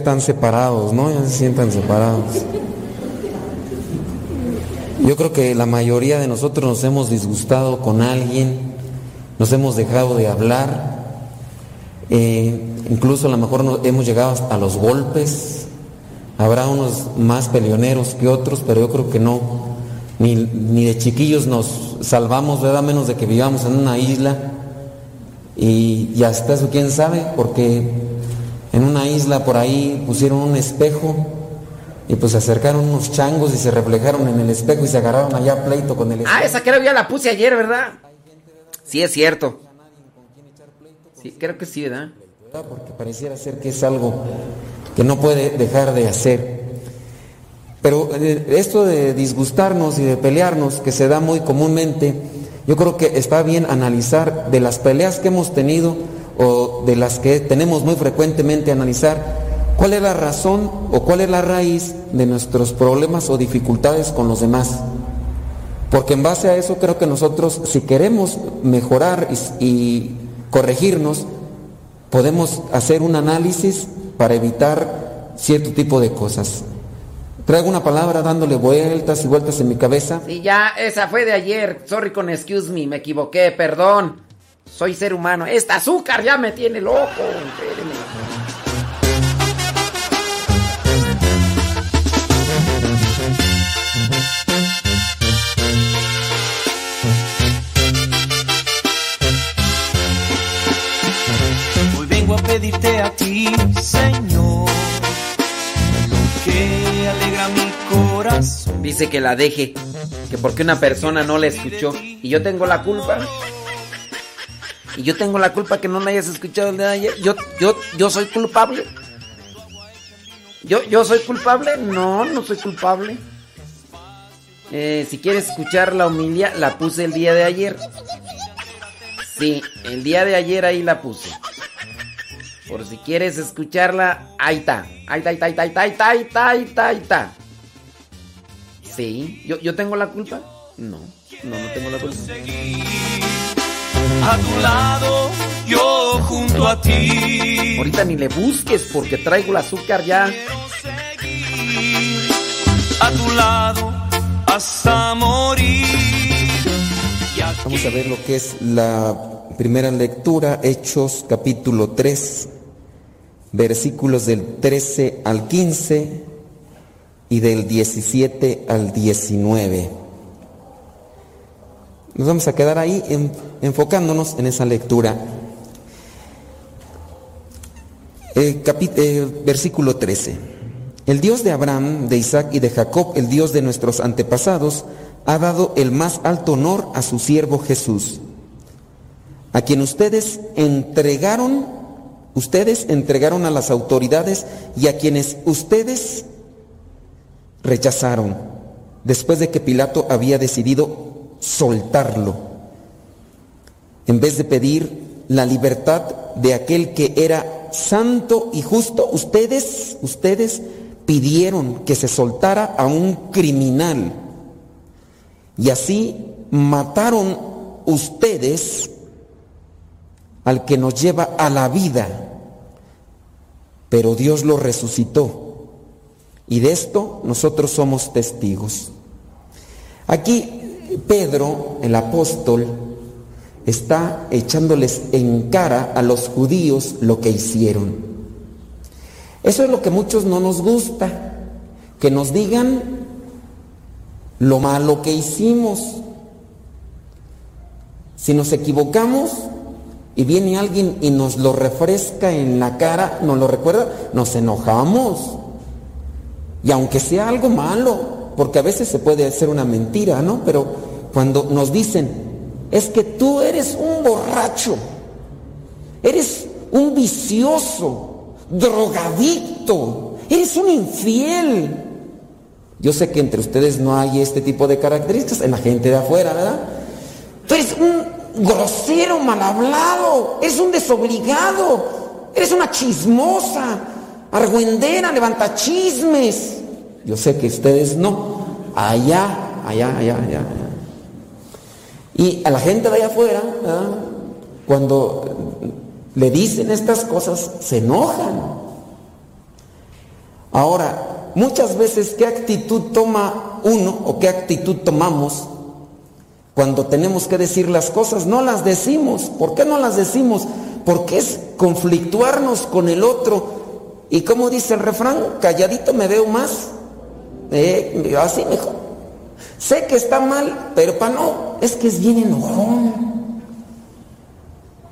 están separados, ¿no? Ya se sientan separados. Yo creo que la mayoría de nosotros nos hemos disgustado con alguien, nos hemos dejado de hablar, eh, incluso a lo mejor nos- hemos llegado hasta los golpes. Habrá unos más peleoneros que otros, pero yo creo que no. Ni, ni de chiquillos nos salvamos, ¿verdad? Menos de que vivamos en una isla. Y, y hasta eso, quién sabe, porque isla por ahí pusieron un espejo y pues se acercaron unos changos y se reflejaron en el espejo y se agarraron allá a pleito con el espejo. Ah, esa creo ya la puse ayer, ¿verdad? Sí, es cierto. Sí, creo que sí, ¿verdad? Porque pareciera ser que es algo que no puede dejar de hacer. Pero eh, esto de disgustarnos y de pelearnos, que se da muy comúnmente, yo creo que está bien analizar de las peleas que hemos tenido o de las que tenemos muy frecuentemente analizar, cuál es la razón o cuál es la raíz de nuestros problemas o dificultades con los demás. Porque en base a eso creo que nosotros, si queremos mejorar y, y corregirnos, podemos hacer un análisis para evitar cierto tipo de cosas. Traigo una palabra dándole vueltas y vueltas en mi cabeza. Sí, ya, esa fue de ayer. Sorry con excuse me, me equivoqué, perdón. Soy ser humano. Esta azúcar ya me tiene loco. espéreme. Hoy vengo a pedirte a ti, Señor, lo que alegra mi corazón. Dice que la deje. Que porque una persona no la escuchó. Y yo tengo la culpa. Y yo tengo la culpa que no me hayas escuchado el día de ayer. Yo, yo, yo soy culpable. Yo, yo soy culpable. No, no soy culpable. Eh, si quieres escuchar la homilia, la puse el día de ayer. Sí, el día de ayer ahí la puse. Por si quieres escucharla, ahí está. Ahí está, ahí está, ahí está, ahí está, ahí está, ahí está, ahí está. Sí, ¿Yo, ¿yo tengo la culpa? No, no, no tengo la culpa. A tu lado, yo junto a ti. Ahorita ni le busques porque traigo el azúcar ya. A tu lado, hasta morir. Vamos a ver lo que es la primera lectura, Hechos capítulo 3, versículos del 13 al 15 y del 17 al 19. Nos vamos a quedar ahí en- enfocándonos en esa lectura. Eh, eh, versículo 13. El Dios de Abraham, de Isaac y de Jacob, el Dios de nuestros antepasados, ha dado el más alto honor a su siervo Jesús, a quien ustedes entregaron, ustedes entregaron a las autoridades y a quienes ustedes rechazaron, después de que Pilato había decidido soltarlo, en vez de pedir la libertad de aquel que era santo y justo, ustedes, ustedes pidieron que se soltara a un criminal. Y así mataron ustedes al que nos lleva a la vida. Pero Dios lo resucitó. Y de esto nosotros somos testigos. Aquí Pedro, el apóstol, está echándoles en cara a los judíos lo que hicieron. Eso es lo que muchos no nos gusta, que nos digan lo malo que hicimos. Si nos equivocamos y viene alguien y nos lo refresca en la cara, nos lo recuerda, nos enojamos. Y aunque sea algo malo, porque a veces se puede hacer una mentira, ¿no? Pero cuando nos dicen, es que tú eres un borracho, eres un vicioso, drogadicto, eres un infiel. Yo sé que entre ustedes no hay este tipo de características en la gente de afuera, ¿verdad? Tú eres un grosero, mal hablado, eres un desobligado, eres una chismosa, argüendera, levanta chismes. Yo sé que ustedes no. Allá, allá, allá, allá. Y a la gente de allá afuera, cuando le dicen estas cosas, se enojan. Ahora, muchas veces, ¿qué actitud toma uno o qué actitud tomamos cuando tenemos que decir las cosas? No las decimos. ¿Por qué no las decimos? Porque es conflictuarnos con el otro. Y como dice el refrán, calladito me veo más. Eh, así mejor. Sé que está mal, pero para no, es que es bien enojón.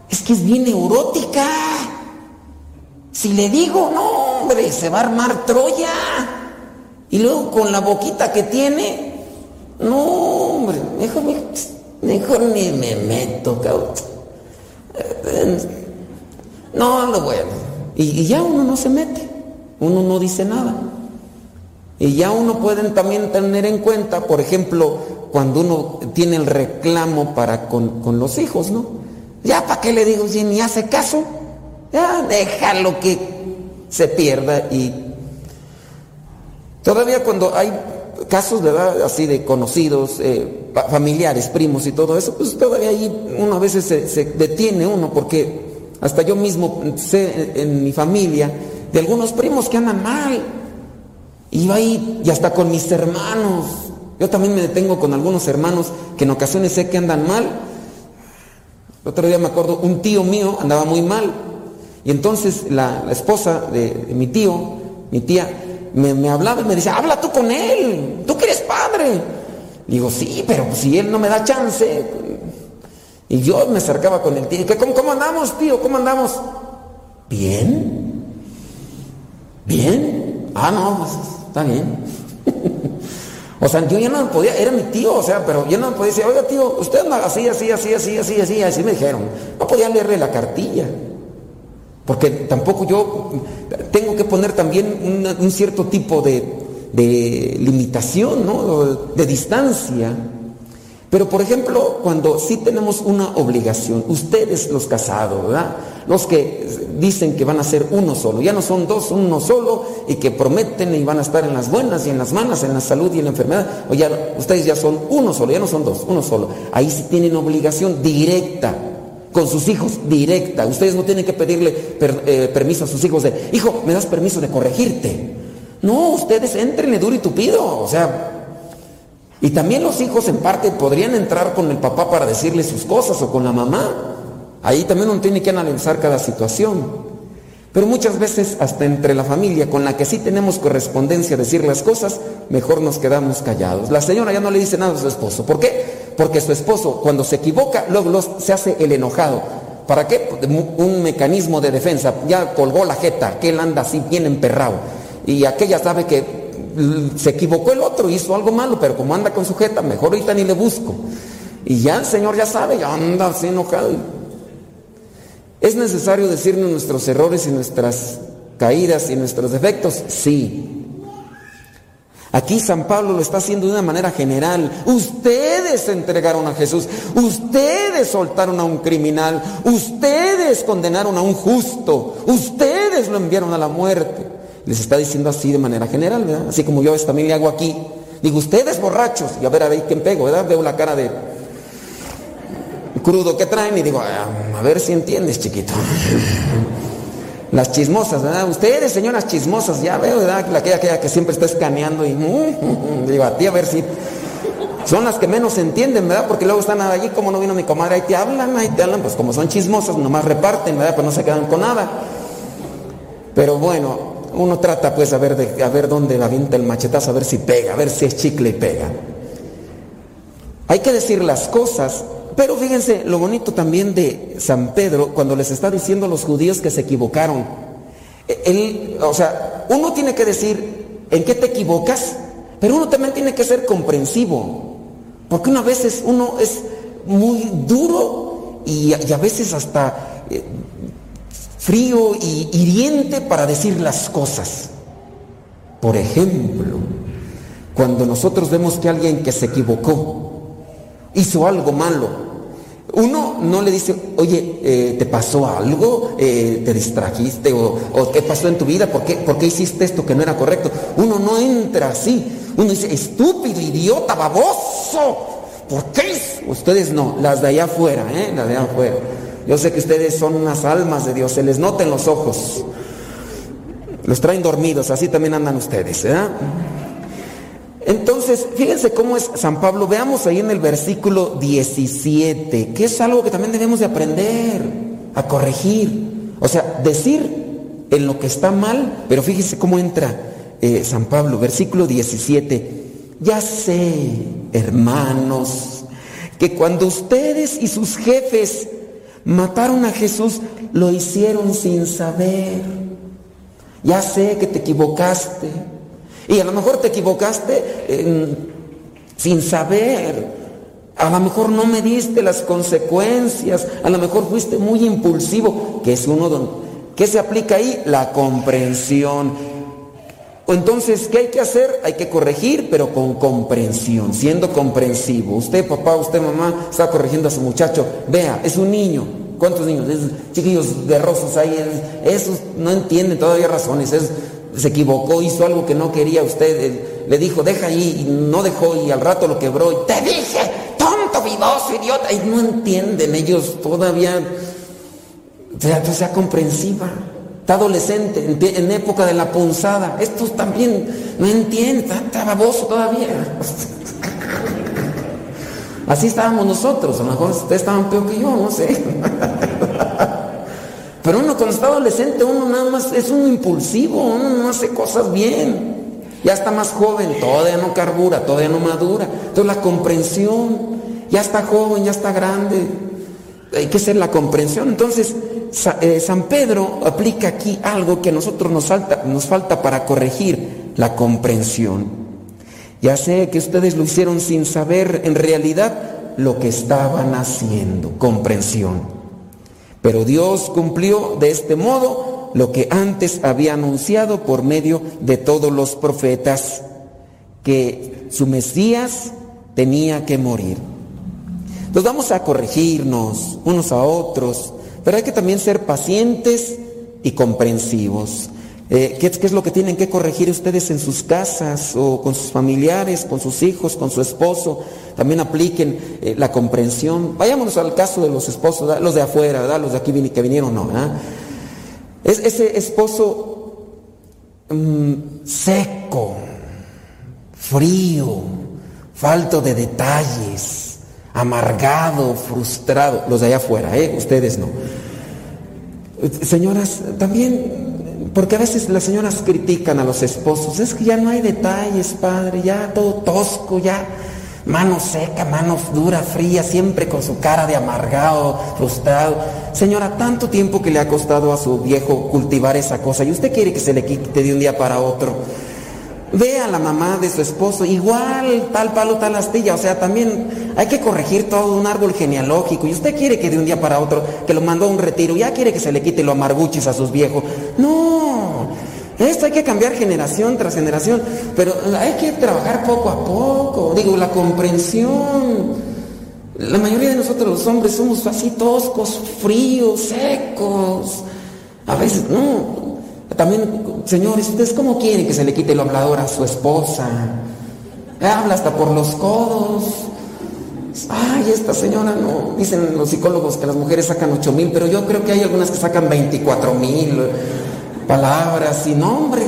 Es que es bien neurótica. Si le digo, no, hombre, se va a armar Troya. Y luego con la boquita que tiene, no, hombre, mejor, mejor ni me meto, cabrón. No, lo bueno. Y ya uno no se mete, uno no dice nada. Y ya uno puede también tener en cuenta, por ejemplo, cuando uno tiene el reclamo para con, con los hijos, ¿no? Ya, ¿para qué le digo si ni hace caso? Ya, déjalo que se pierda y todavía cuando hay casos, ¿verdad? Así de conocidos, eh, familiares, primos y todo eso, pues todavía ahí uno a veces se, se detiene uno porque hasta yo mismo sé en mi familia de algunos primos que andan mal. Yo ahí, y hasta con mis hermanos. Yo también me detengo con algunos hermanos que en ocasiones sé que andan mal. El otro día me acuerdo, un tío mío andaba muy mal. Y entonces la, esposa de, mi tío, mi tía, me, me, hablaba y me decía, habla tú con él, tú que eres padre. Digo, sí, pero si él no me da chance. Y yo me acercaba con el tío, ¿cómo, cómo andamos, tío? ¿Cómo andamos? Bien. Bien. Ah, no, pues está bien. o sea, yo ya no podía, era mi tío, o sea, pero yo no podía decir, oiga tío, usted anda así, así, así, así, así, así, así me dijeron. No podía leerle la cartilla. Porque tampoco yo tengo que poner también un cierto tipo de, de limitación, ¿no? De distancia. Pero por ejemplo, cuando sí tenemos una obligación, ustedes los casados, ¿verdad? Los que dicen que van a ser uno solo, ya no son dos, uno solo, y que prometen y van a estar en las buenas y en las malas, en la salud y en la enfermedad, o ya ustedes ya son uno solo, ya no son dos, uno solo. Ahí sí tienen obligación directa con sus hijos, directa. Ustedes no tienen que pedirle eh, permiso a sus hijos de, hijo, ¿me das permiso de corregirte? No, ustedes entrenle duro y tupido, o sea, y también los hijos en parte podrían entrar con el papá para decirle sus cosas o con la mamá. Ahí también uno tiene que analizar cada situación. Pero muchas veces hasta entre la familia con la que sí tenemos correspondencia a decir las cosas, mejor nos quedamos callados. La señora ya no le dice nada a su esposo. ¿Por qué? Porque su esposo cuando se equivoca, luego se hace el enojado. ¿Para qué? Un mecanismo de defensa. Ya colgó la jeta, que él anda así bien emperrado. Y aquella sabe que se equivocó el otro, hizo algo malo, pero como anda con sujeta, mejor ahorita ni le busco. Y ya el Señor ya sabe, ya anda así enojado. ¿Es necesario decirnos nuestros errores y nuestras caídas y nuestros defectos? Sí. Aquí San Pablo lo está haciendo de una manera general. Ustedes entregaron a Jesús, ustedes soltaron a un criminal, ustedes condenaron a un justo, ustedes lo enviaron a la muerte les está diciendo así de manera general, ¿verdad? Así como yo también le hago aquí. Digo, ustedes borrachos, y a ver a ver quién pego, ¿verdad? Veo la cara de crudo que traen y digo, a ver si entiendes, chiquito. Las chismosas, ¿verdad? Ustedes, señoras chismosas, ya veo, ¿verdad? La aquella, aquella que siempre está escaneando y digo, a ti a ver si son las que menos entienden, ¿verdad? Porque luego están allí, como no vino mi comadre, ahí te hablan, ahí te hablan, pues como son chismosas, nomás reparten, ¿verdad? Pues no se quedan con nada. Pero bueno, uno trata pues a ver, de, a ver dónde avienta el machetazo, a ver si pega, a ver si es chicle y pega. Hay que decir las cosas, pero fíjense lo bonito también de San Pedro cuando les está diciendo a los judíos que se equivocaron. Él, o sea, uno tiene que decir en qué te equivocas, pero uno también tiene que ser comprensivo, porque una veces uno es muy duro y, y a veces hasta eh, frío y hiriente para decir las cosas. Por ejemplo, cuando nosotros vemos que alguien que se equivocó, hizo algo malo, uno no le dice, oye, eh, ¿te pasó algo? Eh, ¿Te distrajiste? O, qué pasó en tu vida? ¿Por qué, ¿Por qué hiciste esto que no era correcto? Uno no entra así. Uno dice, estúpido, idiota, baboso. ¿Por qué? Ustedes no, las de allá afuera, ¿eh? Las de allá afuera. Yo sé que ustedes son unas almas de Dios, se les nota en los ojos. Los traen dormidos, así también andan ustedes. ¿eh? Entonces, fíjense cómo es San Pablo. Veamos ahí en el versículo 17, que es algo que también debemos de aprender a corregir. O sea, decir en lo que está mal, pero fíjense cómo entra eh, San Pablo, versículo 17. Ya sé, hermanos, que cuando ustedes y sus jefes mataron a Jesús, lo hicieron sin saber. Ya sé que te equivocaste. Y a lo mejor te equivocaste eh, sin saber. A lo mejor no me diste las consecuencias. A lo mejor fuiste muy impulsivo. Que es uno donde, ¿Qué se aplica ahí? La comprensión. Entonces, ¿qué hay que hacer? Hay que corregir, pero con comprensión, siendo comprensivo. Usted, papá, usted, mamá, está corrigiendo a su muchacho. Vea, es un niño. ¿Cuántos niños? Esos chiquillos de rosas ahí. Esos no entienden todavía razones. se equivocó, hizo algo que no quería usted. Le dijo, deja ahí, y no dejó, y al rato lo quebró. Y te dije, tonto, vivoso, idiota. Y no entienden ellos todavía. O sea, sea comprensiva. Está adolescente, en, época de la punzada. Estos también no entienden, está, baboso todavía. Así estábamos nosotros, a lo mejor ustedes estaban peor que yo, no sé. Pero uno cuando está adolescente, uno nada más es un impulsivo, uno no hace cosas bien. Ya está más joven, todavía no carbura, todavía no madura. Entonces la comprensión, ya está joven, ya está grande. Hay que ser la comprensión. Entonces, San Pedro aplica aquí algo que a nosotros nos falta, nos falta para corregir la comprensión. Ya sé que ustedes lo hicieron sin saber en realidad lo que estaban haciendo, comprensión. Pero Dios cumplió de este modo lo que antes había anunciado por medio de todos los profetas, que su Mesías tenía que morir. Entonces vamos a corregirnos unos a otros, pero hay que también ser pacientes y comprensivos. Eh, ¿qué, es lo que tienen que corregir ustedes en sus casas o con sus familiares, con sus hijos, con su esposo? También apliquen eh, la comprensión. Vayámonos al caso de los esposos, los de afuera, ¿verdad? los de aquí que vinieron, no. Es ese esposo mm, seco, frío, falto de detalles amargado, frustrado, los de allá afuera, ¿eh? ustedes no. Señoras, también, porque a veces las señoras critican a los esposos, es que ya no hay detalles, padre, ya todo tosco, ya mano seca, mano dura, fría, siempre con su cara de amargado, frustrado. Señora, tanto tiempo que le ha costado a su viejo cultivar esa cosa y usted quiere que se le quite de un día para otro. Ve a la mamá de su esposo, igual tal palo, tal astilla. O sea, también hay que corregir todo un árbol genealógico. Y usted quiere que de un día para otro, que lo mandó a un retiro, ya quiere que se le quite lo amarguchis a sus viejos. No, esto hay que cambiar generación tras generación. Pero hay que trabajar poco a poco. Digo, la comprensión. La mayoría de nosotros los hombres somos así toscos, fríos, secos. A veces, no, también, señores, ¿ustedes cómo quieren que se le quite el hablador a su esposa? Habla hasta por los codos. Ay, esta señora no. Dicen los psicólogos que las mujeres sacan 8 mil, pero yo creo que hay algunas que sacan 24 mil palabras. Y no, hombre,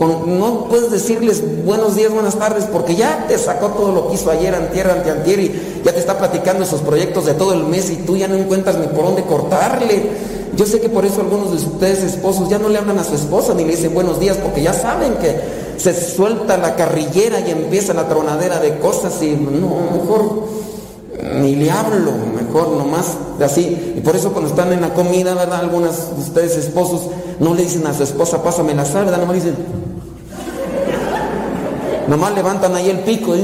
no puedes decirles buenos días, buenas tardes, porque ya te sacó todo lo que hizo ayer, antier, anteantier, y ya te está platicando esos proyectos de todo el mes y tú ya no encuentras ni por dónde cortarle. Yo sé que por eso algunos de ustedes esposos ya no le hablan a su esposa ni le dicen buenos días porque ya saben que se suelta la carrillera y empieza la tronadera de cosas y no, mejor ni le hablo, mejor nomás así. Y por eso cuando están en la comida, ¿verdad? Algunas de ustedes esposos no le dicen a su esposa, pásame la sal, ¿verdad? Nomás dicen, nomás levantan ahí el pico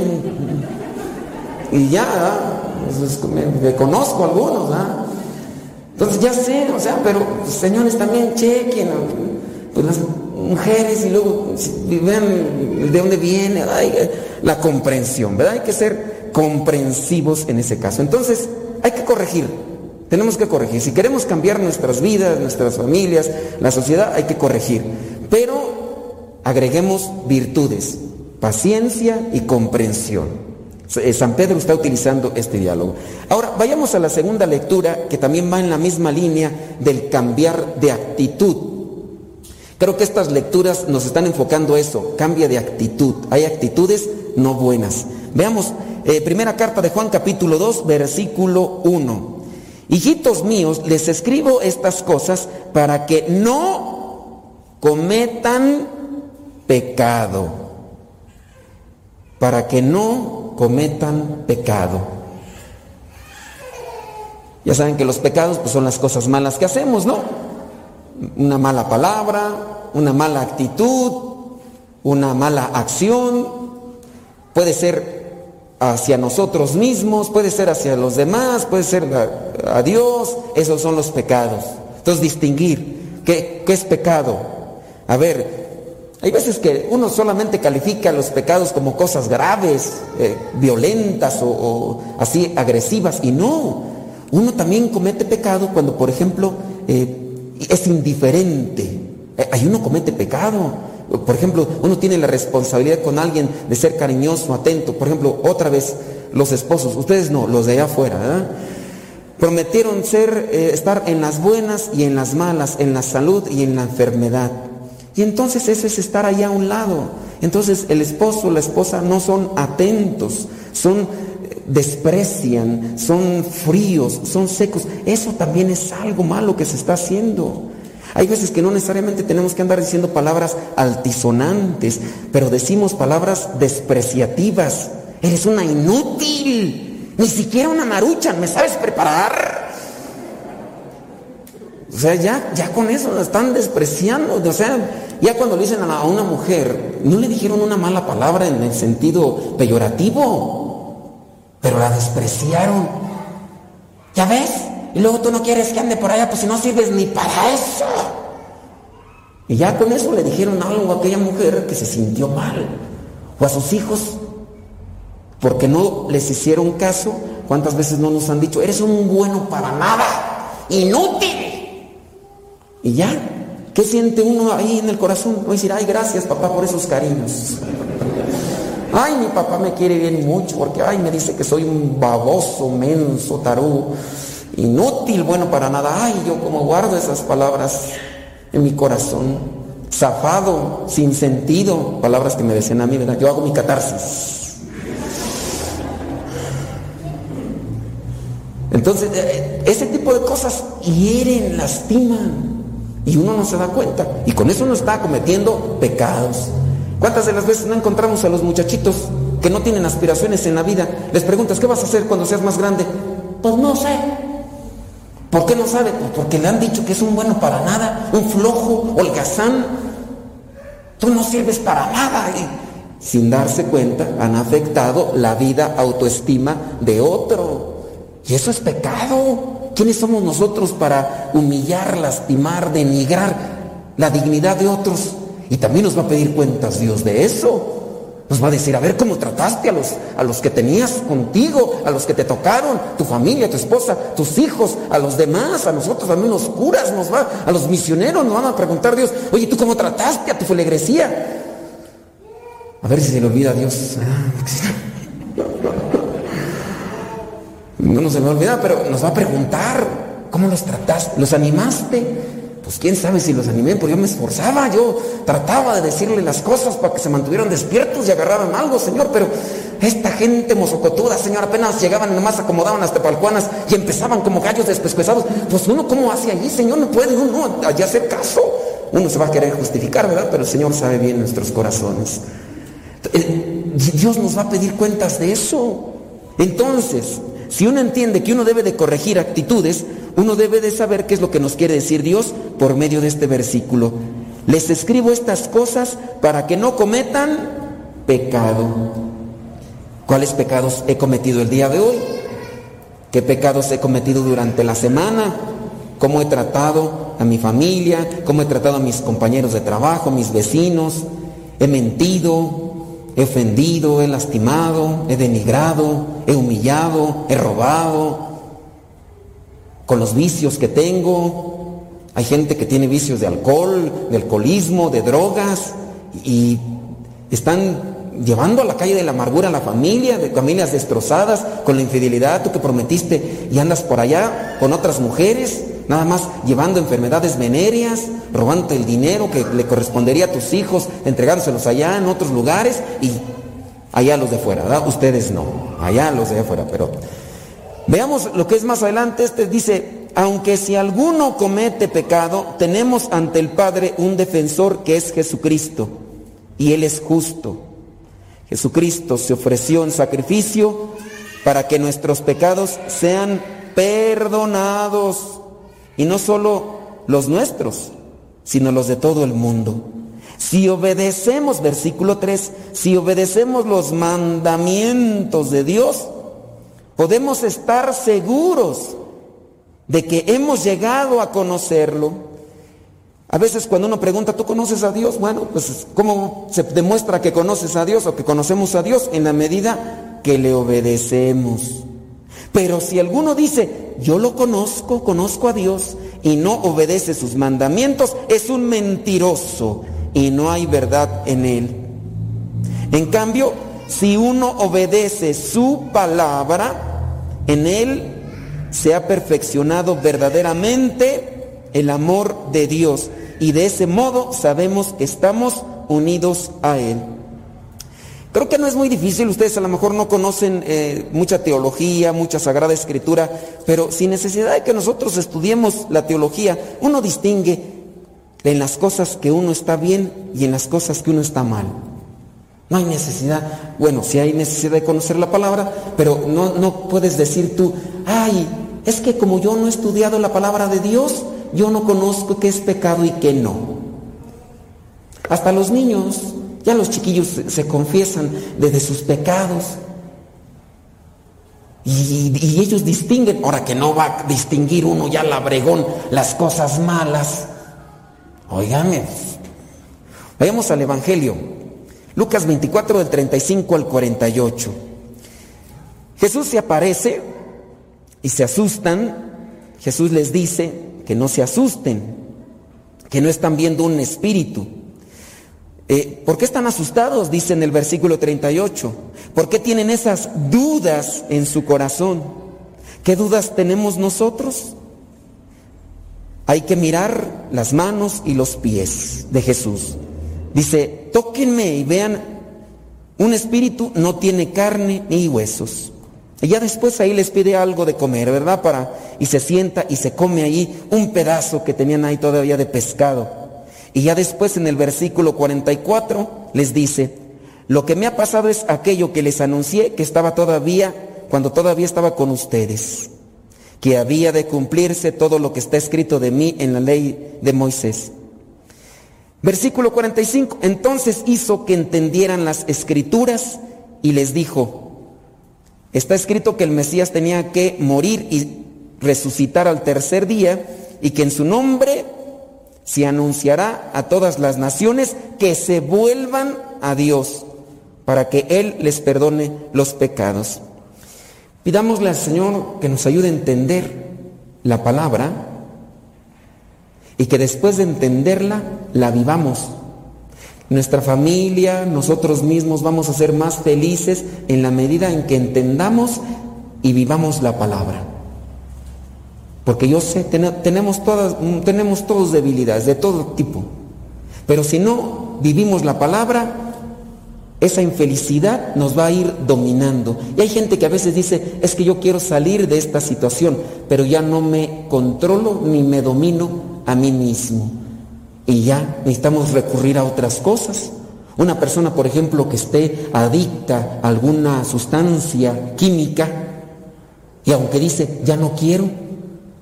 y ya, me, conozco algunos, ¿verdad? Entonces ya sé, o sea, pero señores también chequen pues, las mujeres y luego vean de dónde viene la comprensión, ¿verdad? Hay que ser comprensivos en ese caso. Entonces hay que corregir, tenemos que corregir. Si queremos cambiar nuestras vidas, nuestras familias, la sociedad, hay que corregir. Pero agreguemos virtudes, paciencia y comprensión. Eh, San Pedro está utilizando este diálogo. Ahora, vayamos a la segunda lectura que también va en la misma línea del cambiar de actitud. Creo que estas lecturas nos están enfocando eso, cambia de actitud. Hay actitudes no buenas. Veamos, eh, primera carta de Juan capítulo 2, versículo 1. Hijitos míos, les escribo estas cosas para que no cometan pecado. Para que no cometan pecado. Ya saben que los pecados pues, son las cosas malas que hacemos, ¿no? Una mala palabra, una mala actitud, una mala acción. Puede ser hacia nosotros mismos, puede ser hacia los demás, puede ser a, Dios. Esos son los pecados. Entonces, distinguir qué, qué es pecado. A ver, hay veces que uno solamente califica los pecados como cosas graves, eh, violentas o, así agresivas, y no. Uno también comete pecado cuando, por ejemplo, eh, es indiferente. Eh, ahí uno comete pecado. Por ejemplo, uno tiene la responsabilidad con alguien de ser cariñoso, atento. Por ejemplo, otra vez, los esposos, ustedes no, los de allá afuera. Prometieron ser, eh, estar en las buenas y en las malas, en la salud y en la enfermedad. Y entonces eso es estar allá a un lado. Entonces el esposo o la esposa no son atentos, son desprecian, son fríos, son secos. Eso también es algo malo que se está haciendo. Hay veces que no necesariamente tenemos que andar diciendo palabras altisonantes, pero decimos palabras despreciativas. Eres una inútil, ni siquiera una marucha, ¿me sabes preparar? O sea, ya, ya con eso la están despreciando. O sea, ya cuando le dicen a una mujer, no le dijeron una mala palabra en el sentido peyorativo, pero la despreciaron. ¿Ya ves? Y luego tú no quieres que ande por allá, pues si no sirves ni para eso. Y ya con eso le dijeron algo a aquella mujer que se sintió mal. O a sus hijos, porque no les hicieron caso. ¿Cuántas veces no nos han dicho, eres un bueno para nada, inútil? Y ya, ¿qué siente uno ahí en el corazón? Va a decir, ay, gracias papá por esos cariños. Ay, mi papá me quiere bien mucho porque, ay, me dice que soy un baboso, menso, tarugo inútil, bueno para nada. Ay, yo como guardo esas palabras en mi corazón, zafado, sin sentido, palabras que me decían a mí, ¿verdad? Yo hago mi catarsis. Entonces, ese tipo de cosas hieren, lastiman, y uno no se da cuenta. Y con eso uno está cometiendo pecados. ¿Cuántas de las veces no encontramos a los muchachitos que no tienen aspiraciones en la vida? Les preguntas, ¿qué vas a hacer cuando seas más grande? Pues no sé, ¿Por qué no sabe? Pues porque le han dicho que es un bueno para nada, un flojo, holgazán. Tú no sirves para nada. Y sin darse cuenta han afectado la vida, autoestima de otro. Y eso es pecado. ¿Quiénes somos nosotros para humillar, lastimar, denigrar la dignidad de otros? Y también nos va a pedir cuentas Dios de eso. Nos va a decir, a ver cómo trataste a los, a los que tenías contigo, a los que te tocaron, tu familia, tu esposa, tus hijos, a los demás, a nosotros, también los curas, nos va, a los misioneros nos van a preguntar Dios, oye, ¿tú cómo trataste a tu feligresía? A ver si se le olvida a Dios. No se me olvida, pero nos va a preguntar, ¿cómo los trataste? ¿Los animaste? Pues quién sabe si los animé, porque yo me esforzaba, yo trataba de decirle las cosas para que se mantuvieran despiertos y agarraran algo, Señor, pero esta gente mozocotuda, Señor, apenas llegaban y nomás acomodaban las tepalcuanas y empezaban como gallos despescuezados. Pues uno, ¿cómo hace allí, Señor? No puede uno allá hacer caso. Uno se va a querer justificar, ¿verdad? Pero el Señor sabe bien nuestros corazones. Dios nos va a pedir cuentas de eso. Entonces, si uno entiende que uno debe de corregir actitudes, uno debe de saber qué es lo que nos quiere decir Dios por medio de este versículo. Les escribo estas cosas para que no cometan pecado. ¿Cuáles pecados he cometido el día de hoy? ¿Qué pecados he cometido durante la semana? ¿Cómo he tratado a mi familia? ¿Cómo he tratado a mis compañeros de trabajo, mis vecinos? ¿He mentido? ¿He ofendido? ¿He lastimado? ¿He denigrado? ¿He humillado? ¿He robado? con los vicios que tengo. Hay gente que tiene vicios de alcohol, de alcoholismo, de drogas, y están llevando a la calle de la amargura a la familia, de familias destrozadas, con la infidelidad, tú que prometiste y andas por allá con otras mujeres, nada más llevando enfermedades venéreas, robando el dinero que le correspondería a tus hijos, entregándoselos allá en otros lugares y allá los de fuera, ¿verdad? Ustedes no, allá los de afuera, pero veamos lo que es más adelante, este dice, aunque si alguno comete pecado, tenemos ante el Padre un defensor que es Jesucristo, y Él es justo. Jesucristo se ofreció en sacrificio para que nuestros pecados sean perdonados, y no solo los nuestros, sino los de todo el mundo. Si obedecemos, versículo 3, si obedecemos los mandamientos de Dios, podemos estar seguros de que hemos llegado a conocerlo. A veces cuando uno pregunta, ¿tú conoces a Dios? Bueno, pues ¿cómo se demuestra que conoces a Dios o que conocemos a Dios? En la medida que le obedecemos. Pero si alguno dice, yo lo conozco, conozco a Dios y no obedece sus mandamientos, es un mentiroso y no hay verdad en él. En cambio, si uno obedece su palabra, en él se ha perfeccionado verdaderamente el amor de Dios y de ese modo sabemos que estamos unidos a Él. Creo que no es muy difícil, ustedes a lo mejor no conocen eh, mucha teología, mucha sagrada escritura, pero sin necesidad de que nosotros estudiemos la teología, uno distingue en las cosas que uno está bien y en las cosas que uno está mal. No hay necesidad, bueno, sí hay necesidad de conocer la palabra, pero no, no puedes decir tú, ay, es que como yo no he estudiado la palabra de Dios, yo no conozco qué es pecado y qué no. Hasta los niños, ya los chiquillos se, confiesan desde sus pecados. Y, y, ellos distinguen, ahora que no va a distinguir uno ya labregón las cosas malas. Óigame, vayamos al Evangelio. Lucas 24 del 35 al 48. Jesús se aparece y se asustan. Jesús les dice que no se asusten, que no están viendo un espíritu. Eh, ¿Por qué están asustados? Dice en el versículo 38. ¿Por qué tienen esas dudas en su corazón? ¿Qué dudas tenemos nosotros? Hay que mirar las manos y los pies de Jesús. Dice, tóquenme y vean, un espíritu no tiene carne ni huesos. Y ya después ahí les pide algo de comer, ¿verdad? Para, y se sienta y se come ahí un pedazo que tenían ahí todavía de pescado. Y ya después en el versículo 44 les dice, lo que me ha pasado es aquello que les anuncié que estaba todavía, cuando todavía estaba con ustedes, que había de cumplirse todo lo que está escrito de mí en la ley de Moisés. Versículo 45, entonces hizo que entendieran las escrituras y les dijo, Está escrito que el Mesías tenía que morir y resucitar al tercer día y que en su nombre se anunciará a todas las naciones que se vuelvan a Dios para que Él les perdone los pecados. Pidámosle al Señor que nos ayude a entender la palabra y que después de entenderla la vivamos nuestra familia, nosotros mismos vamos a ser más felices en la medida en que entendamos y vivamos la palabra. Porque yo sé, tenemos, todas, tenemos todos debilidades de todo tipo. Pero si no vivimos la palabra, esa infelicidad nos va a ir dominando. Y hay gente que a veces dice, es que yo quiero salir de esta situación, pero ya no me controlo ni me domino a mí mismo y ya necesitamos recurrir a otras cosas. Una persona, por ejemplo, que esté adicta a alguna sustancia química y aunque dice, ya no quiero,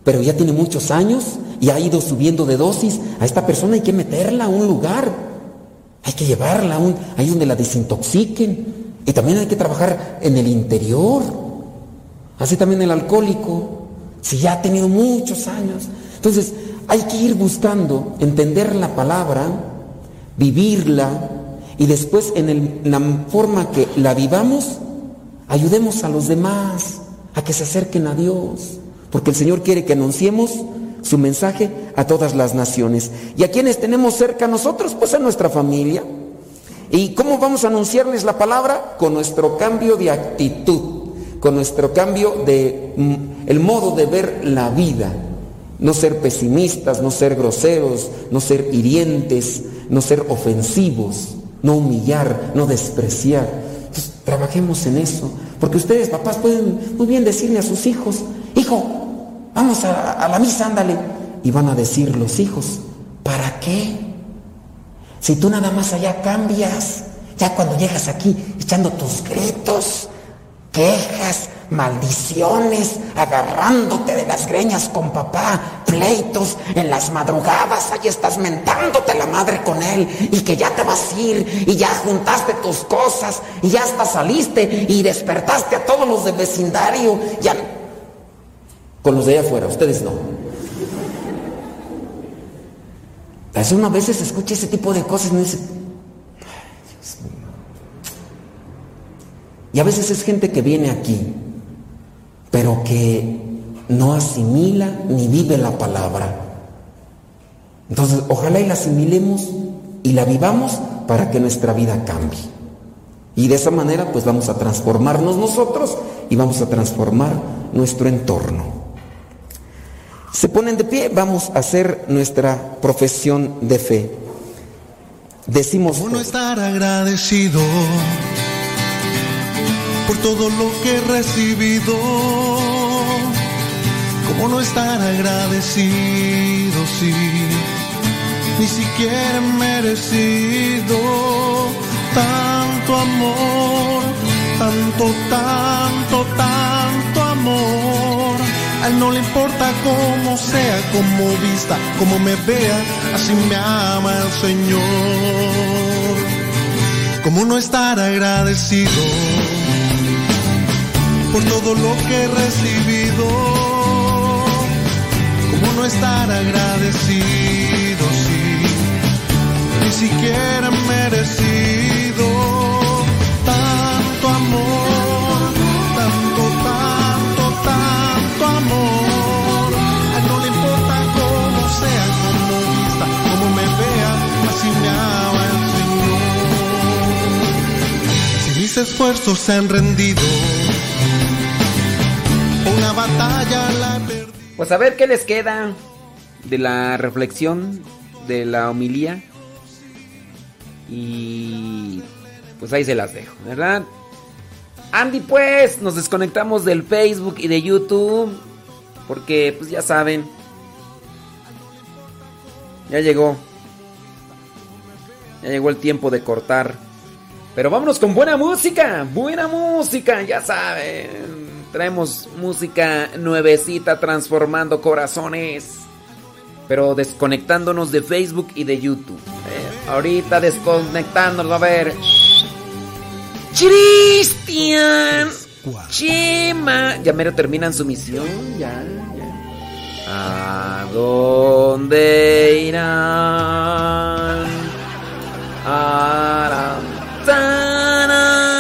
pero ya tiene muchos años y ha ido subiendo de dosis, a esta persona hay que meterla a un lugar, hay que llevarla a un, ahí donde la desintoxiquen. Y también hay que trabajar en el interior, así también el alcohólico, si ya ha tenido muchos años. Entonces, hay que ir buscando entender la palabra, vivirla y después en la forma que la vivamos, ayudemos a los demás a que se acerquen a Dios. Porque el Señor quiere que anunciemos su mensaje a todas las naciones. ¿Y a quienes tenemos cerca nosotros? Pues a nuestra familia. ¿Y cómo vamos a anunciarles la palabra? Con nuestro cambio de actitud, con nuestro cambio de mm, el modo de ver la vida. No ser pesimistas, no ser groseros, no ser hirientes, no ser ofensivos, no humillar, no despreciar. Entonces, trabajemos en eso. Porque ustedes, papás, pueden muy bien decirle a sus hijos, hijo, vamos a, a la misa, ándale. Y van a decir los hijos, ¿para qué? Si tú nada más allá cambias, ya cuando llegas aquí echando tus gritos, quejas, maldiciones, agarrándote de las greñas con papá, pleitos en las madrugadas, ahí estás mentándote la madre con él y que ya te vas a ir y ya juntaste tus cosas y ya hasta saliste y despertaste a todos los del vecindario, ya con los de allá afuera, ustedes no. Veces uno a veces escucha ese tipo de cosas y dice, y a veces es gente que viene aquí, pero que no asimila ni vive la palabra. Entonces, ojalá y la asimilemos y la vivamos para que nuestra vida cambie. Y de esa manera, pues vamos a transformarnos nosotros y vamos a transformar nuestro entorno. Se ponen de pie, vamos a hacer nuestra profesión de fe. Decimos... ¿Cómo no estar agradecido por todo lo que he recibido? ¿Cómo no estar agradecido si ni siquiera he merecido tanto amor, tanto, tanto, tanto amor? A él no le importa cómo sea, cómo vista, cómo me vea, así me ama el Señor. ¿Cómo no estar agradecido por todo lo que he recibido? ¿Cómo no estar agradecido si ni siquiera merecido esfuerzos se han rendido, una batalla la perdido. Pues a ver qué les queda de la reflexión de la homilía. Y pues ahí se las dejo, ¿verdad? Andy, pues nos desconectamos del Facebook y de YouTube. Porque pues ya saben. Ya llegó. Ya llegó el tiempo de cortar. Pero vámonos con buena música. Buena música, ya saben. Traemos música nuevecita transformando corazones. Pero desconectándonos de Facebook y de YouTube. Eh, ahorita desconectándonos, a ver. Cristian. Chema. Ya mero terminan su misión. ¿A dónde irán? Tana.